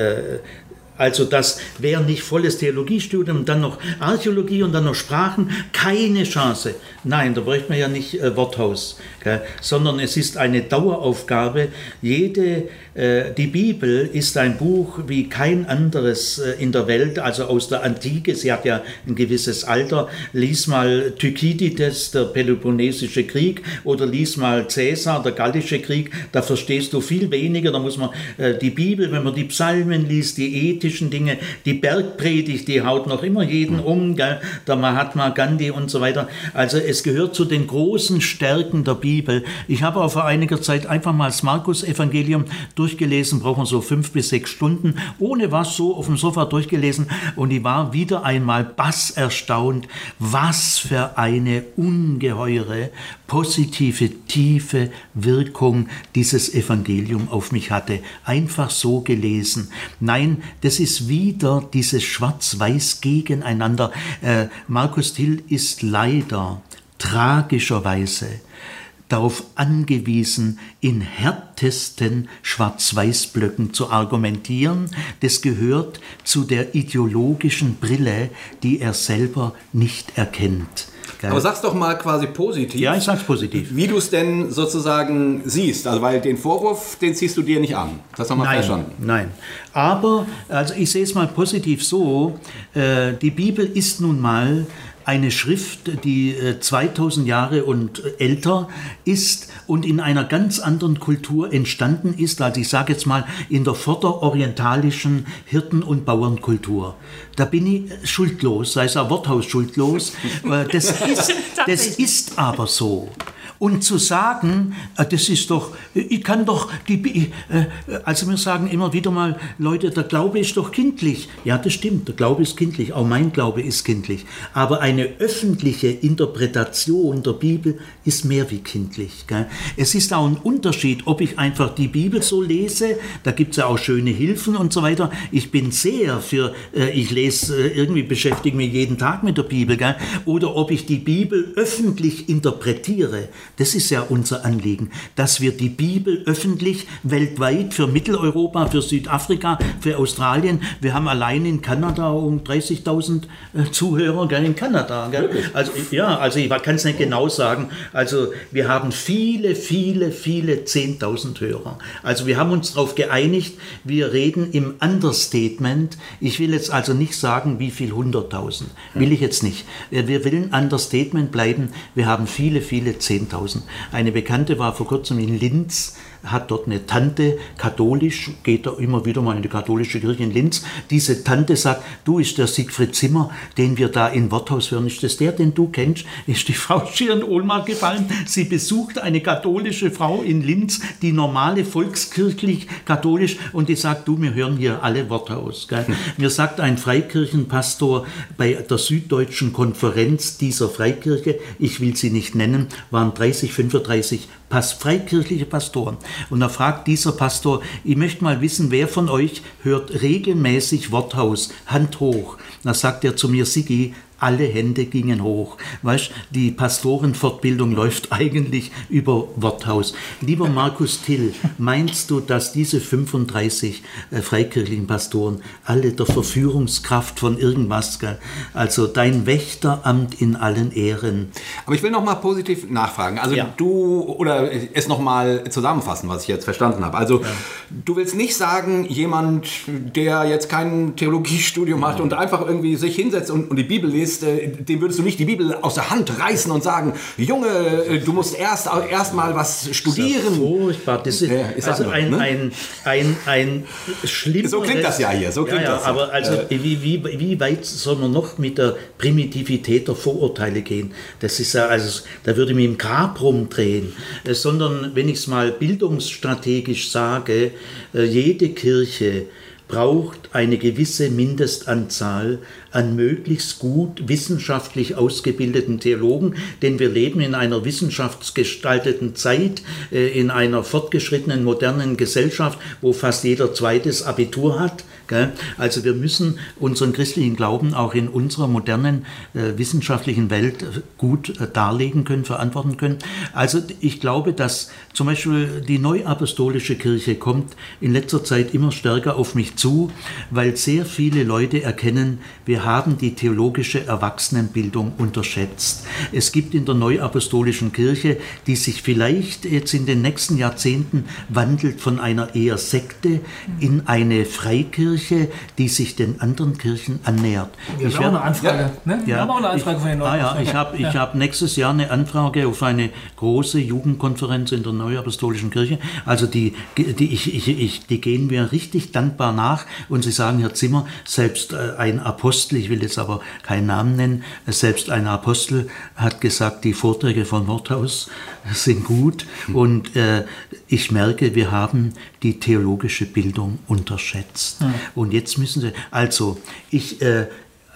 S4: also das wäre nicht volles Theologiestudium, dann noch Archäologie und dann noch Sprachen, keine Chance. Nein, da bräuchte man ja nicht äh, Worthaus, gell? sondern es ist eine Daueraufgabe. Jede, äh, die Bibel ist ein Buch wie kein anderes äh, in der Welt, also aus der Antike. Sie hat ja ein gewisses Alter. Lies mal Thukydides, der Peloponnesische Krieg, oder lies mal Cäsar, der Gallische Krieg. Da verstehst du viel weniger. Da muss man äh, die Bibel, wenn man die Psalmen liest, die ethischen Dinge, die Bergpredigt, die haut noch immer jeden um, gell? der Mahatma Gandhi und so weiter. Also es gehört zu den großen Stärken der Bibel. Ich habe auch vor einiger Zeit einfach mal das Markus-Evangelium durchgelesen, braucht man so fünf bis sechs Stunden, ohne was so auf dem Sofa durchgelesen und ich war wieder einmal bass erstaunt, was für eine ungeheure positive, tiefe Wirkung dieses Evangelium auf mich hatte. Einfach so gelesen. Nein, das ist wieder dieses Schwarz-Weiß gegeneinander. Äh, Markus Till ist leider tragischerweise darauf angewiesen, in härtesten Schwarz-Weiß-Blöcken zu argumentieren. Das gehört zu der ideologischen Brille, die er selber nicht erkennt. Gell?
S2: Aber sag's doch mal quasi positiv.
S4: ja, ich sag's positiv.
S2: Wie du es denn sozusagen siehst. Also, weil den Vorwurf, den ziehst du dir nicht an. Das haben wir
S4: Nein,
S2: verstanden.
S4: nein. Aber, also ich sehe es mal positiv so, äh, die Bibel ist nun mal eine Schrift, die äh, 2000 Jahre und äh, älter ist und in einer ganz anderen Kultur entstanden ist, also ich sage jetzt mal in der vorderorientalischen Hirten- und Bauernkultur. Da bin ich äh, schuldlos, sei es ein Worthaus schuldlos. Äh, das, ist, das ist aber so. Und zu sagen, äh, das ist doch, ich kann doch, die, äh, also wir sagen immer wieder mal, Leute, der Glaube ist doch kindlich. Ja, das stimmt, der Glaube ist kindlich, auch mein Glaube ist kindlich. Aber eine öffentliche Interpretation der Bibel ist mehr wie kindlich. Gell? Es ist auch ein Unterschied, ob ich einfach die Bibel so lese, da gibt es ja auch schöne Hilfen und so weiter. Ich bin sehr für, äh, ich lese, irgendwie beschäftige mich jeden Tag mit der Bibel, gell? oder ob ich die Bibel öffentlich interpretiere. Das ist ja unser Anliegen, dass wir die Bibel öffentlich weltweit für Mitteleuropa, für Südafrika, für Australien, wir haben allein in Kanada um 30.000 äh, Zuhörer gell, in Kanada. Gell? Also ja, also ich kann es nicht genau sagen. Also wir haben viele, viele, viele 10.000 Hörer. Also wir haben uns darauf geeinigt, wir reden im Understatement. Ich will jetzt also nicht sagen, wie viel 100.000. Will ich jetzt nicht. Wir will Understatement bleiben. Wir haben viele, viele 10.000. Eine Bekannte war vor kurzem in Linz hat dort eine Tante, katholisch, geht da immer wieder mal in die katholische Kirche in Linz. Diese Tante sagt, du ist der Siegfried Zimmer, den wir da in Worthaus hören. Ist das der, den du kennst? Ist die Frau schier in Ohnmacht gefallen. Sie besucht eine katholische Frau in Linz, die normale volkskirchlich katholisch und die sagt, du, wir hören hier alle Worthaus. Gell? Mir sagt ein Freikirchenpastor bei der Süddeutschen Konferenz dieser Freikirche, ich will sie nicht nennen, waren 30, 35 Pass, freikirchliche Pastoren. Und da fragt dieser Pastor, ich möchte mal wissen, wer von euch hört regelmäßig Worthaus, Hand hoch. Da sagt er zu mir, Sigi, alle Hände gingen hoch. Weißt, die Pastorenfortbildung läuft eigentlich über Worthaus. Lieber Markus Till, meinst du, dass diese 35 äh, freikirchlichen Pastoren alle der Verführungskraft von irgendwas, also dein Wächteramt in allen Ehren?
S2: Aber ich will noch mal positiv nachfragen. Also ja. du oder es noch mal zusammenfassen, was ich jetzt verstanden habe. Also ja. du willst nicht sagen, jemand, der jetzt kein Theologiestudium hat ja. und einfach irgendwie sich hinsetzt und, und die Bibel liest ist, äh, dem würdest du nicht die Bibel aus der Hand reißen und sagen, Junge, äh, du musst erst, erst mal was studieren. Das ist
S4: ja furchtbar. Das ist, ja, also nur, ein, ne? ein, ein, ein schlimmeres...
S2: So klingt das ja hier, so klingt
S4: ja,
S2: das.
S4: Aber also, wie, wie, wie weit soll man noch mit der Primitivität der Vorurteile gehen? Das ist ja, also, da würde ich mich im Grab rumdrehen. Äh, sondern, wenn ich es mal bildungsstrategisch sage, jede Kirche braucht eine gewisse Mindestanzahl an möglichst gut wissenschaftlich ausgebildeten Theologen, denn wir leben in einer wissenschaftsgestalteten Zeit, äh, in einer fortgeschrittenen modernen Gesellschaft, wo fast jeder zweites Abitur hat. Also wir müssen unseren christlichen Glauben auch in unserer modernen äh, wissenschaftlichen Welt gut äh, darlegen können, verantworten können. Also ich glaube, dass zum Beispiel die neuapostolische Kirche kommt in letzter Zeit immer stärker auf mich zu, weil sehr viele Leute erkennen, wir haben die theologische Erwachsenenbildung unterschätzt. Es gibt in der neuapostolischen Kirche, die sich vielleicht jetzt in den nächsten Jahrzehnten wandelt von einer eher Sekte in eine Freikirche, die sich den anderen Kirchen annähert.
S1: Wir haben auch eine Anfrage. Ja, ne? Wir haben auch eine Anfrage
S4: ich, von den ah, ja, Ich habe ja. hab nächstes Jahr eine Anfrage auf eine große Jugendkonferenz in der Neuapostolischen Kirche. Also die, die, ich, ich, ich, die gehen mir richtig dankbar nach und sie sagen, Herr Zimmer, selbst äh, ein Apostel ich will jetzt aber keinen Namen nennen, selbst ein Apostel hat gesagt, die Vorträge von Worthaus sind gut und äh, ich merke, wir haben die theologische Bildung unterschätzt. Ja. Und jetzt müssen Sie, also ich, äh,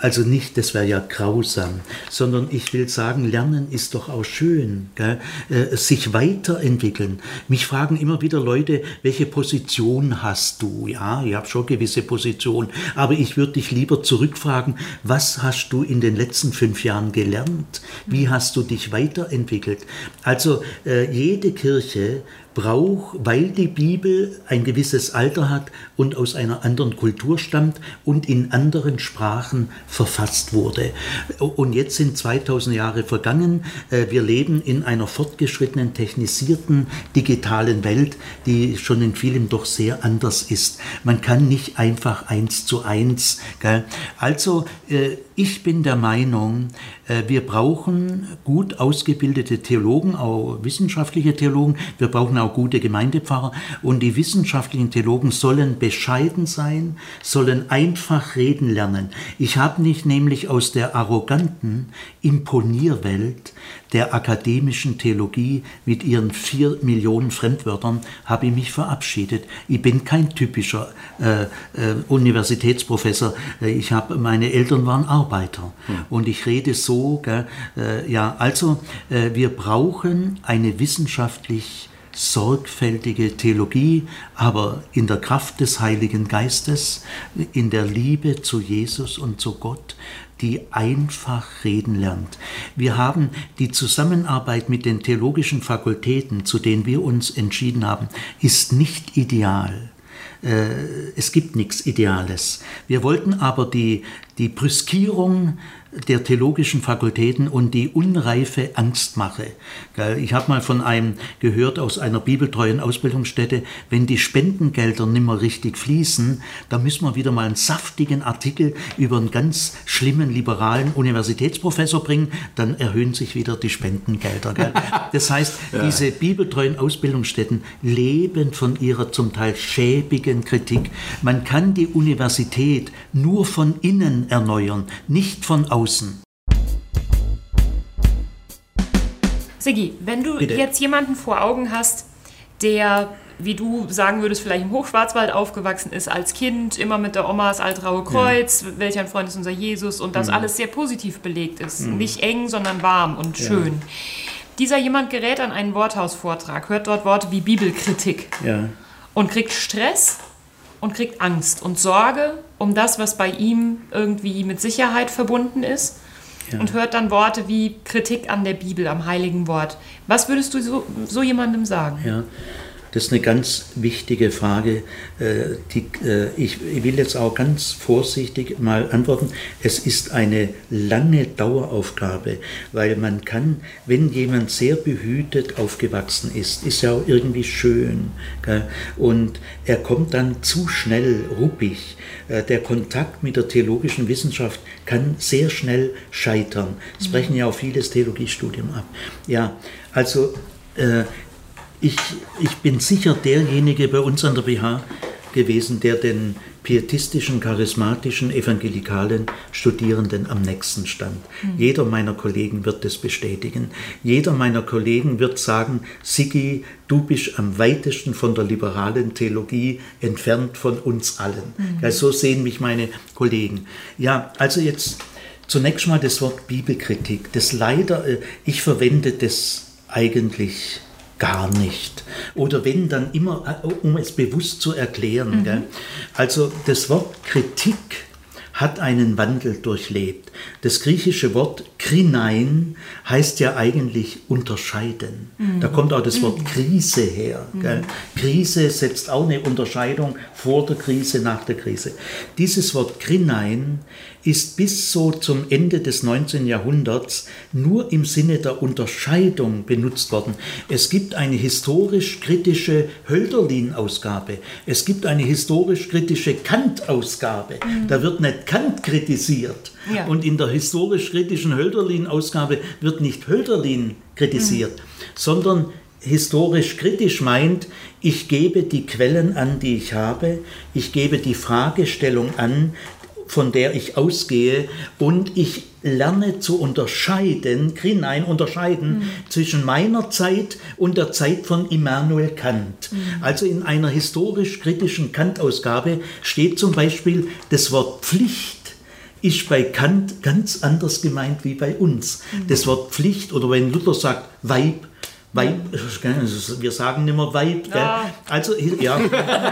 S4: also nicht, das wäre ja grausam, sondern ich will sagen, Lernen ist doch auch schön, gell? Äh, sich weiterentwickeln. Mich fragen immer wieder Leute, welche Position hast du? Ja, ich habe schon gewisse Position, aber ich würde dich lieber zurückfragen, was hast du in den letzten fünf Jahren gelernt? Wie hast du dich weiterentwickelt? Also äh, jede Kirche braucht, weil die Bibel ein gewisses Alter hat und aus einer anderen Kultur stammt und in anderen Sprachen verfasst wurde. Und jetzt sind 2000 Jahre vergangen. Äh, wir leben in einer fortgeschrittenen, technisierten, digitalen Welt, die schon in vielem doch sehr anders ist. Man kann nicht einfach eins zu eins. Gell? Also, äh, ich bin der Meinung, äh, wir brauchen gut ausgebildete Theologen, auch wissenschaftliche Theologen. Wir brauchen auch gute Gemeindepfarrer. Und die wissenschaftlichen Theologen sollen bescheiden sein, sollen einfach reden lernen. Ich habe mich nämlich aus der arroganten Imponierwelt der akademischen Theologie mit ihren vier Millionen Fremdwörtern habe ich mich verabschiedet. Ich bin kein typischer äh, äh, Universitätsprofessor. Ich habe meine Eltern waren Arbeiter hm. und ich rede so. Gell, äh, ja, also äh, wir brauchen eine wissenschaftlich sorgfältige Theologie, aber in der Kraft des Heiligen Geistes, in der Liebe zu Jesus und zu Gott, die einfach reden lernt. Wir haben die Zusammenarbeit mit den theologischen Fakultäten, zu denen wir uns entschieden haben, ist nicht ideal. Äh, es gibt nichts Ideales. Wir wollten aber die, die Brüskierung der theologischen Fakultäten und die unreife Angstmache. Ich habe mal von einem gehört aus einer bibeltreuen Ausbildungsstätte, wenn die Spendengelder nimmer richtig fließen, da müssen wir wieder mal einen saftigen Artikel über einen ganz schlimmen liberalen Universitätsprofessor bringen, dann erhöhen sich wieder die Spendengelder. Das heißt, ja. diese bibeltreuen Ausbildungsstätten leben von ihrer zum Teil schäbigen Kritik. Man kann die Universität nur von innen erneuern, nicht von außen außen.
S3: Sigi, wenn du Bitte. jetzt jemanden vor Augen hast, der, wie du sagen würdest, vielleicht im Hochschwarzwald aufgewachsen ist als Kind, immer mit der Oma das Altraue Kreuz, ja. welch ein Freund ist unser Jesus und das mhm. alles sehr positiv belegt ist. Mhm. Nicht eng, sondern warm und ja. schön. Dieser jemand gerät an einen Worthausvortrag, hört dort Worte wie Bibelkritik ja. und kriegt Stress und kriegt Angst und Sorge um das, was bei ihm irgendwie mit Sicherheit verbunden ist. Ja. Und hört dann Worte wie Kritik an der Bibel, am heiligen Wort. Was würdest du so, so jemandem sagen?
S4: Ja, das ist eine ganz wichtige Frage. Äh, die, äh, ich will jetzt auch ganz vorsichtig mal antworten. Es ist eine lange Daueraufgabe, weil man kann, wenn jemand sehr behütet aufgewachsen ist, ist ja auch irgendwie schön. Und er kommt dann zu schnell ruppig. Äh, der Kontakt mit der theologischen Wissenschaft kann sehr schnell scheitern. Es mhm. brechen ja auch vieles Theologiestudium ab. Ja, also ich, ich bin sicher derjenige bei uns an der BH gewesen, der den pietistischen, charismatischen, evangelikalen Studierenden am nächsten stand. Mhm. Jeder meiner Kollegen wird das bestätigen. Jeder meiner Kollegen wird sagen, Sigi, du bist am weitesten von der liberalen Theologie entfernt von uns allen. Mhm. Ja, so sehen mich meine Kollegen. Ja, also jetzt zunächst mal das Wort Bibelkritik. Das leider, äh, ich verwende das eigentlich gar nicht. Oder wenn, dann immer, äh, um es bewusst zu erklären. Mhm. Also das Wort Kritik hat einen Wandel durchlebt. Das griechische Wort krinein heißt ja eigentlich unterscheiden. Mhm. Da kommt auch das Wort mhm. Krise her. Mhm. Krise setzt auch eine Unterscheidung vor der Krise, nach der Krise. Dieses Wort krinein ist bis so zum Ende des 19. Jahrhunderts nur im Sinne der Unterscheidung benutzt worden. Es gibt eine historisch-kritische Hölderlin-Ausgabe. Es gibt eine historisch-kritische Kant-Ausgabe. Mhm. Da wird nicht Kant kritisiert. Ja. Und in der historisch-kritischen Hölderlin-Ausgabe wird nicht Hölderlin kritisiert, mhm. sondern historisch kritisch meint, ich gebe die Quellen an, die ich habe, ich gebe die Fragestellung an, von der ich ausgehe und ich lerne zu unterscheiden, Grinein unterscheiden mhm. zwischen meiner Zeit und der Zeit von Immanuel Kant. Mhm. Also in einer historisch-kritischen Kant-Ausgabe steht zum Beispiel das Wort Pflicht ist bei Kant ganz anders gemeint wie bei uns. Mhm. Das Wort Pflicht oder wenn Luther sagt Weib, Weib, wir sagen nicht mehr Weib. Ja. Also, ja.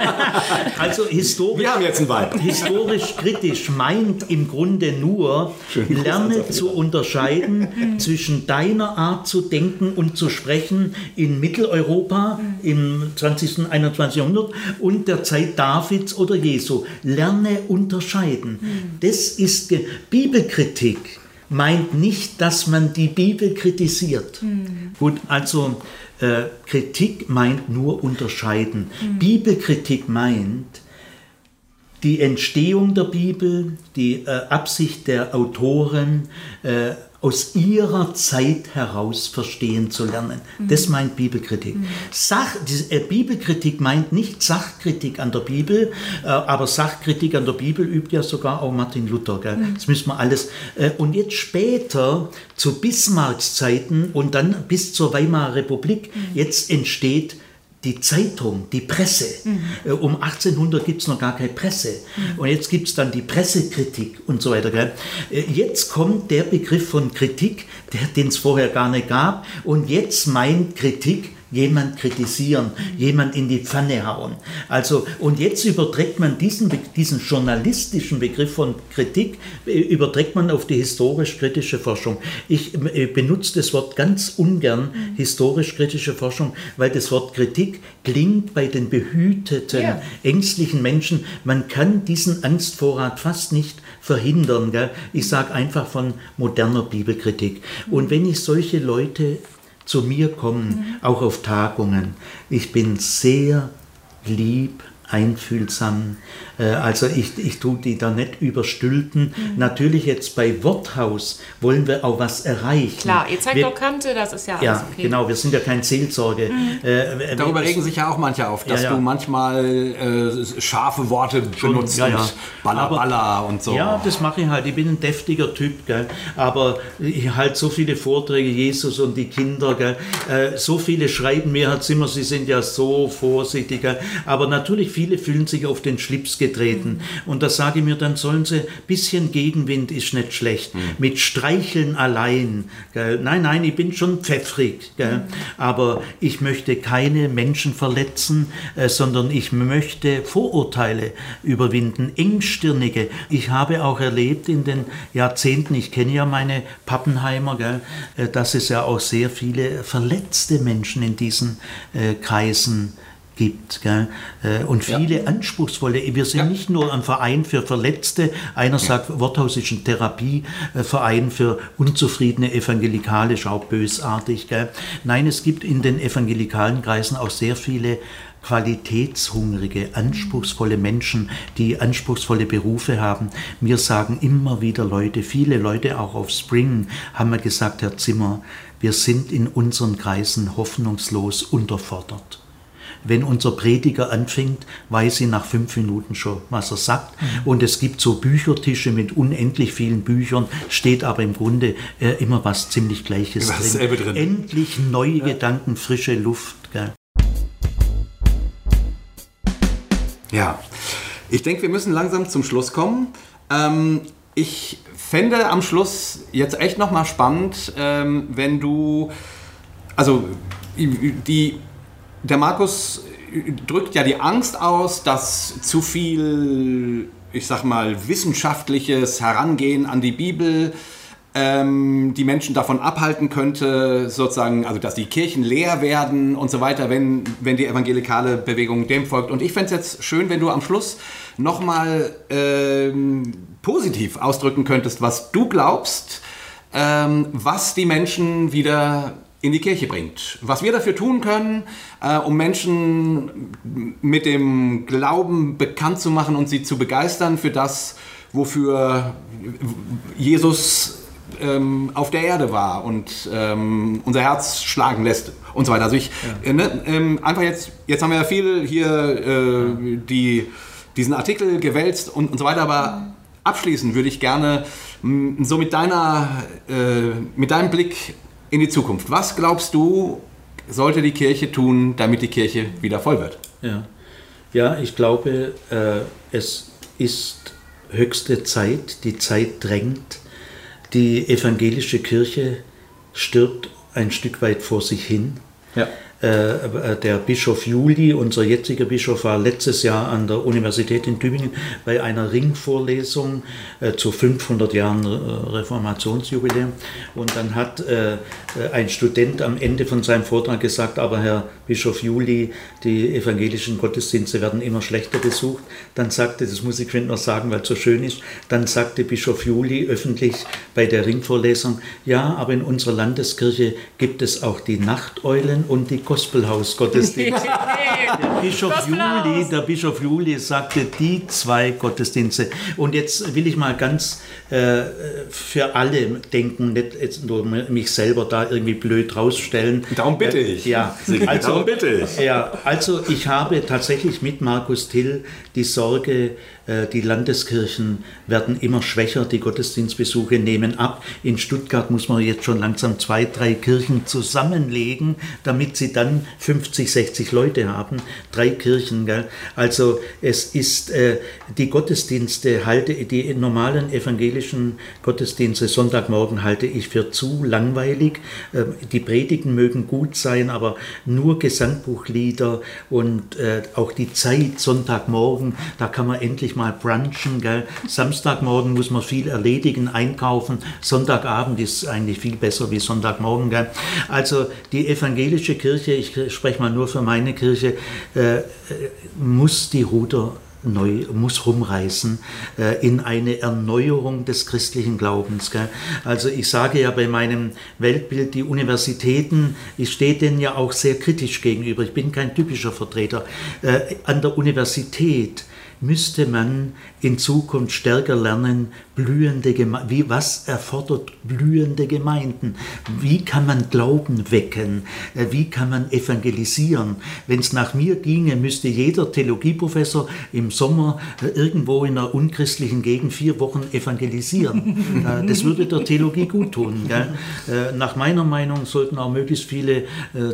S4: also historisch,
S2: wir haben jetzt ein Weib.
S4: historisch kritisch meint im Grunde nur, Schön lerne zu unterscheiden zwischen deiner Art zu denken und zu sprechen in Mitteleuropa im 20. und 21. Jahrhundert und der Zeit Davids oder Jesu. Lerne unterscheiden. Das ist Bibelkritik meint nicht, dass man die Bibel kritisiert. Mhm. Gut, also äh, Kritik meint nur unterscheiden. Mhm. Bibelkritik meint, die Entstehung der Bibel, die äh, Absicht der Autoren, äh, aus ihrer Zeit heraus verstehen zu lernen. Mhm. Das meint Bibelkritik. Mhm. Sach, die, äh, Bibelkritik meint nicht Sachkritik an der Bibel, äh, aber Sachkritik an der Bibel übt ja sogar auch Martin Luther. Gell? Mhm. Das müssen wir alles. Äh, und jetzt später, zu Bismarcks Zeiten und dann bis zur Weimarer Republik, mhm. jetzt entsteht die Zeitung, die Presse. Mhm. Um 1800 gibt es noch gar keine Presse. Mhm. Und jetzt gibt es dann die Pressekritik und so weiter. Gell? Äh, jetzt kommt der Begriff von Kritik, den es vorher gar nicht gab. Und jetzt meint Kritik jemand kritisieren, jemand in die Pfanne hauen. Also, und jetzt überträgt man diesen, diesen journalistischen Begriff von Kritik, äh, überträgt man auf die historisch-kritische Forschung. Ich äh, benutze das Wort ganz ungern, historisch-kritische Forschung, weil das Wort Kritik klingt bei den behüteten, ja. ängstlichen Menschen, man kann diesen Angstvorrat fast nicht verhindern. Gell? Ich sage einfach von moderner Bibelkritik. Und wenn ich solche Leute zu mir kommen, mhm. auch auf Tagungen. Ich bin sehr lieb, einfühlsam. Äh, also ich, ich tue die da nicht überstülpen. Mhm. Natürlich jetzt bei Worthaus wollen wir auch was erreichen.
S3: Klar, ihr zeigt wir, auch Kante, das ist ja alles
S4: ja, okay. genau, wir sind ja kein Seelsorge.
S2: Mhm. Äh, Darüber regen sich ja auch manche auf, dass ja, ja. du manchmal äh, scharfe Worte Schon, benutzt ja, ja. Balla, Aber, Balla und so.
S4: Ja, das mache ich halt. Ich bin ein deftiger Typ, gell? aber ich halte so viele Vorträge, Jesus und die Kinder, gell? Äh, so viele schreiben mir, Herr Zimmer, Sie sind ja so vorsichtig. Gell? Aber natürlich viele fühlen sich auf den Schlips getreten. Und da sage ich mir, dann sollen sie, ein bisschen Gegenwind ist nicht schlecht. Mhm. Mit Streicheln allein. Gell? Nein, nein, ich bin schon pfeffrig. Gell? Aber ich möchte keine Menschen verletzen, äh, sondern ich möchte Vorurteile überwinden, engstirnige. Ich habe auch erlebt in den Jahrzehnten, ich kenne ja meine Pappenheimer, gell, äh, dass es ja auch sehr viele verletzte Menschen in diesen äh, Kreisen gibt gibt. Gell? Äh, und viele ja. anspruchsvolle. Wir sind ja. nicht nur ein Verein für Verletzte. Einer sagt, Worthaus ist ein Therapieverein für unzufriedene Evangelikale, schau bösartig. Gell? Nein, es gibt in den evangelikalen Kreisen auch sehr viele qualitätshungrige, anspruchsvolle Menschen, die anspruchsvolle Berufe haben. Mir sagen immer wieder Leute, viele Leute auch auf Spring, haben mir gesagt, Herr Zimmer, wir sind in unseren Kreisen hoffnungslos unterfordert. Wenn unser Prediger anfängt, weiß ich nach fünf Minuten schon, was er sagt. Mhm. Und es gibt so Büchertische mit unendlich vielen Büchern, steht aber im Grunde äh, immer was ziemlich Gleiches drin. drin. Endlich neue ja. Gedanken, frische Luft. Gell?
S2: Ja, ich denke, wir müssen langsam zum Schluss kommen. Ähm, ich fände am Schluss jetzt echt nochmal spannend, ähm, wenn du, also die der Markus drückt ja die Angst aus, dass zu viel, ich sag mal, wissenschaftliches Herangehen an die Bibel ähm, die Menschen davon abhalten könnte, sozusagen, also dass die Kirchen leer werden und so weiter, wenn, wenn die evangelikale Bewegung dem folgt. Und ich fände es jetzt schön, wenn du am Schluss nochmal ähm, positiv ausdrücken könntest, was du glaubst, ähm, was die Menschen wieder in die Kirche bringt. Was wir dafür tun können, äh, um Menschen mit dem Glauben bekannt zu machen und sie zu begeistern für das, wofür Jesus ähm, auf der Erde war und ähm, unser Herz schlagen lässt und so weiter. Also ich, ja. äh, ne, ähm, einfach jetzt, jetzt haben wir ja viel hier äh, die, diesen Artikel gewälzt und, und so weiter, aber abschließend würde ich gerne mh, so mit deiner, äh, mit deinem Blick in die Zukunft. Was glaubst du, sollte die Kirche tun, damit die Kirche wieder voll wird?
S4: Ja, ja ich glaube, äh, es ist höchste Zeit, die Zeit drängt. Die evangelische Kirche stirbt ein Stück weit vor sich hin. Ja. Äh, der Bischof Juli, unser jetziger Bischof, war letztes Jahr an der Universität in Tübingen bei einer Ringvorlesung äh, zu 500 Jahren äh, Reformationsjubiläum. Und dann hat ein Student am Ende von seinem Vortrag gesagt, aber Herr Bischof Juli, die evangelischen Gottesdienste werden immer schlechter besucht. Dann sagte, das muss ich noch sagen, weil es so schön ist, dann sagte Bischof Juli öffentlich bei der Ringvorlesung, ja, aber in unserer Landeskirche gibt es auch die Nachteulen und die Gospelhaus-Gottesdienst. der Bischof Juli, der Bischof Juli sagte die zwei Gottesdienste. Und jetzt will ich mal ganz äh, für alle denken, nicht jetzt nur mich selber da irgendwie blöd rausstellen.
S2: Darum bitte ich.
S4: Äh, ja, also, darum bitte ich. Ja, also ich habe tatsächlich mit Markus Till die Sorge, äh, die Landeskirchen werden immer schwächer, die Gottesdienstbesuche nehmen ab. In Stuttgart muss man jetzt schon langsam zwei, drei Kirchen zusammenlegen, damit sie dann 50, 60 Leute haben. Drei Kirchen, gell? Also es ist, äh, die Gottesdienste halte, die normalen evangelischen Gottesdienste Sonntagmorgen halte ich für zu langweilig. Äh, die Predigen mögen gut sein, aber nur Gesangbuchlieder und äh, auch die Zeit Sonntagmorgen, da kann man endlich mal brunchen, gell? Samstagmorgen muss man viel erledigen, einkaufen, Sonntagabend ist eigentlich viel besser wie Sonntagmorgen. Gell? Also die evangelische Kirche, ich spreche mal nur für meine Kirche, äh, äh muss die Ruder neu, muss rumreißen äh, in eine Erneuerung des christlichen Glaubens. Gell? Also ich sage ja bei meinem Weltbild, die Universitäten, ich stehe denen ja auch sehr kritisch gegenüber. Ich bin kein typischer Vertreter. Äh, an der Universität müsste man in Zukunft stärker lernen, blühende Geme wie was erfordert blühende Gemeinden? Wie kann man Glauben wecken? Äh, wie kann man evangelisieren? Wenn es nach mir ginge, müsste jeder Theologieprofessor im Sommer äh, irgendwo in einer unchristlichen Gegend vier Wochen evangelisieren. Äh, das würde der Theologie gut tun. Gell? Nach meiner Meinung sollten auch möglichst viele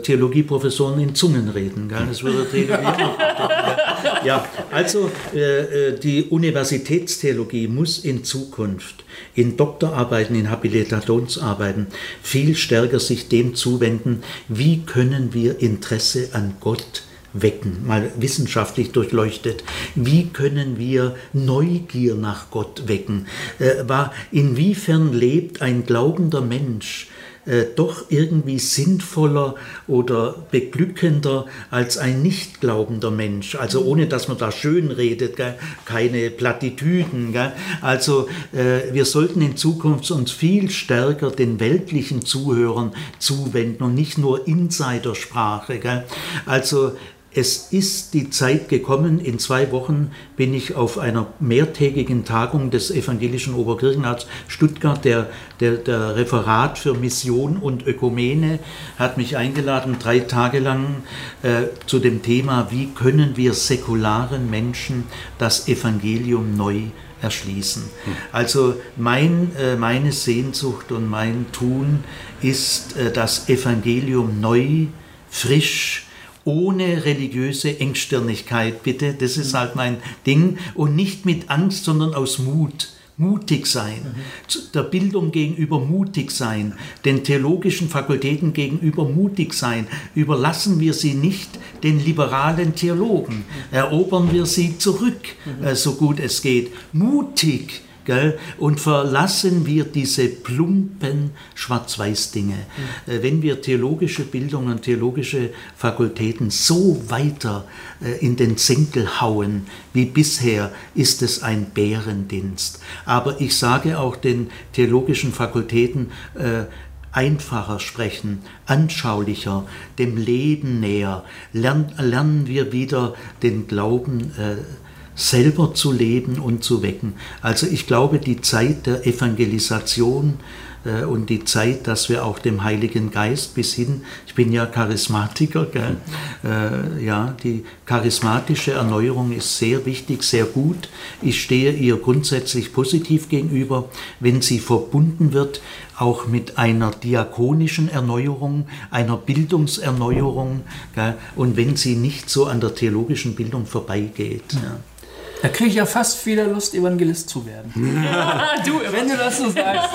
S4: Theologieprofessoren in Zungen reden. Gell? Das würde der Theologie gut tun. Ja, also die Universitätstheologie muss in Zukunft Zukunft in Doktorarbeiten, in Habilitationsarbeiten viel stärker sich dem zuwenden, wie können wir Interesse an Gott wecken, mal wissenschaftlich durchleuchtet. Wie können wir Neugier nach Gott wecken? Äh, war, inwiefern lebt ein glaubender Mensch äh, doch irgendwie sinnvoller oder beglückender als ein nicht glaubender Mensch. Also ohne dass man da schön redet, gell? keine Plattitüden. Gell? Also äh, wir sollten in Zukunft uns viel stärker den weltlichen Zuhörern zuwenden und nicht nur Insidersprache. Gell? Also es ist die Zeit gekommen, in zwei Wochen bin ich auf einer mehrtägigen Tagung des Evangelischen Oberkirchenrats Stuttgart, der, der, der Referat für Mission und Ökumene hat mich eingeladen, drei Tage lang äh, zu dem Thema, wie können wir säkularen Menschen das Evangelium neu erschließen. Also mein, äh, meine Sehnsucht und mein Tun ist, äh, das Evangelium neu, frisch, ohne religiöse Engstirnigkeit, bitte. Das ist halt mein Ding. Und nicht mit Angst, sondern aus Mut. Mutig sein, mhm. der Bildung gegenüber mutig sein, den theologischen Fakultäten gegenüber mutig sein. Überlassen wir sie nicht den liberalen Theologen, erobern wir sie zurück, mhm. so gut es geht. Mutig Gell? Und verlassen wir diese plumpen Schwarz-Weiß-Dinge. Mhm. Äh, wenn wir theologische Bildung und theologische Fakultäten so weiter äh, in den Senkel hauen wie bisher, ist es ein Bärendienst. Aber ich sage auch den theologischen Fakultäten, äh, einfacher sprechen, anschaulicher, dem Leben näher, lernen, lernen wir wieder den Glauben äh, selber zu leben und zu wecken. Also ich glaube, die Zeit der Evangelisation äh, und die Zeit, dass wir auch dem Heiligen Geist bis hin, ich bin ja Charismatiker, gell, äh, ja, die charismatische Erneuerung ist sehr wichtig, sehr gut. Ich stehe ihr grundsätzlich positiv gegenüber, wenn sie verbunden wird auch mit einer diakonischen Erneuerung, einer Bildungserneuerung gell, und wenn sie nicht so an der theologischen Bildung vorbeigeht. Ja.
S1: Da kriege ich ja fast wieder Lust, Evangelist zu werden.
S3: Ja, du, wenn du das so sagst.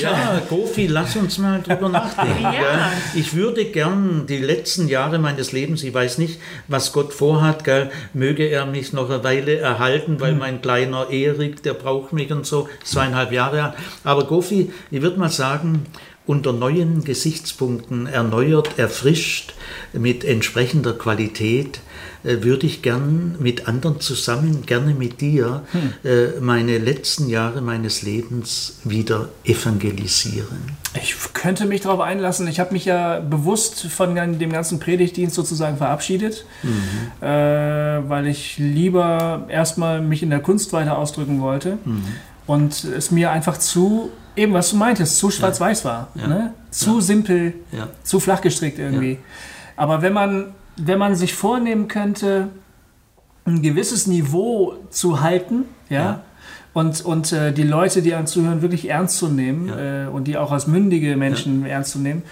S4: Ja, Gofi, lass uns mal drüber nachdenken. Ja. Ich würde gern die letzten Jahre meines Lebens, ich weiß nicht, was Gott vorhat, gell, möge er mich noch eine Weile erhalten, weil hm. mein kleiner Erik, der braucht mich und so, zweieinhalb Jahre. Aber Gofi, ich würde mal sagen, unter neuen Gesichtspunkten erneuert, erfrischt, mit entsprechender Qualität äh, würde ich gern mit anderen zusammen, gerne mit dir, hm. äh, meine letzten Jahre meines Lebens wieder evangelisieren.
S1: Ich könnte mich darauf einlassen. Ich habe mich ja bewusst von dem ganzen Predigtdienst sozusagen verabschiedet, mhm. äh, weil ich lieber erstmal mich in der Kunst weiter ausdrücken wollte mhm. und es mir einfach zu, eben was du meintest, zu schwarz-weiß war. Ne? Zu simpel, zu flach gestrickt irgendwie. Aber wenn man wenn man sich vornehmen könnte, ein gewisses Niveau zu halten, ja, und, und äh, die Leute, die einen zuhören, wirklich ernst zu nehmen ja. äh, und die auch als mündige Menschen ja. ernst zu nehmen,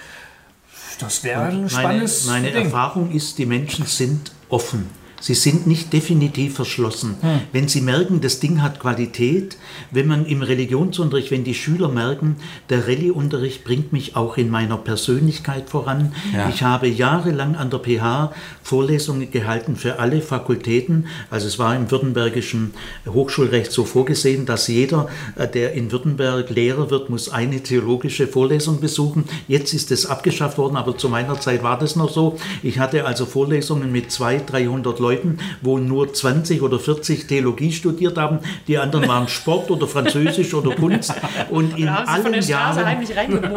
S1: das wäre ein spannendes
S4: Meine, meine Erfahrung ist, die Menschen sind offen. Sie sind nicht definitiv verschlossen. Hm. Wenn Sie merken, das Ding hat Qualität, wenn man im Religionsunterricht, wenn die Schüler merken, der Rallye-Unterricht bringt mich auch in meiner Persönlichkeit voran. Ja. Ich habe jahrelang an der PH Vorlesungen gehalten für alle Fakultäten. Also es war im württembergischen Hochschulrecht so vorgesehen, dass jeder, äh, der in Württemberg Lehrer wird, muss eine theologische Vorlesung besuchen. Jetzt ist es abgeschafft worden, aber zu meiner Zeit war das noch so. Ich hatte also Vorlesungen mit 200, 300 Leuten Leuten, wo nur 20 oder 40 Theologie studiert haben. Die anderen waren Sport oder Französisch oder Kunst. Und in allen Jahren,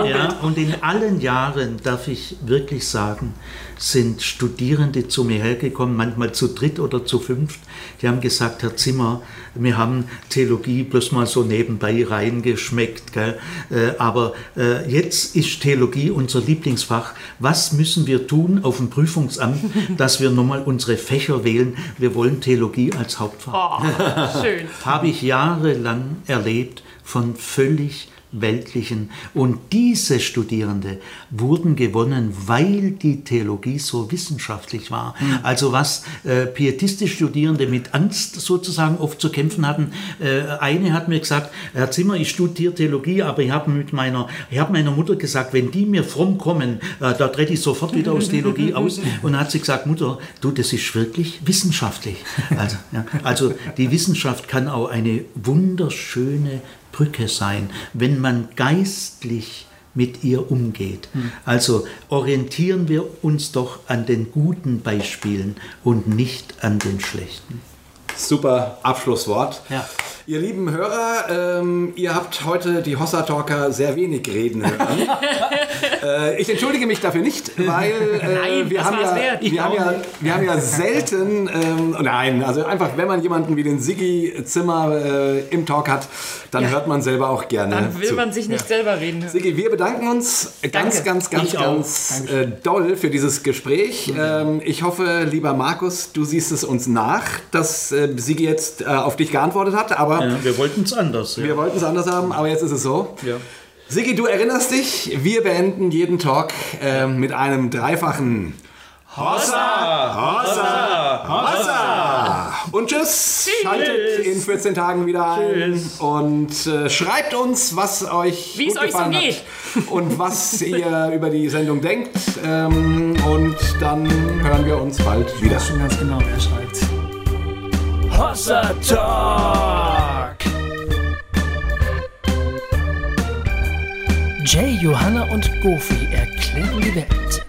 S4: ja, und in allen Jahren darf ich wirklich sagen, sind Studierende zu mir hergekommen, manchmal zu dritt oder zu fünft. Die haben gesagt, Herr Zimmer, wir haben Theologie bloß mal so nebenbei reingeschmeckt. Gell? Äh, aber äh, jetzt ist Theologie unser Lieblingsfach. Was müssen wir tun auf dem Prüfungsamt, dass wir nochmal unsere Fächer wählen? Wir wollen Theologie als Hauptfach. Oh, schön. Habe ich jahrelang erlebt von völlig weltlichen. Und diese Studierende wurden gewonnen, weil die Theologie so wissenschaftlich war. Mhm. Also was äh, pietistische Studierende mit Angst sozusagen oft zu kämpfen hatten. Äh, eine hat mir gesagt, Herr Zimmer, ich studiere Theologie, aber ich habe mit meiner, ich habe meiner Mutter gesagt, wenn die mir fromm kommen, äh, da trete ich sofort wieder aus Theologie aus. Und dann hat sie gesagt, Mutter, du, das ist wirklich wissenschaftlich. Also, ja, also die Wissenschaft kann auch eine wunderschöne Brücke sein, wenn man geistlich mit ihr umgeht. Hm. Also orientieren wir uns doch an den guten Beispielen und nicht an den schlechten.
S2: Super Abschlusswort. Ja. Ihr lieben Hörer, ähm, ihr habt heute die Hossa Talker sehr wenig reden hören. äh, ich entschuldige mich dafür nicht, weil äh, nein, wir, haben ja, wir, haben ja, wir haben ja selten, ähm, nein, also einfach, wenn man jemanden wie den Siggi Zimmer äh, im Talk hat, dann ja. hört man selber auch gerne.
S3: Dann will zu. man sich nicht selber reden hören.
S2: Siggi, wir bedanken uns ganz, ganz, ganz, ich ganz äh, doll für dieses Gespräch. Mhm. Ähm, ich hoffe, lieber Markus, du siehst es uns nach, dass äh, Siggi jetzt auf dich geantwortet hat, aber
S4: ja, wir wollten es anders.
S2: Ja. Wir wollten es anders haben, aber jetzt ist es so. Ja. Sigi, du erinnerst dich, wir beenden jeden Talk äh, mit einem dreifachen Hossa! Hossa! Hossa! Und tschüss! tschüss. Schaltet in 14 Tagen wieder ein tschüss. und äh, schreibt uns, was euch
S3: Wie gut gefallen so
S2: hat und was ihr über die Sendung denkt. Ähm, und dann hören wir uns bald wieder. Ich weiß
S1: schon ganz genau, wer schreibt. Hossa Talk. Jay, Johanna und Goofy erklären die Welt.